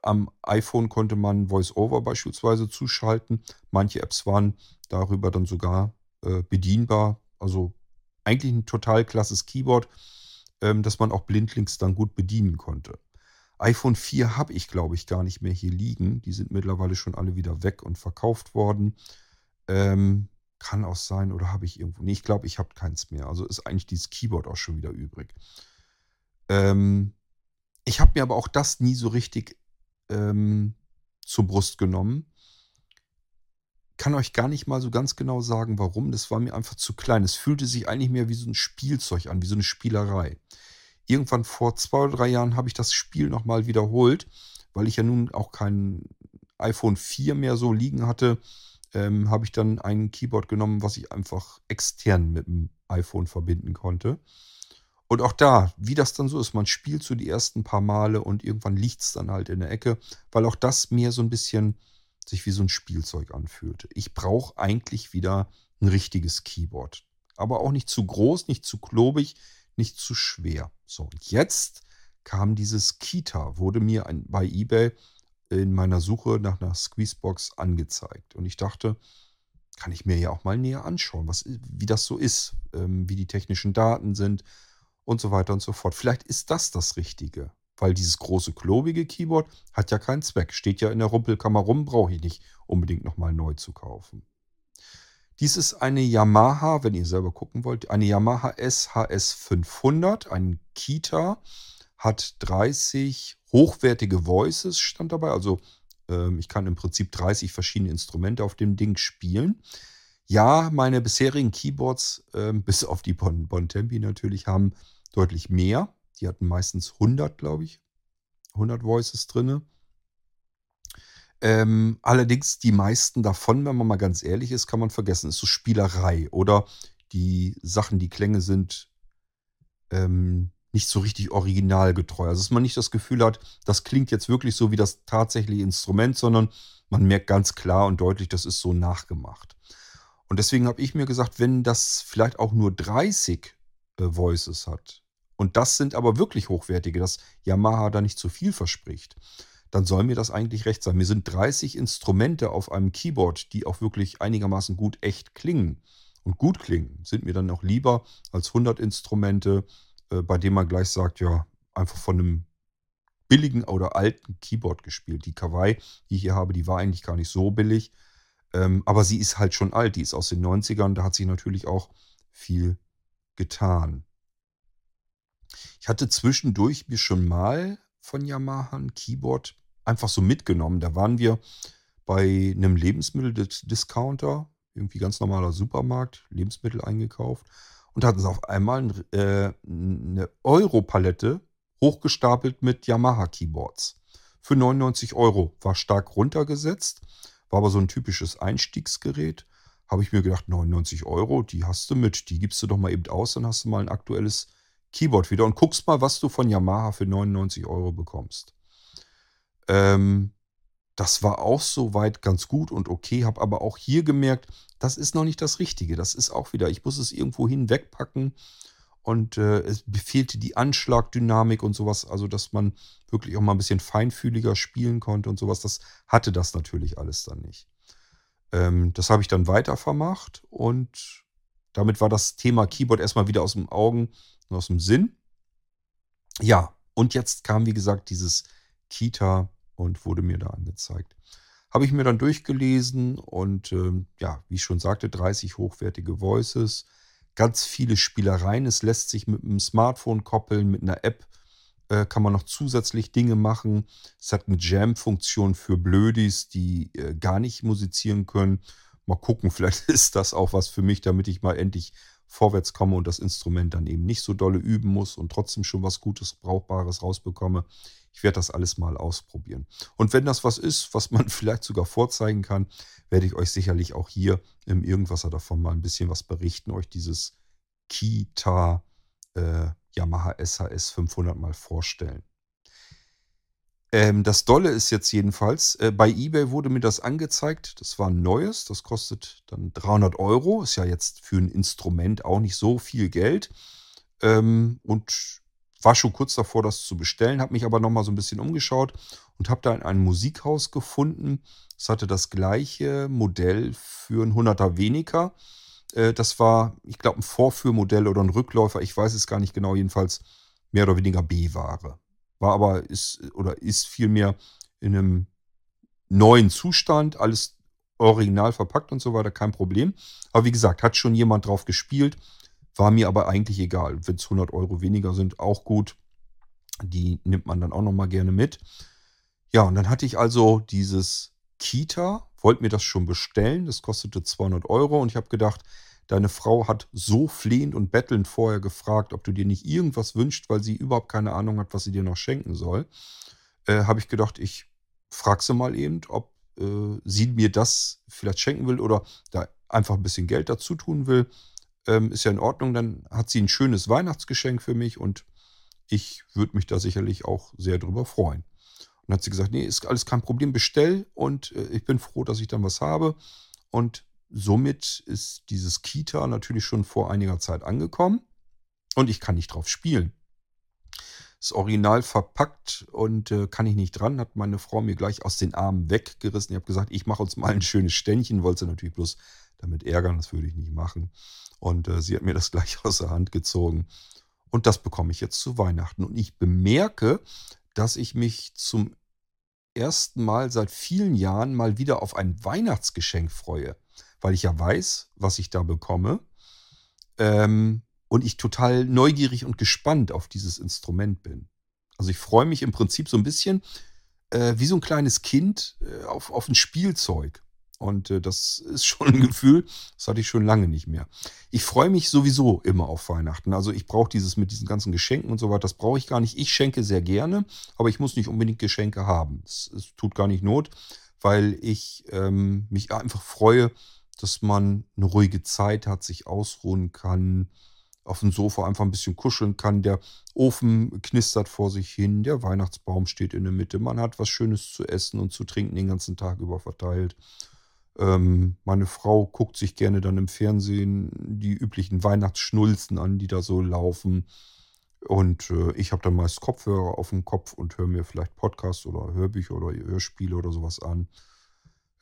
am iPhone konnte man VoiceOver beispielsweise zuschalten. Manche Apps waren darüber dann sogar äh, bedienbar. Also eigentlich ein total klasses Keyboard, ähm, das man auch blindlings dann gut bedienen konnte. iPhone 4 habe ich, glaube ich, gar nicht mehr hier liegen. Die sind mittlerweile schon alle wieder weg und verkauft worden. Ähm, kann auch sein, oder habe ich irgendwo. Nee, ich glaube, ich habe keins mehr. Also ist eigentlich dieses Keyboard auch schon wieder übrig. Ähm, ich habe mir aber auch das nie so richtig ähm, zur Brust genommen. Kann euch gar nicht mal so ganz genau sagen, warum. Das war mir einfach zu klein. Es fühlte sich eigentlich mehr wie so ein Spielzeug an, wie so eine Spielerei. Irgendwann vor zwei oder drei Jahren habe ich das Spiel nochmal wiederholt, weil ich ja nun auch kein iPhone 4 mehr so liegen hatte. Ähm, habe ich dann ein Keyboard genommen, was ich einfach extern mit dem iPhone verbinden konnte. Und auch da, wie das dann so ist, man spielt so die ersten paar Male und irgendwann liegt es dann halt in der Ecke, weil auch das mir so ein bisschen sich wie so ein Spielzeug anfühlte. Ich brauche eigentlich wieder ein richtiges Keyboard. Aber auch nicht zu groß, nicht zu klobig, nicht zu schwer. So, und jetzt kam dieses Kita, wurde mir ein, bei eBay in meiner Suche nach einer Squeezebox angezeigt. Und ich dachte, kann ich mir ja auch mal näher anschauen, was, wie das so ist, ähm, wie die technischen Daten sind, und so weiter und so fort. Vielleicht ist das das Richtige, weil dieses große klobige Keyboard hat ja keinen Zweck. Steht ja in der Rumpelkammer rum, brauche ich nicht unbedingt nochmal neu zu kaufen. Dies ist eine Yamaha, wenn ihr selber gucken wollt, eine Yamaha SHS 500, ein Kita, hat 30 hochwertige Voices, stand dabei. Also ähm, ich kann im Prinzip 30 verschiedene Instrumente auf dem Ding spielen. Ja, meine bisherigen Keyboards, äh, *laughs* bis auf die Bon, Bontempi natürlich, haben deutlich mehr. Die hatten meistens 100, glaube ich. 100 Voices drin. Ähm, allerdings die meisten davon, wenn man mal ganz ehrlich ist, kann man vergessen. Ist so Spielerei oder die Sachen, die Klänge sind ähm, nicht so richtig originalgetreu. Also dass man nicht das Gefühl hat, das klingt jetzt wirklich so wie das tatsächliche Instrument, sondern man merkt ganz klar und deutlich, das ist so nachgemacht. Und deswegen habe ich mir gesagt, wenn das vielleicht auch nur 30 äh, Voices hat, und das sind aber wirklich hochwertige, dass Yamaha da nicht zu viel verspricht, dann soll mir das eigentlich recht sein. Mir sind 30 Instrumente auf einem Keyboard, die auch wirklich einigermaßen gut echt klingen und gut klingen, sind mir dann auch lieber als 100 Instrumente, äh, bei denen man gleich sagt, ja, einfach von einem billigen oder alten Keyboard gespielt. Die Kawaii, die ich hier habe, die war eigentlich gar nicht so billig. Ähm, aber sie ist halt schon alt. Die ist aus den 90ern. Da hat sich natürlich auch viel getan. Ich hatte zwischendurch mir schon mal von Yamaha ein Keyboard einfach so mitgenommen. Da waren wir bei einem Lebensmitteldiscounter, irgendwie ganz normaler Supermarkt, Lebensmittel eingekauft und hatten auf einmal äh, eine Euro-Palette hochgestapelt mit Yamaha-Keyboards. Für 99 Euro war stark runtergesetzt, war aber so ein typisches Einstiegsgerät. Habe ich mir gedacht, 99 Euro, die hast du mit, die gibst du doch mal eben aus, dann hast du mal ein aktuelles Keyboard wieder und guckst mal, was du von Yamaha für 99 Euro bekommst. Ähm, das war auch soweit ganz gut und okay, habe aber auch hier gemerkt, das ist noch nicht das Richtige. Das ist auch wieder, ich muss es irgendwo hinwegpacken und äh, es befehlte die Anschlagdynamik und sowas, also dass man wirklich auch mal ein bisschen feinfühliger spielen konnte und sowas. Das hatte das natürlich alles dann nicht. Ähm, das habe ich dann weiter vermacht und damit war das Thema Keyboard erstmal wieder aus dem Augen aus dem Sinn. Ja, und jetzt kam, wie gesagt, dieses Kita und wurde mir da angezeigt. Habe ich mir dann durchgelesen und ähm, ja, wie ich schon sagte, 30 hochwertige Voices, ganz viele Spielereien. Es lässt sich mit einem Smartphone koppeln, mit einer App äh, kann man noch zusätzlich Dinge machen. Es hat eine Jam-Funktion für Blödis, die äh, gar nicht musizieren können. Mal gucken, *laughs* vielleicht ist das auch was für mich, damit ich mal endlich vorwärts komme und das Instrument dann eben nicht so dolle üben muss und trotzdem schon was Gutes, Brauchbares rausbekomme. Ich werde das alles mal ausprobieren. Und wenn das was ist, was man *laughs* vielleicht sogar vorzeigen kann, werde ich euch sicherlich auch hier im Irgendwasser davon mal ein bisschen was berichten, euch dieses Kita äh, Yamaha SHS 500 mal vorstellen. Ähm, das Dolle ist jetzt jedenfalls, äh, bei eBay wurde mir das angezeigt. Das war ein neues, das kostet dann 300 Euro. Ist ja jetzt für ein Instrument auch nicht so viel Geld. Ähm, und war schon kurz davor, das zu bestellen, habe mich aber nochmal so ein bisschen umgeschaut und habe da ein Musikhaus gefunden. Es hatte das gleiche Modell für ein 100er weniger. Äh, das war, ich glaube, ein Vorführmodell oder ein Rückläufer. Ich weiß es gar nicht genau. Jedenfalls mehr oder weniger B-Ware. War aber, ist oder ist vielmehr in einem neuen Zustand. Alles original verpackt und so weiter. Kein Problem. Aber wie gesagt, hat schon jemand drauf gespielt war mir aber eigentlich egal. Wenn es 100 Euro weniger sind, auch gut. Die nimmt man dann auch nochmal gerne mit. Ja, und dann hatte ich also dieses Kita, wollte mir das schon bestellen. Das kostete 200 Euro und ich habe gedacht, deine Frau hat so flehend und bettelnd vorher gefragt, ob du dir nicht irgendwas wünscht, weil sie überhaupt keine Ahnung hat, was sie dir noch schenken soll. Äh, habe ich gedacht, ich frage sie mal eben, ob äh, sie mir das vielleicht schenken will oder da einfach ein bisschen Geld dazu tun will ähm, ist ja in Ordnung. Dann hat sie ein schönes Weihnachtsgeschenk für mich und ich würde mich da sicherlich auch sehr drüber freuen. Und hat sie gesagt, nee, ist alles kein Problem, bestell und äh, ich bin froh, dass ich dann was habe. Und somit ist dieses Kita natürlich schon vor einiger Zeit angekommen und ich kann nicht drauf spielen. Das Original verpackt und äh, kann ich nicht dran, hat meine Frau mir gleich aus den Armen weggerissen. Ich habe gesagt, ich mache uns mal ein schönes Ständchen, wollte sie natürlich bloß damit ärgern, das würde ich nicht machen. Und äh, sie hat mir das *laughs* gleich aus der Hand gezogen. Und das bekomme ich jetzt zu Weihnachten. Und ich bemerke, dass ich mich zum ersten Mal seit vielen Jahren mal wieder auf ein Weihnachtsgeschenk freue, weil ich ja weiß, was ich da bekomme. Ähm, und ich total neugierig und gespannt auf dieses Instrument bin. Also ich freue mich im Prinzip so ein bisschen äh, wie so ein kleines Kind äh, auf, auf ein Spielzeug. Und äh, das ist schon ein Gefühl, das hatte ich schon lange nicht mehr. Ich freue mich sowieso immer auf Weihnachten. Also ich brauche dieses mit diesen ganzen Geschenken und so weiter, das brauche ich gar nicht. Ich schenke sehr gerne, aber ich muss nicht unbedingt Geschenke haben. Es, tut gar nicht Not, weil ich ähm, mich einfach freue, dass man eine ruhige Zeit hat, sich ausruhen kann, auf dem Sofa einfach ein bisschen kuscheln kann. Der Ofen knistert vor sich hin, der Weihnachtsbaum steht in der Mitte, man hat was Schönes zu essen und zu trinken den ganzen Tag über verteilt. Ähm, meine Frau guckt sich gerne dann im Fernsehen die üblichen Weihnachtsschnulzen an, die da so laufen. Und äh, ich habe dann meist Kopfhörer auf dem Kopf und höre mir vielleicht Podcasts oder Hörbücher oder Hörspiele oder sowas an.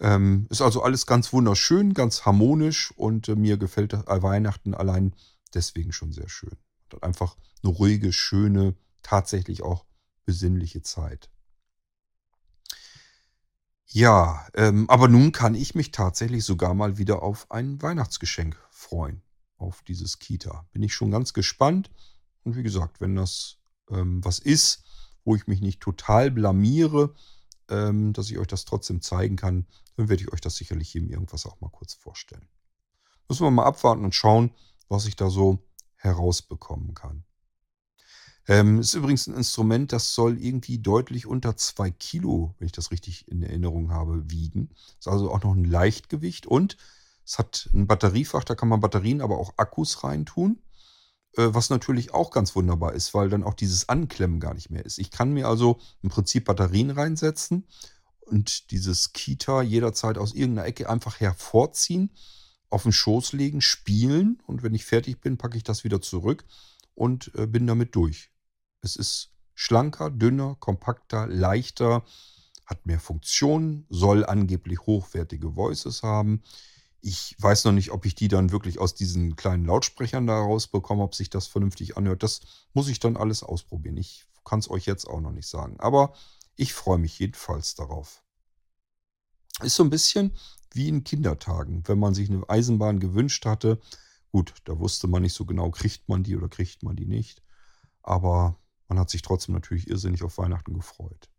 Ähm, ist also alles ganz wunderschön, ganz harmonisch und äh, mir gefällt äh, Weihnachten allein deswegen schon sehr schön. Hat einfach eine ruhige, schöne, tatsächlich auch besinnliche Zeit. Ja, ähm, aber nun kann ich mich tatsächlich sogar mal wieder auf ein Weihnachtsgeschenk freuen. Auf dieses Kita. Bin ich schon ganz gespannt. Und wie gesagt, wenn das ähm, was ist, wo ich mich nicht total blamiere, ähm, dass ich euch das trotzdem zeigen kann, dann werde ich euch das sicherlich hier irgendwas auch mal kurz vorstellen. Müssen wir mal abwarten und schauen, was ich da so herausbekommen kann. Ähm, ist übrigens ein Instrument, das soll irgendwie deutlich unter zwei Kilo, wenn ich das richtig in Erinnerung habe, wiegen. Ist also auch noch ein Leichtgewicht und es hat ein Batteriefach, da kann man Batterien, aber auch Akkus reintun. Äh, was natürlich auch ganz wunderbar ist, weil dann auch dieses Anklemmen gar nicht mehr ist. Ich kann mir also im Prinzip Batterien reinsetzen und dieses Kita jederzeit aus irgendeiner Ecke einfach hervorziehen, auf den Schoß legen, spielen und wenn ich fertig bin, packe ich das wieder zurück und äh, bin damit durch. Es ist schlanker, dünner, kompakter, leichter, hat mehr Funktionen, soll angeblich hochwertige Voices haben. Ich weiß noch nicht, ob ich die dann wirklich aus diesen kleinen Lautsprechern da rausbekomme, ob sich das vernünftig anhört. Das muss ich dann alles ausprobieren. Ich kann es euch jetzt auch noch nicht sagen. Aber ich freue mich jedenfalls darauf. Ist so ein bisschen wie in Kindertagen, wenn man sich eine Eisenbahn gewünscht hatte. Gut, da wusste man nicht so genau, kriegt man die oder kriegt man die nicht. Aber man hat sich trotzdem natürlich irrsinnig auf Weihnachten gefreut.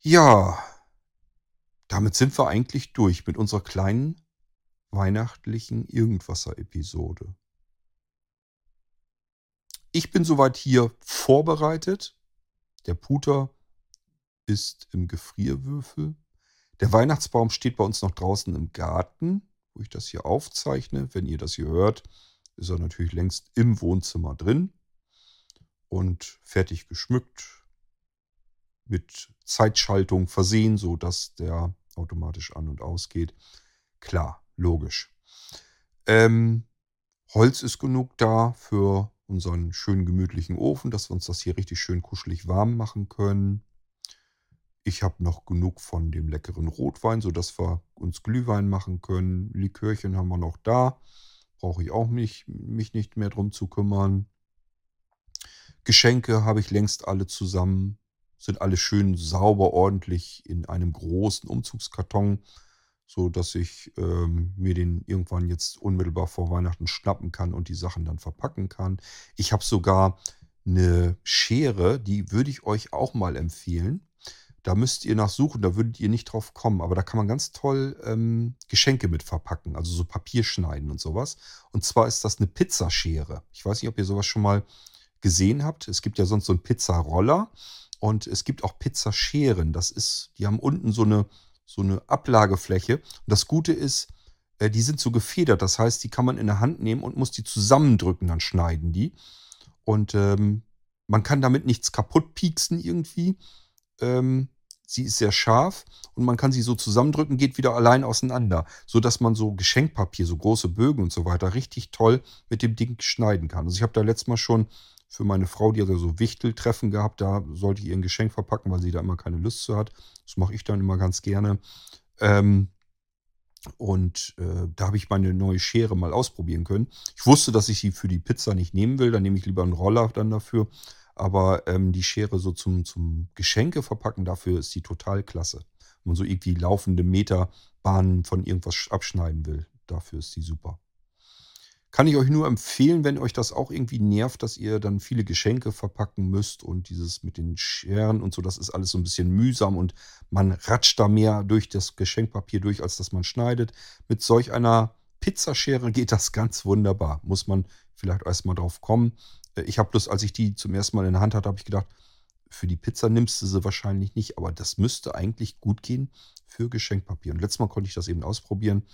Ja, damit sind wir eigentlich durch mit unserer kleinen weihnachtlichen Irgendwasser-Episode. Ich bin soweit hier vorbereitet. Der Puter ist im Gefrierwürfel. Der Weihnachtsbaum steht bei uns noch draußen im Garten, wo ich das hier aufzeichne. Wenn ihr das hier hört, ist er natürlich längst im Wohnzimmer drin und fertig geschmückt, mit Zeitschaltung versehen, sodass der automatisch an und ausgeht. Klar, logisch. Ähm, Holz ist genug da für unseren schönen gemütlichen Ofen, dass wir uns das hier richtig schön kuschelig warm machen können. Ich habe noch genug von dem leckeren Rotwein, sodass wir uns Glühwein machen können. Likörchen haben wir noch da. Brauche ich auch nicht, mich nicht mehr drum zu kümmern. Geschenke habe ich längst alle zusammen sind alle schön sauber, ordentlich in einem großen Umzugskarton, so dass ich ähm, mir den irgendwann jetzt unmittelbar vor Weihnachten schnappen kann und die Sachen dann verpacken kann. Ich habe sogar eine Schere, die würde ich euch auch mal empfehlen. Da müsst ihr nachsuchen, da würdet ihr nicht drauf kommen, aber da kann man ganz toll ähm, Geschenke mit verpacken, also so Papier schneiden und sowas. Und zwar ist das eine Pizzaschere. Ich weiß nicht, ob ihr sowas schon mal gesehen habt. Es gibt ja sonst so einen Pizzaroller und es gibt auch Pizzascheren. Das ist, die haben unten so eine, so eine Ablagefläche. Und das Gute ist, äh, die sind so gefedert. Das heißt, die kann man in der Hand nehmen und muss die zusammendrücken, dann schneiden die. Und ähm, man kann damit nichts kaputt pieksen irgendwie. Ähm, sie ist sehr scharf und man kann sie so zusammendrücken, geht wieder allein auseinander, so dass man so Geschenkpapier, so große Bögen und so weiter richtig toll mit dem Ding schneiden kann. Also ich habe da letztes Mal schon für meine Frau, die hat ja so Wichteltreffen gehabt. Da sollte ich ihr ein Geschenk verpacken, weil sie da immer keine Lust zu hat. Das mache ich dann immer ganz gerne. Ähm, und äh, da habe ich meine neue Schere mal ausprobieren können. Ich wusste, dass ich sie für die Pizza nicht nehmen will. Dann nehme ich lieber einen Roller dann dafür. Aber ähm, die Schere so zum, zum Geschenke verpacken, dafür ist die total klasse. Wenn man so irgendwie laufende Meterbahnen von irgendwas abschneiden will, dafür ist die super. Kann ich euch nur empfehlen, wenn euch das auch irgendwie nervt, dass ihr dann viele Geschenke verpacken müsst und dieses mit den Scheren und so, das ist alles so ein bisschen mühsam und man ratscht da mehr durch das Geschenkpapier durch, als dass man schneidet. Mit solch einer Pizzaschere *laughs* geht das ganz wunderbar. Muss man vielleicht erstmal drauf kommen. Äh, ich habe bloß, als ich die zum ersten Mal in der Hand hatte, habe ich gedacht, für die Pizza nimmst du sie wahrscheinlich nicht, aber das müsste eigentlich gut gehen für Geschenkpapier. Und letztes Mal konnte ich das eben ausprobieren.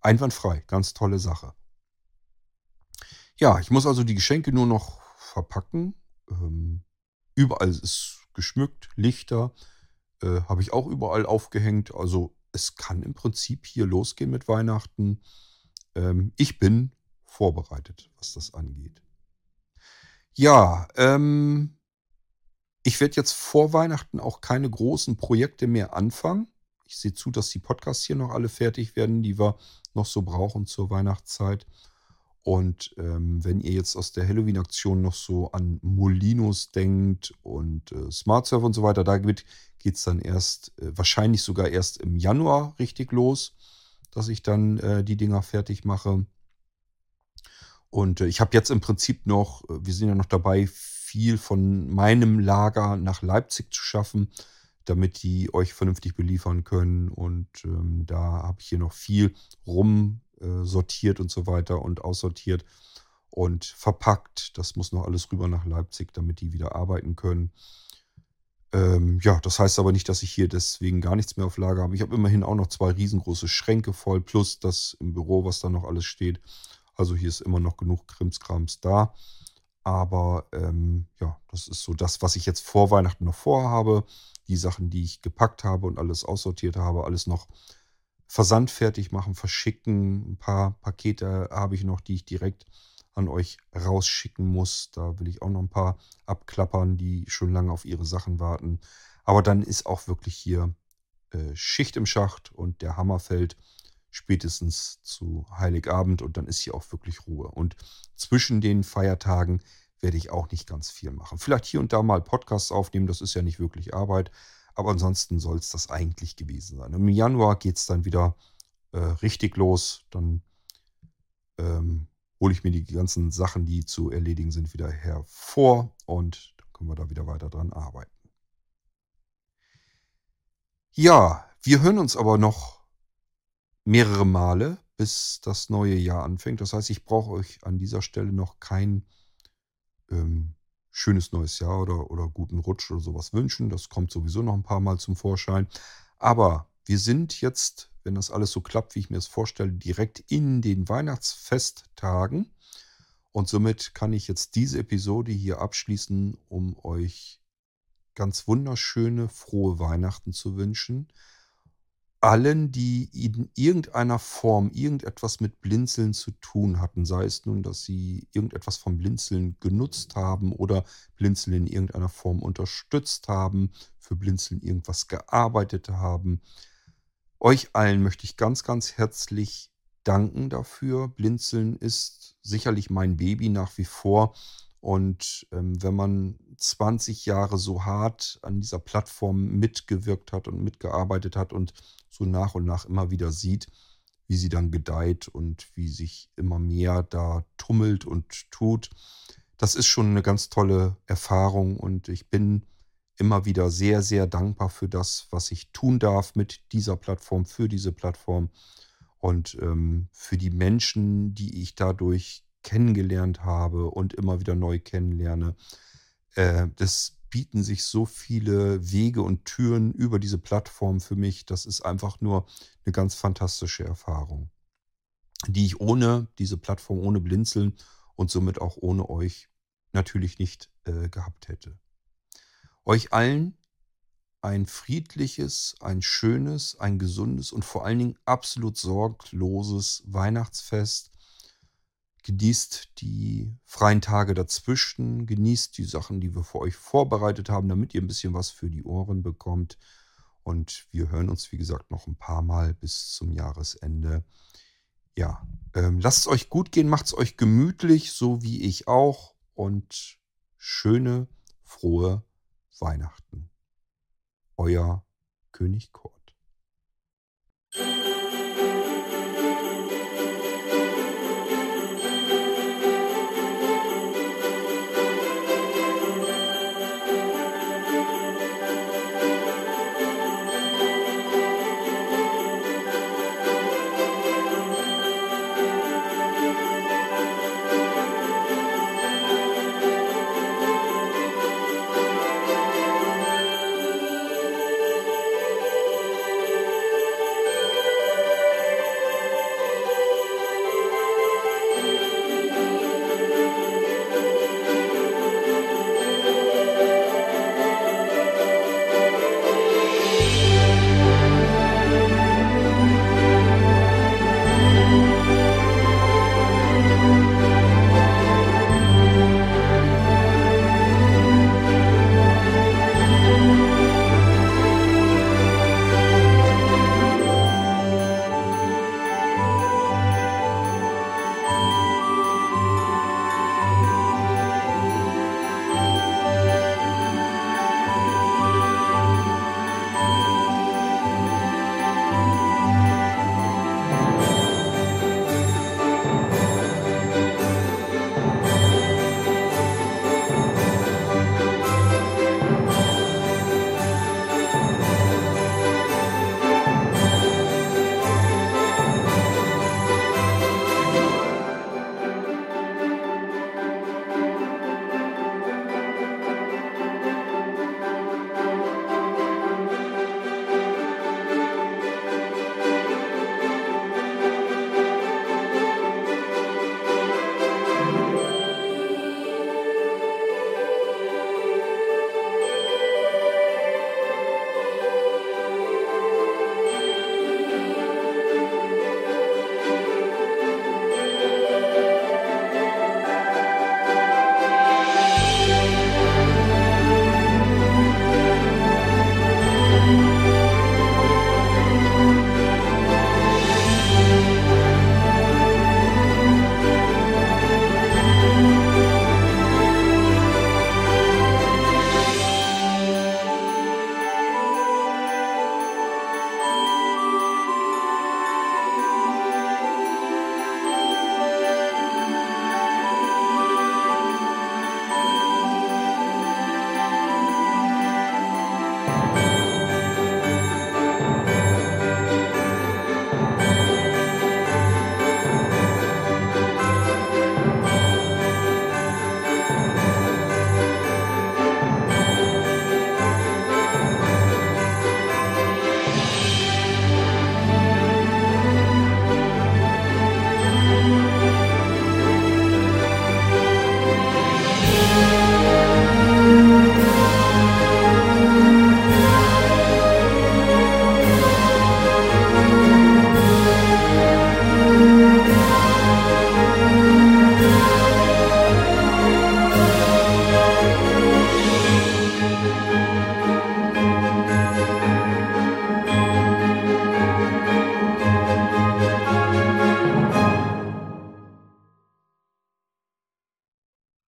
Einwandfrei, ganz tolle Sache. Ja, ich muss also die Geschenke nur noch verpacken. Ähm, überall ist geschmückt, Lichter äh, habe ich auch überall aufgehängt. Also es kann im Prinzip hier losgehen mit Weihnachten. Ähm, ich bin vorbereitet, was das angeht. Ja, ähm, ich werde jetzt vor Weihnachten auch keine großen Projekte mehr anfangen. Ich sehe zu, dass die Podcasts hier noch alle fertig werden, die wir noch so brauchen zur Weihnachtszeit. Und ähm, wenn ihr jetzt aus der Halloween-Aktion noch so an Molinos denkt und äh, Smart und so weiter, da geht es dann erst, äh, wahrscheinlich sogar erst im Januar richtig los, dass ich dann äh, die Dinger fertig mache. Und äh, ich habe jetzt im Prinzip noch, äh, wir sind ja noch dabei, viel von meinem Lager nach Leipzig zu schaffen, damit die euch vernünftig beliefern können. Und ähm, da habe ich hier noch viel rumsortiert äh, und so weiter und aussortiert und verpackt. Das muss noch alles rüber nach Leipzig, damit die wieder arbeiten können. Ähm, ja, das heißt aber nicht, dass ich hier deswegen gar nichts mehr auf Lager habe. Ich habe immerhin auch noch zwei riesengroße Schränke voll, plus das im Büro, was da noch alles steht. Also hier ist immer noch genug Krimskrams da. Aber ähm, ja, das ist so das, was ich jetzt vor Weihnachten noch vorhabe. Die Sachen, die ich gepackt habe und alles aussortiert habe, alles noch versandfertig machen, verschicken. Ein paar Pakete habe ich noch, die ich direkt an euch rausschicken muss. Da will ich auch noch ein paar abklappern, die schon lange auf ihre Sachen warten. Aber dann ist auch wirklich hier äh, Schicht im Schacht und der Hammer fällt spätestens zu Heiligabend und dann ist hier auch wirklich Ruhe. Und zwischen den Feiertagen werde ich auch nicht ganz viel machen. Vielleicht hier und da mal Podcasts aufnehmen, das ist ja nicht wirklich Arbeit, aber ansonsten soll es das eigentlich gewesen sein. Im Januar geht es dann wieder äh, richtig los. Dann ähm, hole ich mir die ganzen Sachen, die zu erledigen sind, wieder hervor und dann können wir da wieder weiter dran arbeiten. Ja, wir hören uns aber noch mehrere Male, bis das neue Jahr anfängt. Das heißt, ich brauche euch an dieser Stelle noch kein ähm, schönes neues Jahr oder, oder guten Rutsch oder sowas wünschen. Das kommt sowieso noch ein paar Mal zum Vorschein. Aber wir sind jetzt wenn das alles so klappt, wie ich mir es vorstelle, direkt in den Weihnachtsfesttagen. Und somit kann ich jetzt diese Episode hier abschließen, um euch ganz wunderschöne, frohe Weihnachten zu wünschen. Allen, die in irgendeiner Form irgendetwas mit Blinzeln zu tun hatten, sei es nun, dass sie irgendetwas vom Blinzeln genutzt haben oder Blinzeln in irgendeiner Form unterstützt haben, für Blinzeln irgendwas gearbeitet haben, euch allen möchte ich ganz, ganz herzlich danken dafür. Blinzeln ist sicherlich mein Baby nach wie vor. Und ähm, wenn man 20 Jahre so hart an dieser Plattform mitgewirkt hat und mitgearbeitet hat und so nach und nach immer wieder sieht, wie sie dann gedeiht und wie sich immer mehr da tummelt und tut, das ist schon eine ganz tolle Erfahrung und ich bin immer wieder sehr, sehr dankbar für das, was ich tun darf mit dieser Plattform, für diese Plattform und ähm, für die Menschen, die ich dadurch kennengelernt habe und immer wieder neu kennenlerne. Äh, das bieten sich so viele Wege und Türen über diese Plattform für mich. Das ist einfach nur eine ganz fantastische Erfahrung, die ich ohne diese Plattform, ohne Blinzeln und somit auch ohne euch natürlich nicht äh, gehabt hätte. Euch allen ein friedliches, ein schönes, ein gesundes und vor allen Dingen absolut sorgloses Weihnachtsfest. Genießt die freien Tage dazwischen, genießt die Sachen, die wir für euch vorbereitet haben, damit ihr ein bisschen was für die Ohren bekommt. Und wir hören uns, wie gesagt, noch ein paar Mal bis zum Jahresende. Ja, ähm, lasst es euch gut gehen, macht es euch gemütlich, so wie ich auch. Und schöne, frohe Weihnachten. Euer König Kurt.